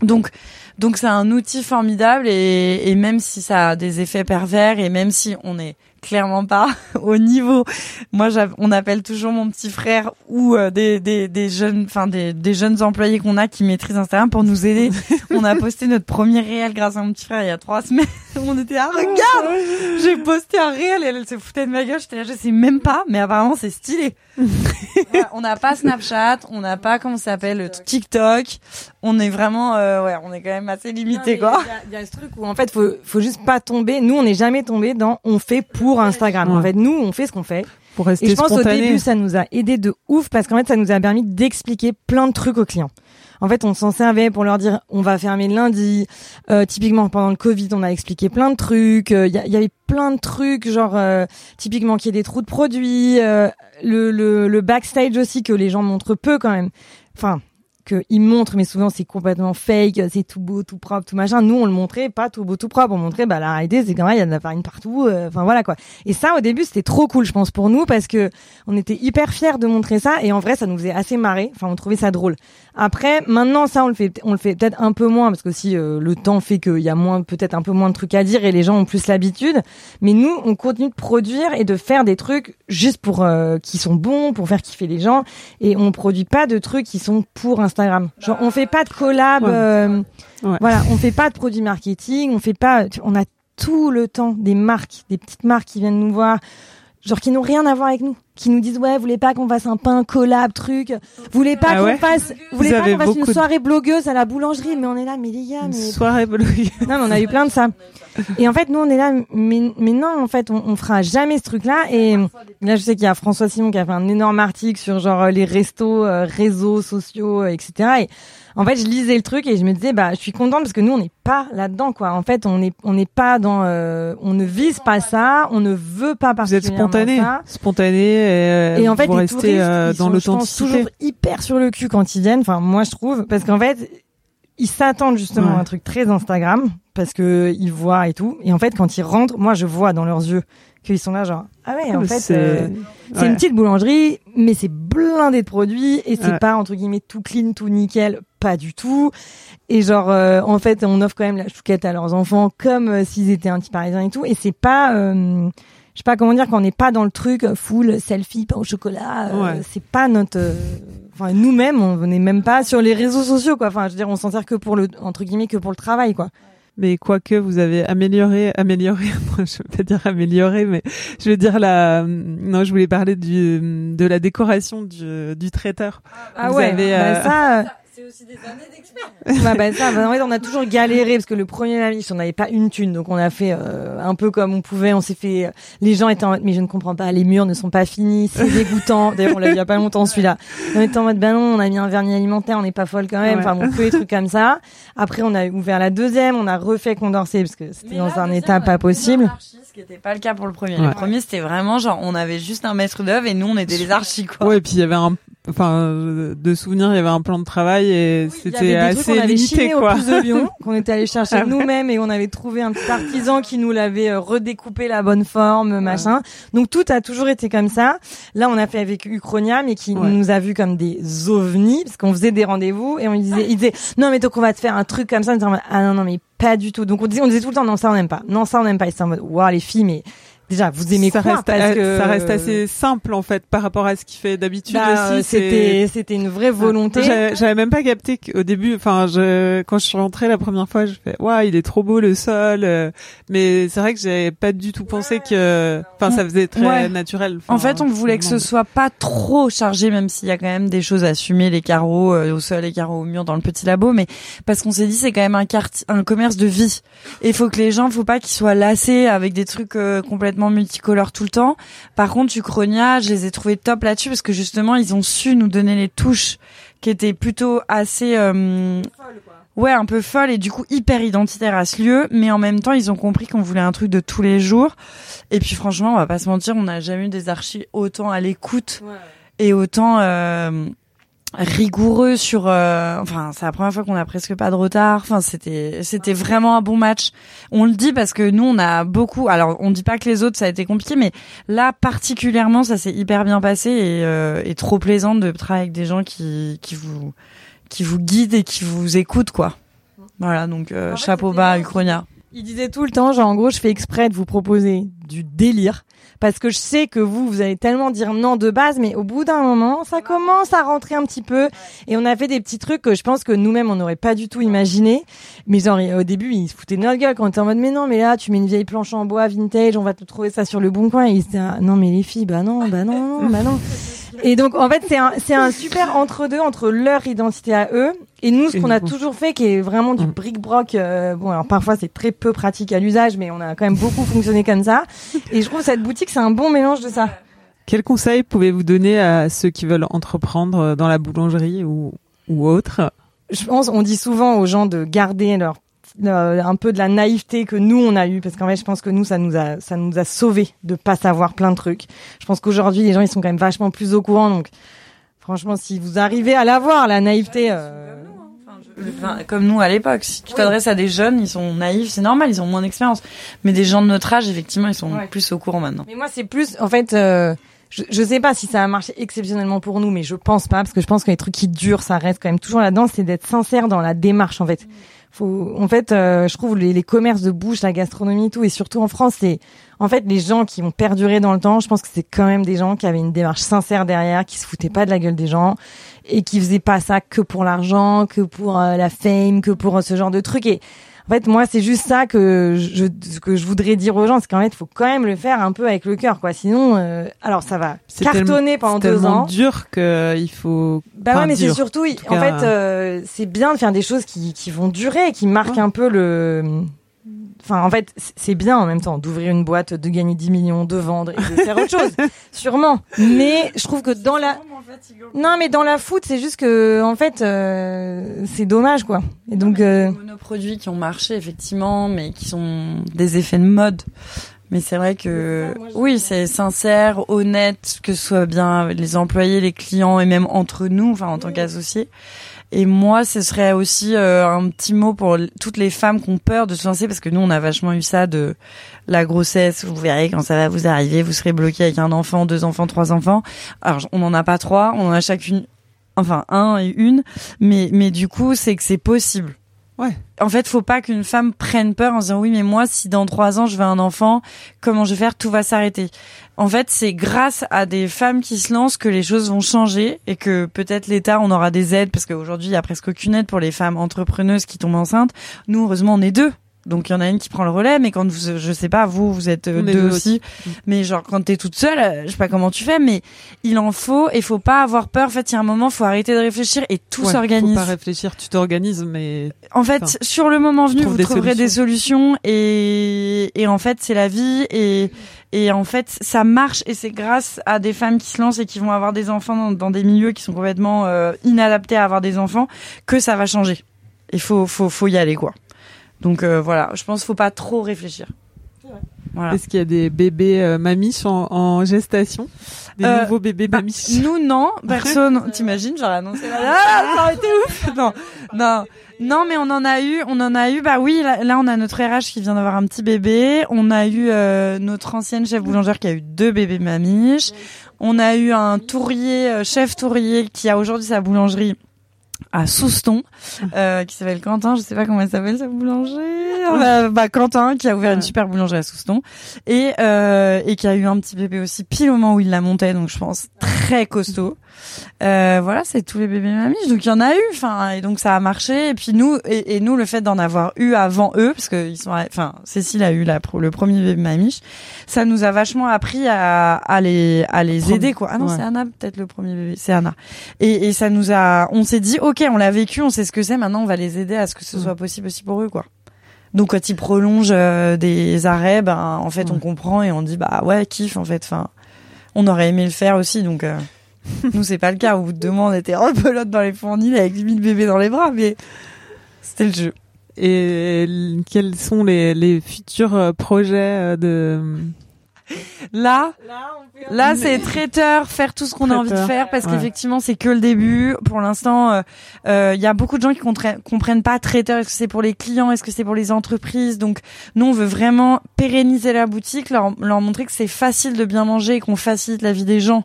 Donc, donc c'est un outil formidable et, et même si ça a des effets pervers et même si on est clairement pas au niveau, moi on appelle toujours mon petit frère ou euh, des, des, des jeunes, enfin des, des jeunes employés qu'on a qui maîtrisent Instagram pour nous aider. on a posté notre premier réel grâce à mon petit frère il y a trois semaines. on était ah regarde, j'ai posté un réel et elle, elle se foutait de ma gueule. J'étais là, je sais même pas, mais apparemment c'est stylé. On n'a pas Snapchat, on n'a pas comment ça s'appelle le TikTok. On est vraiment, euh, ouais, on est quand même assez limité quoi. Il y a- il y, a ce truc où en fait, faut, faut juste pas tomber. Nous, on n'est jamais tombé dans on fait pour Instagram. En fait, nous, on fait ce qu'on fait. Pour Et rester je pense au début, ça nous a aidé de ouf parce qu'en fait, ça nous a permis d'expliquer plein de trucs aux clients. En fait, on s'en servait pour leur dire on va fermer le lundi. Euh, typiquement, pendant le Covid, on a expliqué plein de trucs. Euh, Il y, a- il y avait plein de trucs, genre euh, typiquement qu'il y ait des trous de produits, euh, le, le, le backstage aussi que les gens montrent peu quand même. Enfin, qu'ils montrent, mais souvent c'est complètement fake, c'est tout beau, tout propre, tout machin. Nous, on le montrait pas tout beau, tout propre. On montrait, bah la réalité, c'est quand même il y a de la farine partout. euh, Enfin voilà quoi. Et ça, au début, c'était trop cool, je pense, pour nous parce que on était hyper fiers de montrer ça et en vrai, ça nous faisait assez marrer. Enfin, on trouvait ça drôle. Après, maintenant, ça, on le fait, on le fait peut-être un peu moins parce que si le temps fait qu'il y a moins, peut-être un peu moins de trucs à dire et les gens ont plus l'habitude. Mais nous, on continue de produire et de faire des trucs juste pour euh, qui sont bons, pour faire kiffer les gens et on produit pas de trucs qui sont pour Instagram. Genre, on fait pas de collab. Ouais. euh, Ouais. Voilà, on fait pas de produits marketing, on fait pas. On a tout le temps des marques, des petites marques qui viennent nous voir, genre qui n'ont rien à voir avec nous, qui nous disent ouais, vous voulez pas qu'on fasse un pain collab truc, vous voulez pas Ah qu'on ouais? fasse, vous voulez Vous pas qu'on fasse une soirée blogueuse à la boulangerie, mais on est là, mais les gars, Une mais soirée blogueuse. non, mais on a eu plein de ça. Et en fait, nous, on est là, mais, mais non, en fait, on, on fera jamais ce truc-là. Et là, je sais qu'il y a François Simon qui a fait un énorme article sur genre les restos, euh, réseaux sociaux, euh, etc. Et en fait, je lisais le truc et je me disais, bah, je suis contente parce que nous, on n'est pas là-dedans, quoi. En fait, on n'est, on n'est pas dans, euh, on ne vise pas ça, on ne veut pas Vous êtes particulièrement spontané, ça. spontané et, euh, Et en fait, vous les restez touristes, euh, ils dans l'authenticité. toujours hyper sur le cul quand ils viennent. Enfin, moi, je trouve, parce qu'en fait, ils s'attendent justement Ouais. à un truc très Instagram parce que ils voient et tout. Et en fait, quand ils rentrent, moi, je vois dans leurs yeux qu'ils sont là, genre, ah ouais, en Mais fait, c'est- euh, ouais. une petite boulangerie, mais c'est blindé de produits et c'est Ouais. pas entre guillemets tout clean, tout nickel, pas du tout. Et genre, euh, en fait, on offre quand même la chouquette à leurs enfants comme euh, s'ils étaient un petit parisien et tout. Et c'est pas, euh, je sais pas comment dire, quand on n'est pas dans le truc full selfie, pain au chocolat. euh, Ouais. C'est pas notre, euh, enfin nous-mêmes, on n'est même pas sur les réseaux sociaux, quoi. Enfin, je veux dire, on s'en sert que pour le, entre guillemets, que pour le travail, quoi. Mais quoique vous avez amélioré, amélioré, je veux pas dire amélioré, mais je veux dire la, non, je voulais parler du, de la décoration du, du traiteur. Ah Vous ouais, avez, bah euh, ça. C'est aussi des années d'expérience. bah, bah, ça, bah, en fait, on a toujours galéré parce que le premier on n'avait pas une thune, donc on a fait euh, un peu comme on pouvait. On s'est fait. euh, Les gens étaient en mode, mais je ne comprends pas, les murs ne sont pas finis, c'est dégoûtant. D'ailleurs, on l'a vu il y a pas longtemps celui-là. On était en mode, ben non, on a mis un vernis alimentaire, on n'est pas folle quand même. Ouais. Enfin, bon, que des trucs comme ça. Après, on a ouvert la deuxième, on a refait Condorcet parce que c'était dans un état pas possible. Ce qui n'était pas le cas pour le premier. Ouais. Le premier, c'était vraiment genre, on avait juste un maître d'œuvre et nous, on était les archis, quoi. Ouais, et puis il y avait un, enfin, de souvenir, il y avait un plan de travail et c'était trucs assez limité, quoi. qu'on était allé chercher Ah nous-mêmes et on avait trouvé un petit artisan qui nous l'avait euh, redécoupé la bonne forme, machin. Donc tout a toujours été comme ça. Là, on a fait avec Uchronia, mais qui Ouais. nous a vus comme des ovnis, parce qu'on faisait des rendez-vous et on disait, il disait, non mais donc on va te faire un truc comme ça. On mode, ah non non mais pas du tout. Donc on disait, on disait tout le temps, non ça on n'aime pas, non ça on n'aime pas. Et c'était en mode, waouh les filles, mais déjà vous aimez ça quoi reste, parce que ça reste assez simple en fait par rapport à ce qu'il fait d'habitude Bah, aussi. c'était c'était une vraie volonté. J'avais même pas capté qu'au début, enfin, je, quand je suis rentrée la première fois, je fais, waouh, il est trop beau le sol. euh, Mais c'est vrai que j'avais pas du tout pensé que, enfin, ça faisait très Ouais. naturel. En fait, on voulait que ce soit pas trop chargé, même s'il y a quand même des choses à assumer, les carreaux euh, au sol, les carreaux au mur dans le petit labo, mais parce qu'on s'est dit c'est quand même un quartier, un commerce de vie. Et il faut que les gens, faut pas qu'ils soient lassés avec des trucs euh, complètement multicolores tout le temps. Par contre, Uchronia, je les ai trouvés top là-dessus parce que justement, ils ont su nous donner les touches qui étaient plutôt assez euh, ouais un peu folles et du coup hyper identitaires à ce lieu. Mais en même temps ils ont compris qu'on voulait un truc de tous les jours. Et puis franchement on va pas se mentir on n'a jamais eu des archis autant à l'écoute et autant euh, rigoureux sur euh, enfin c'est la première fois qu'on a presque pas de retard. Enfin c'était c'était vraiment un bon match. On le dit parce que nous on a beaucoup alors on dit pas que les autres ça a été compliqué mais là particulièrement ça s'est hyper bien passé et, euh, et trop plaisant de travailler avec des gens qui qui vous qui vous guident et qui vous écoutent quoi. Voilà donc euh, chapeau bas bien. Il disait tout le temps, genre en gros, je fais exprès de vous proposer du délire parce que je sais que vous, vous allez tellement dire non de base, mais au bout d'un moment, ça commence à rentrer un petit peu. Et on a fait des petits trucs que je pense que nous-mêmes on n'aurait pas du tout imaginé. Mais genre au début, ils se foutaient de notre gueule quand on était en mode mais non, mais là tu mets une vieille planche en bois vintage, on va te trouver ça sur le bon coin. Et ils étaient ah, non mais les filles, bah non, bah non, bah non. Et donc en fait c'est un c'est un super entre deux entre leur identité à eux et nous ce qu'on a toujours fait qui est vraiment du Mm. bric-broc. euh, bon alors parfois c'est très peu pratique à l'usage mais on a quand même beaucoup fonctionné comme ça. Et je trouve cette boutique c'est un bon mélange de ça. Quels conseils pouvez-vous donner à ceux qui veulent entreprendre dans la boulangerie ou, ou autre? Je pense on dit souvent aux gens de garder leur euh, un peu de la naïveté que nous on a eu parce qu'en fait je pense que nous ça nous a ça nous a sauvé de pas savoir plein de trucs. Je pense qu'aujourd'hui les gens ils sont quand même vachement plus au courant donc franchement si vous arrivez à l'avoir la naïveté euh, Enfin, comme nous à l'époque, si tu t'adresses à des jeunes, ils sont naïfs, c'est normal, ils ont moins d'expérience. Mais des gens de notre âge, effectivement, ils sont Ouais. plus au courant maintenant. Mais moi, c'est plus, en fait, euh, je, je sais pas si ça a marché exceptionnellement pour nous, mais je pense pas, parce que je pense que les trucs qui durent, ça reste quand même toujours là-dedans, c'est d'être sincère dans la démarche, en fait. Faut, en fait, euh, je trouve les, les commerces de bouche, la gastronomie et tout, et surtout en France, c'est, en fait, les gens qui ont perduré dans le temps, je pense que c'est quand même des gens qui avaient une démarche sincère derrière, qui se foutaient pas de la gueule des gens, et qui faisaient pas ça que pour l'argent, que pour euh, la fame, que pour euh, ce genre de trucs. Et en fait, moi, c'est juste ça que je que je voudrais dire aux gens, c'est qu'en fait, il faut quand même le faire un peu avec le cœur, quoi. Sinon, euh, alors ça va C'est cartonner pendant C'est deux tellement ans. dur qu'il faut. Bah ouais, mais c'est surtout, il- tout en fait, euh, c'est bien de faire des choses qui qui vont durer, qui marquent Ouais. un peu le. Enfin, en fait, c'est bien en même temps d'ouvrir une boîte, de gagner 10 millions, de vendre et de faire autre chose, sûrement. Mais je trouve que dans la non, mais dans la foot, c'est juste que en fait, euh, c'est dommage, quoi. Et donc, euh, Des monoproduits qui ont marché, effectivement, mais qui sont des effets de mode. Mais c'est vrai que, oui, c'est sincère, honnête, que ce soit bien les employés, les clients et même entre nous, enfin, en tant qu'associés. Et moi, ce serait aussi euh, un petit mot pour toutes les femmes qui ont peur de se lancer, parce que nous, on a vachement eu ça de la grossesse. Vous verrez quand ça va vous arriver, vous serez bloqué avec un enfant, deux enfants, trois enfants. Alors, on n'en a pas trois, on en a chacune, enfin un et une, mais mais du coup, c'est que c'est possible. En fait, faut pas qu'une femme prenne peur en se disant oui, mais moi, si dans trois ans je veux un enfant, comment je vais faire? Tout va s'arrêter. En fait, c'est grâce à des femmes qui se lancent que les choses vont changer et que peut-être l'État, on aura des aides parce qu'aujourd'hui, il y a presque aucune aide pour les femmes entrepreneuses qui tombent enceintes. Nous, heureusement, on est deux. Donc il y en a une qui prend le relais, mais quand vous, je sais pas, vous, vous êtes euh, deux deux aussi. Mais genre quand t'es toute seule, euh, je sais pas comment tu fais, mais il en faut et faut pas avoir peur. En fait, il y a un moment, faut arrêter de réfléchir et tout Ouais, s'organise. Faut pas réfléchir, tu t'organises, mais En fait, Enfin, sur le moment venu, vous des trouverez des solutions et et en fait, c'est la vie et et en fait, ça marche et c'est grâce à des femmes qui se lancent et qui vont avoir des enfants dans, dans des milieux qui sont complètement euh, inadaptés à avoir des enfants que ça va changer. Il faut faut faut y aller quoi. Donc euh, voilà, je pense qu'il faut pas trop réfléchir. Voilà. est-ce qu'il y a des bébés euh, mamiches en, en gestation? Des Euh, nouveaux bébés Bah, mamiches nous non, personne. T'imagines, j'aurais annoncé. Ah, ça aurait été ouf. Non, non, non, mais on en a eu, on en a eu. Bah oui, là, là, on a notre RH qui vient d'avoir un petit bébé. On a eu euh, notre ancienne chef boulangère qui a eu deux bébés mamiches. On a eu un tourrier, euh, chef tourrier qui a aujourd'hui sa boulangerie à Souston, euh, qui s'appelle Quentin. Je sais pas comment elle s'appelle sa boulangerie. Bah, bah, Quentin qui a ouvert une super boulangerie à Souston et euh, et qui a eu un petit bébé aussi pile au moment où il la montait. Donc je pense très costaud. Euh, voilà, c'est tous les bébés mamiches. Donc il y en a eu, enfin, et donc ça a marché. Et puis nous, et, et nous, le fait d'en avoir eu avant eux, parce que ils sont, enfin, Cécile a eu la, le premier bébé mamiche, ça nous a vachement appris à, à les, à les aider, quoi. Ah non, ouais. c'est Anna, peut-être le premier bébé, c'est Anna. Et, et ça nous a, on s'est dit, ok, on l'a vécu, on sait ce que c'est. Maintenant, on va les aider à ce que ce Ouais. soit possible aussi pour eux, quoi. Donc quand ils prolongent euh, des arrêts, ben en fait on comprend et on dit bah ouais kiff en fait. Enfin, on aurait aimé le faire aussi donc. euh, nous, c'est pas le cas. Au bout de deux mois, on était en pelote dans les fournils avec 8000 bébés dans les bras, mais c'était le jeu. Et quels sont les, les futurs euh, projets euh, de Là, là, c'est traiteur, faire tout ce qu'on a envie de faire parce Ouais. qu'effectivement, c'est que le début. Pour l'instant, euh, euh, il y a beaucoup de gens qui comprennent, comprennent pas traiteur. Est-ce que c'est pour les clients? Est-ce que c'est pour les entreprises? Donc, nous, on veut vraiment pérenniser la boutique, leur, leur montrer que c'est facile de bien manger et qu'on facilite la vie des gens,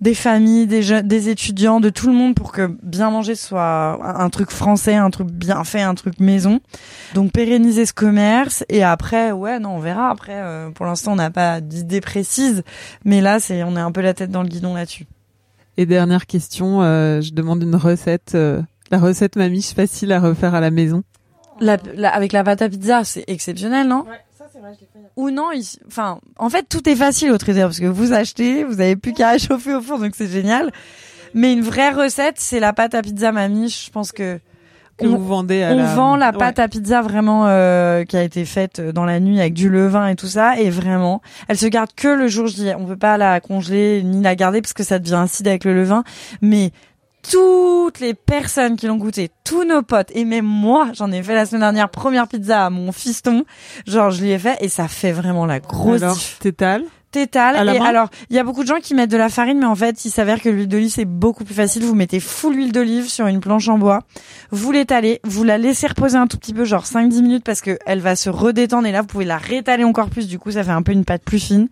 des familles, des jeunes, des étudiants, de tout le monde pour que bien manger soit un, truc français, un truc bien fait, un truc maison. Donc pérenniser ce commerce et après ouais non on verra après euh, pour l'instant on n'a pas d'idée précise mais là c'est on est un peu la tête dans le guidon là-dessus. Et dernière question, euh, je demande une recette, euh, la recette mamiche facile à refaire à la maison. La, la- avec la pâte à pizza c'est exceptionnel non? Ou non il- enfin en fait tout est facile au traiteur parce que vous achetez vous avez plus qu'à réchauffer au four donc c'est génial. Mais une vraie recette c'est la pâte à pizza mamie je pense que Que on- vous vendez à on la... vend la Ouais. pâte à pizza vraiment euh, qui a été faite dans la nuit avec du levain et tout ça. Et vraiment elle se garde que le jour J. On peut pas la congeler ni la garder parce que ça devient acide avec le levain. Mais toutes les personnes qui l'ont goûté, tous nos potes et même moi, j'en ai fait la semaine dernière première pizza à mon fiston, genre je lui ai fait et ça fait vraiment la grosse Alors, tétale. tétale. Et main alors, il y a beaucoup de gens qui mettent de la farine, mais en fait, il s'avère que l'huile d'olive, c'est beaucoup plus facile. Vous mettez full huile d'olive sur une planche en bois. Vous l'étalez. Vous la laissez reposer un tout petit peu, genre 5-10 minutes, parce que elle va se redétendre. Et là, vous pouvez la rétaler encore plus. Du coup, ça fait un peu une pâte plus fine.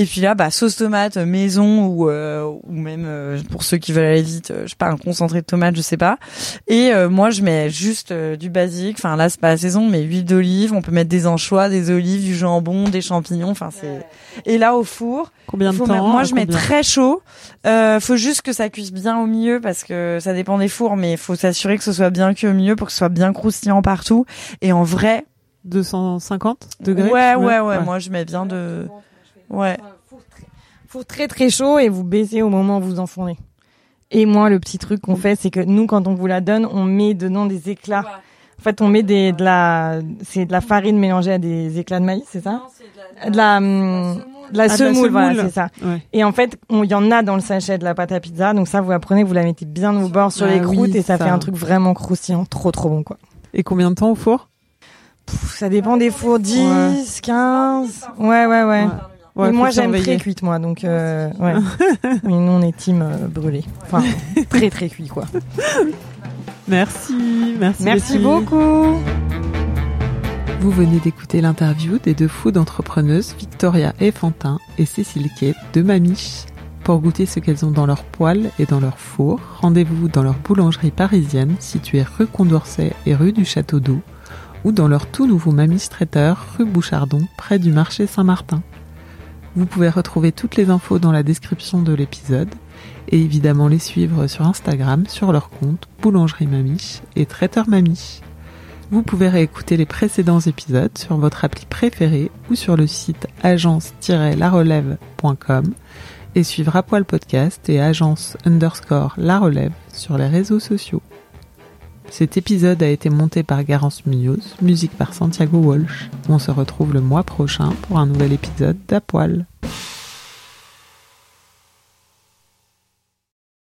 Et puis là, bah, sauce tomate euh, maison ou euh, ou même euh, pour ceux qui veulent aller vite, euh, je sais pas un concentré de tomate, je sais pas. Et euh, moi, je mets juste euh, du basique. Enfin là, c'est pas la saison, mais huile d'olive. On peut mettre des anchois, des olives, du jambon, des champignons. Enfin c'est. Et là au four, Combien de temps mettre- moi je mets très chaud. Euh, faut juste que ça cuise bien au milieu parce que ça dépend des fours, mais il faut s'assurer que ce soit bien cuit au milieu pour que ce soit bien croustillant partout. Et en vrai, 250 degrés ouais, ouais, ouais, Moi je mets bien de. Ouais. Four très très chaud et vous baissez au moment où vous enfournez. Et moi, le petit truc qu'on fait, c'est que nous, quand on vous la donne, on met dedans des éclats. En fait, on met des, de la, c'est de la farine mélangée à des éclats de maïs, c'est ça? De la, hum, de la Ah, de la semoule, voilà, c'est ça. Ouais. Et en fait, on- il y en a dans le sachet de la pâte à pizza, donc ça, vous la prenez, vous la mettez bien au bord sur Ah les oui, croûtes et ça, ça. fait un truc vraiment croustillant, trop trop bon quoi. Et combien de temps au four? Pff, ça dépend des fours, 10, 15. Ouais, ouais, ouais. Ouais, Et faut moi, j'aime très cuite, moi, donc euh, ouais. oui, nous, on est team euh, brûlé. Enfin, très très cuit, quoi. Merci, merci. Merci Betty. beaucoup. Vous venez d'écouter l'interview des deux food entrepreneuses Victoria Fantin et Cécile Kate de Mamiche. Pour goûter ce qu'elles ont dans leur poêle et dans leur four, rendez-vous dans leur boulangerie parisienne située rue Condorcet et rue du Château d'Eau ou dans leur tout nouveau Mamiche traiteur rue Bouchardon près du marché Saint-Martin. Vous pouvez retrouver toutes les infos dans la description de l'épisode et évidemment les suivre sur Instagram sur leur compte Boulangerie Mamiche et Traiteur Mamiche. Vous pouvez réécouter les précédents épisodes sur votre appli préférée ou sur le site agence-larelève.com et suivre à poil podcast et agence underscore la relève sur les réseaux sociaux. Cet épisode a été monté par Garance Munoz, musique par Santiago Walsh. On se retrouve le mois prochain pour un nouvel épisode d'Apoil. you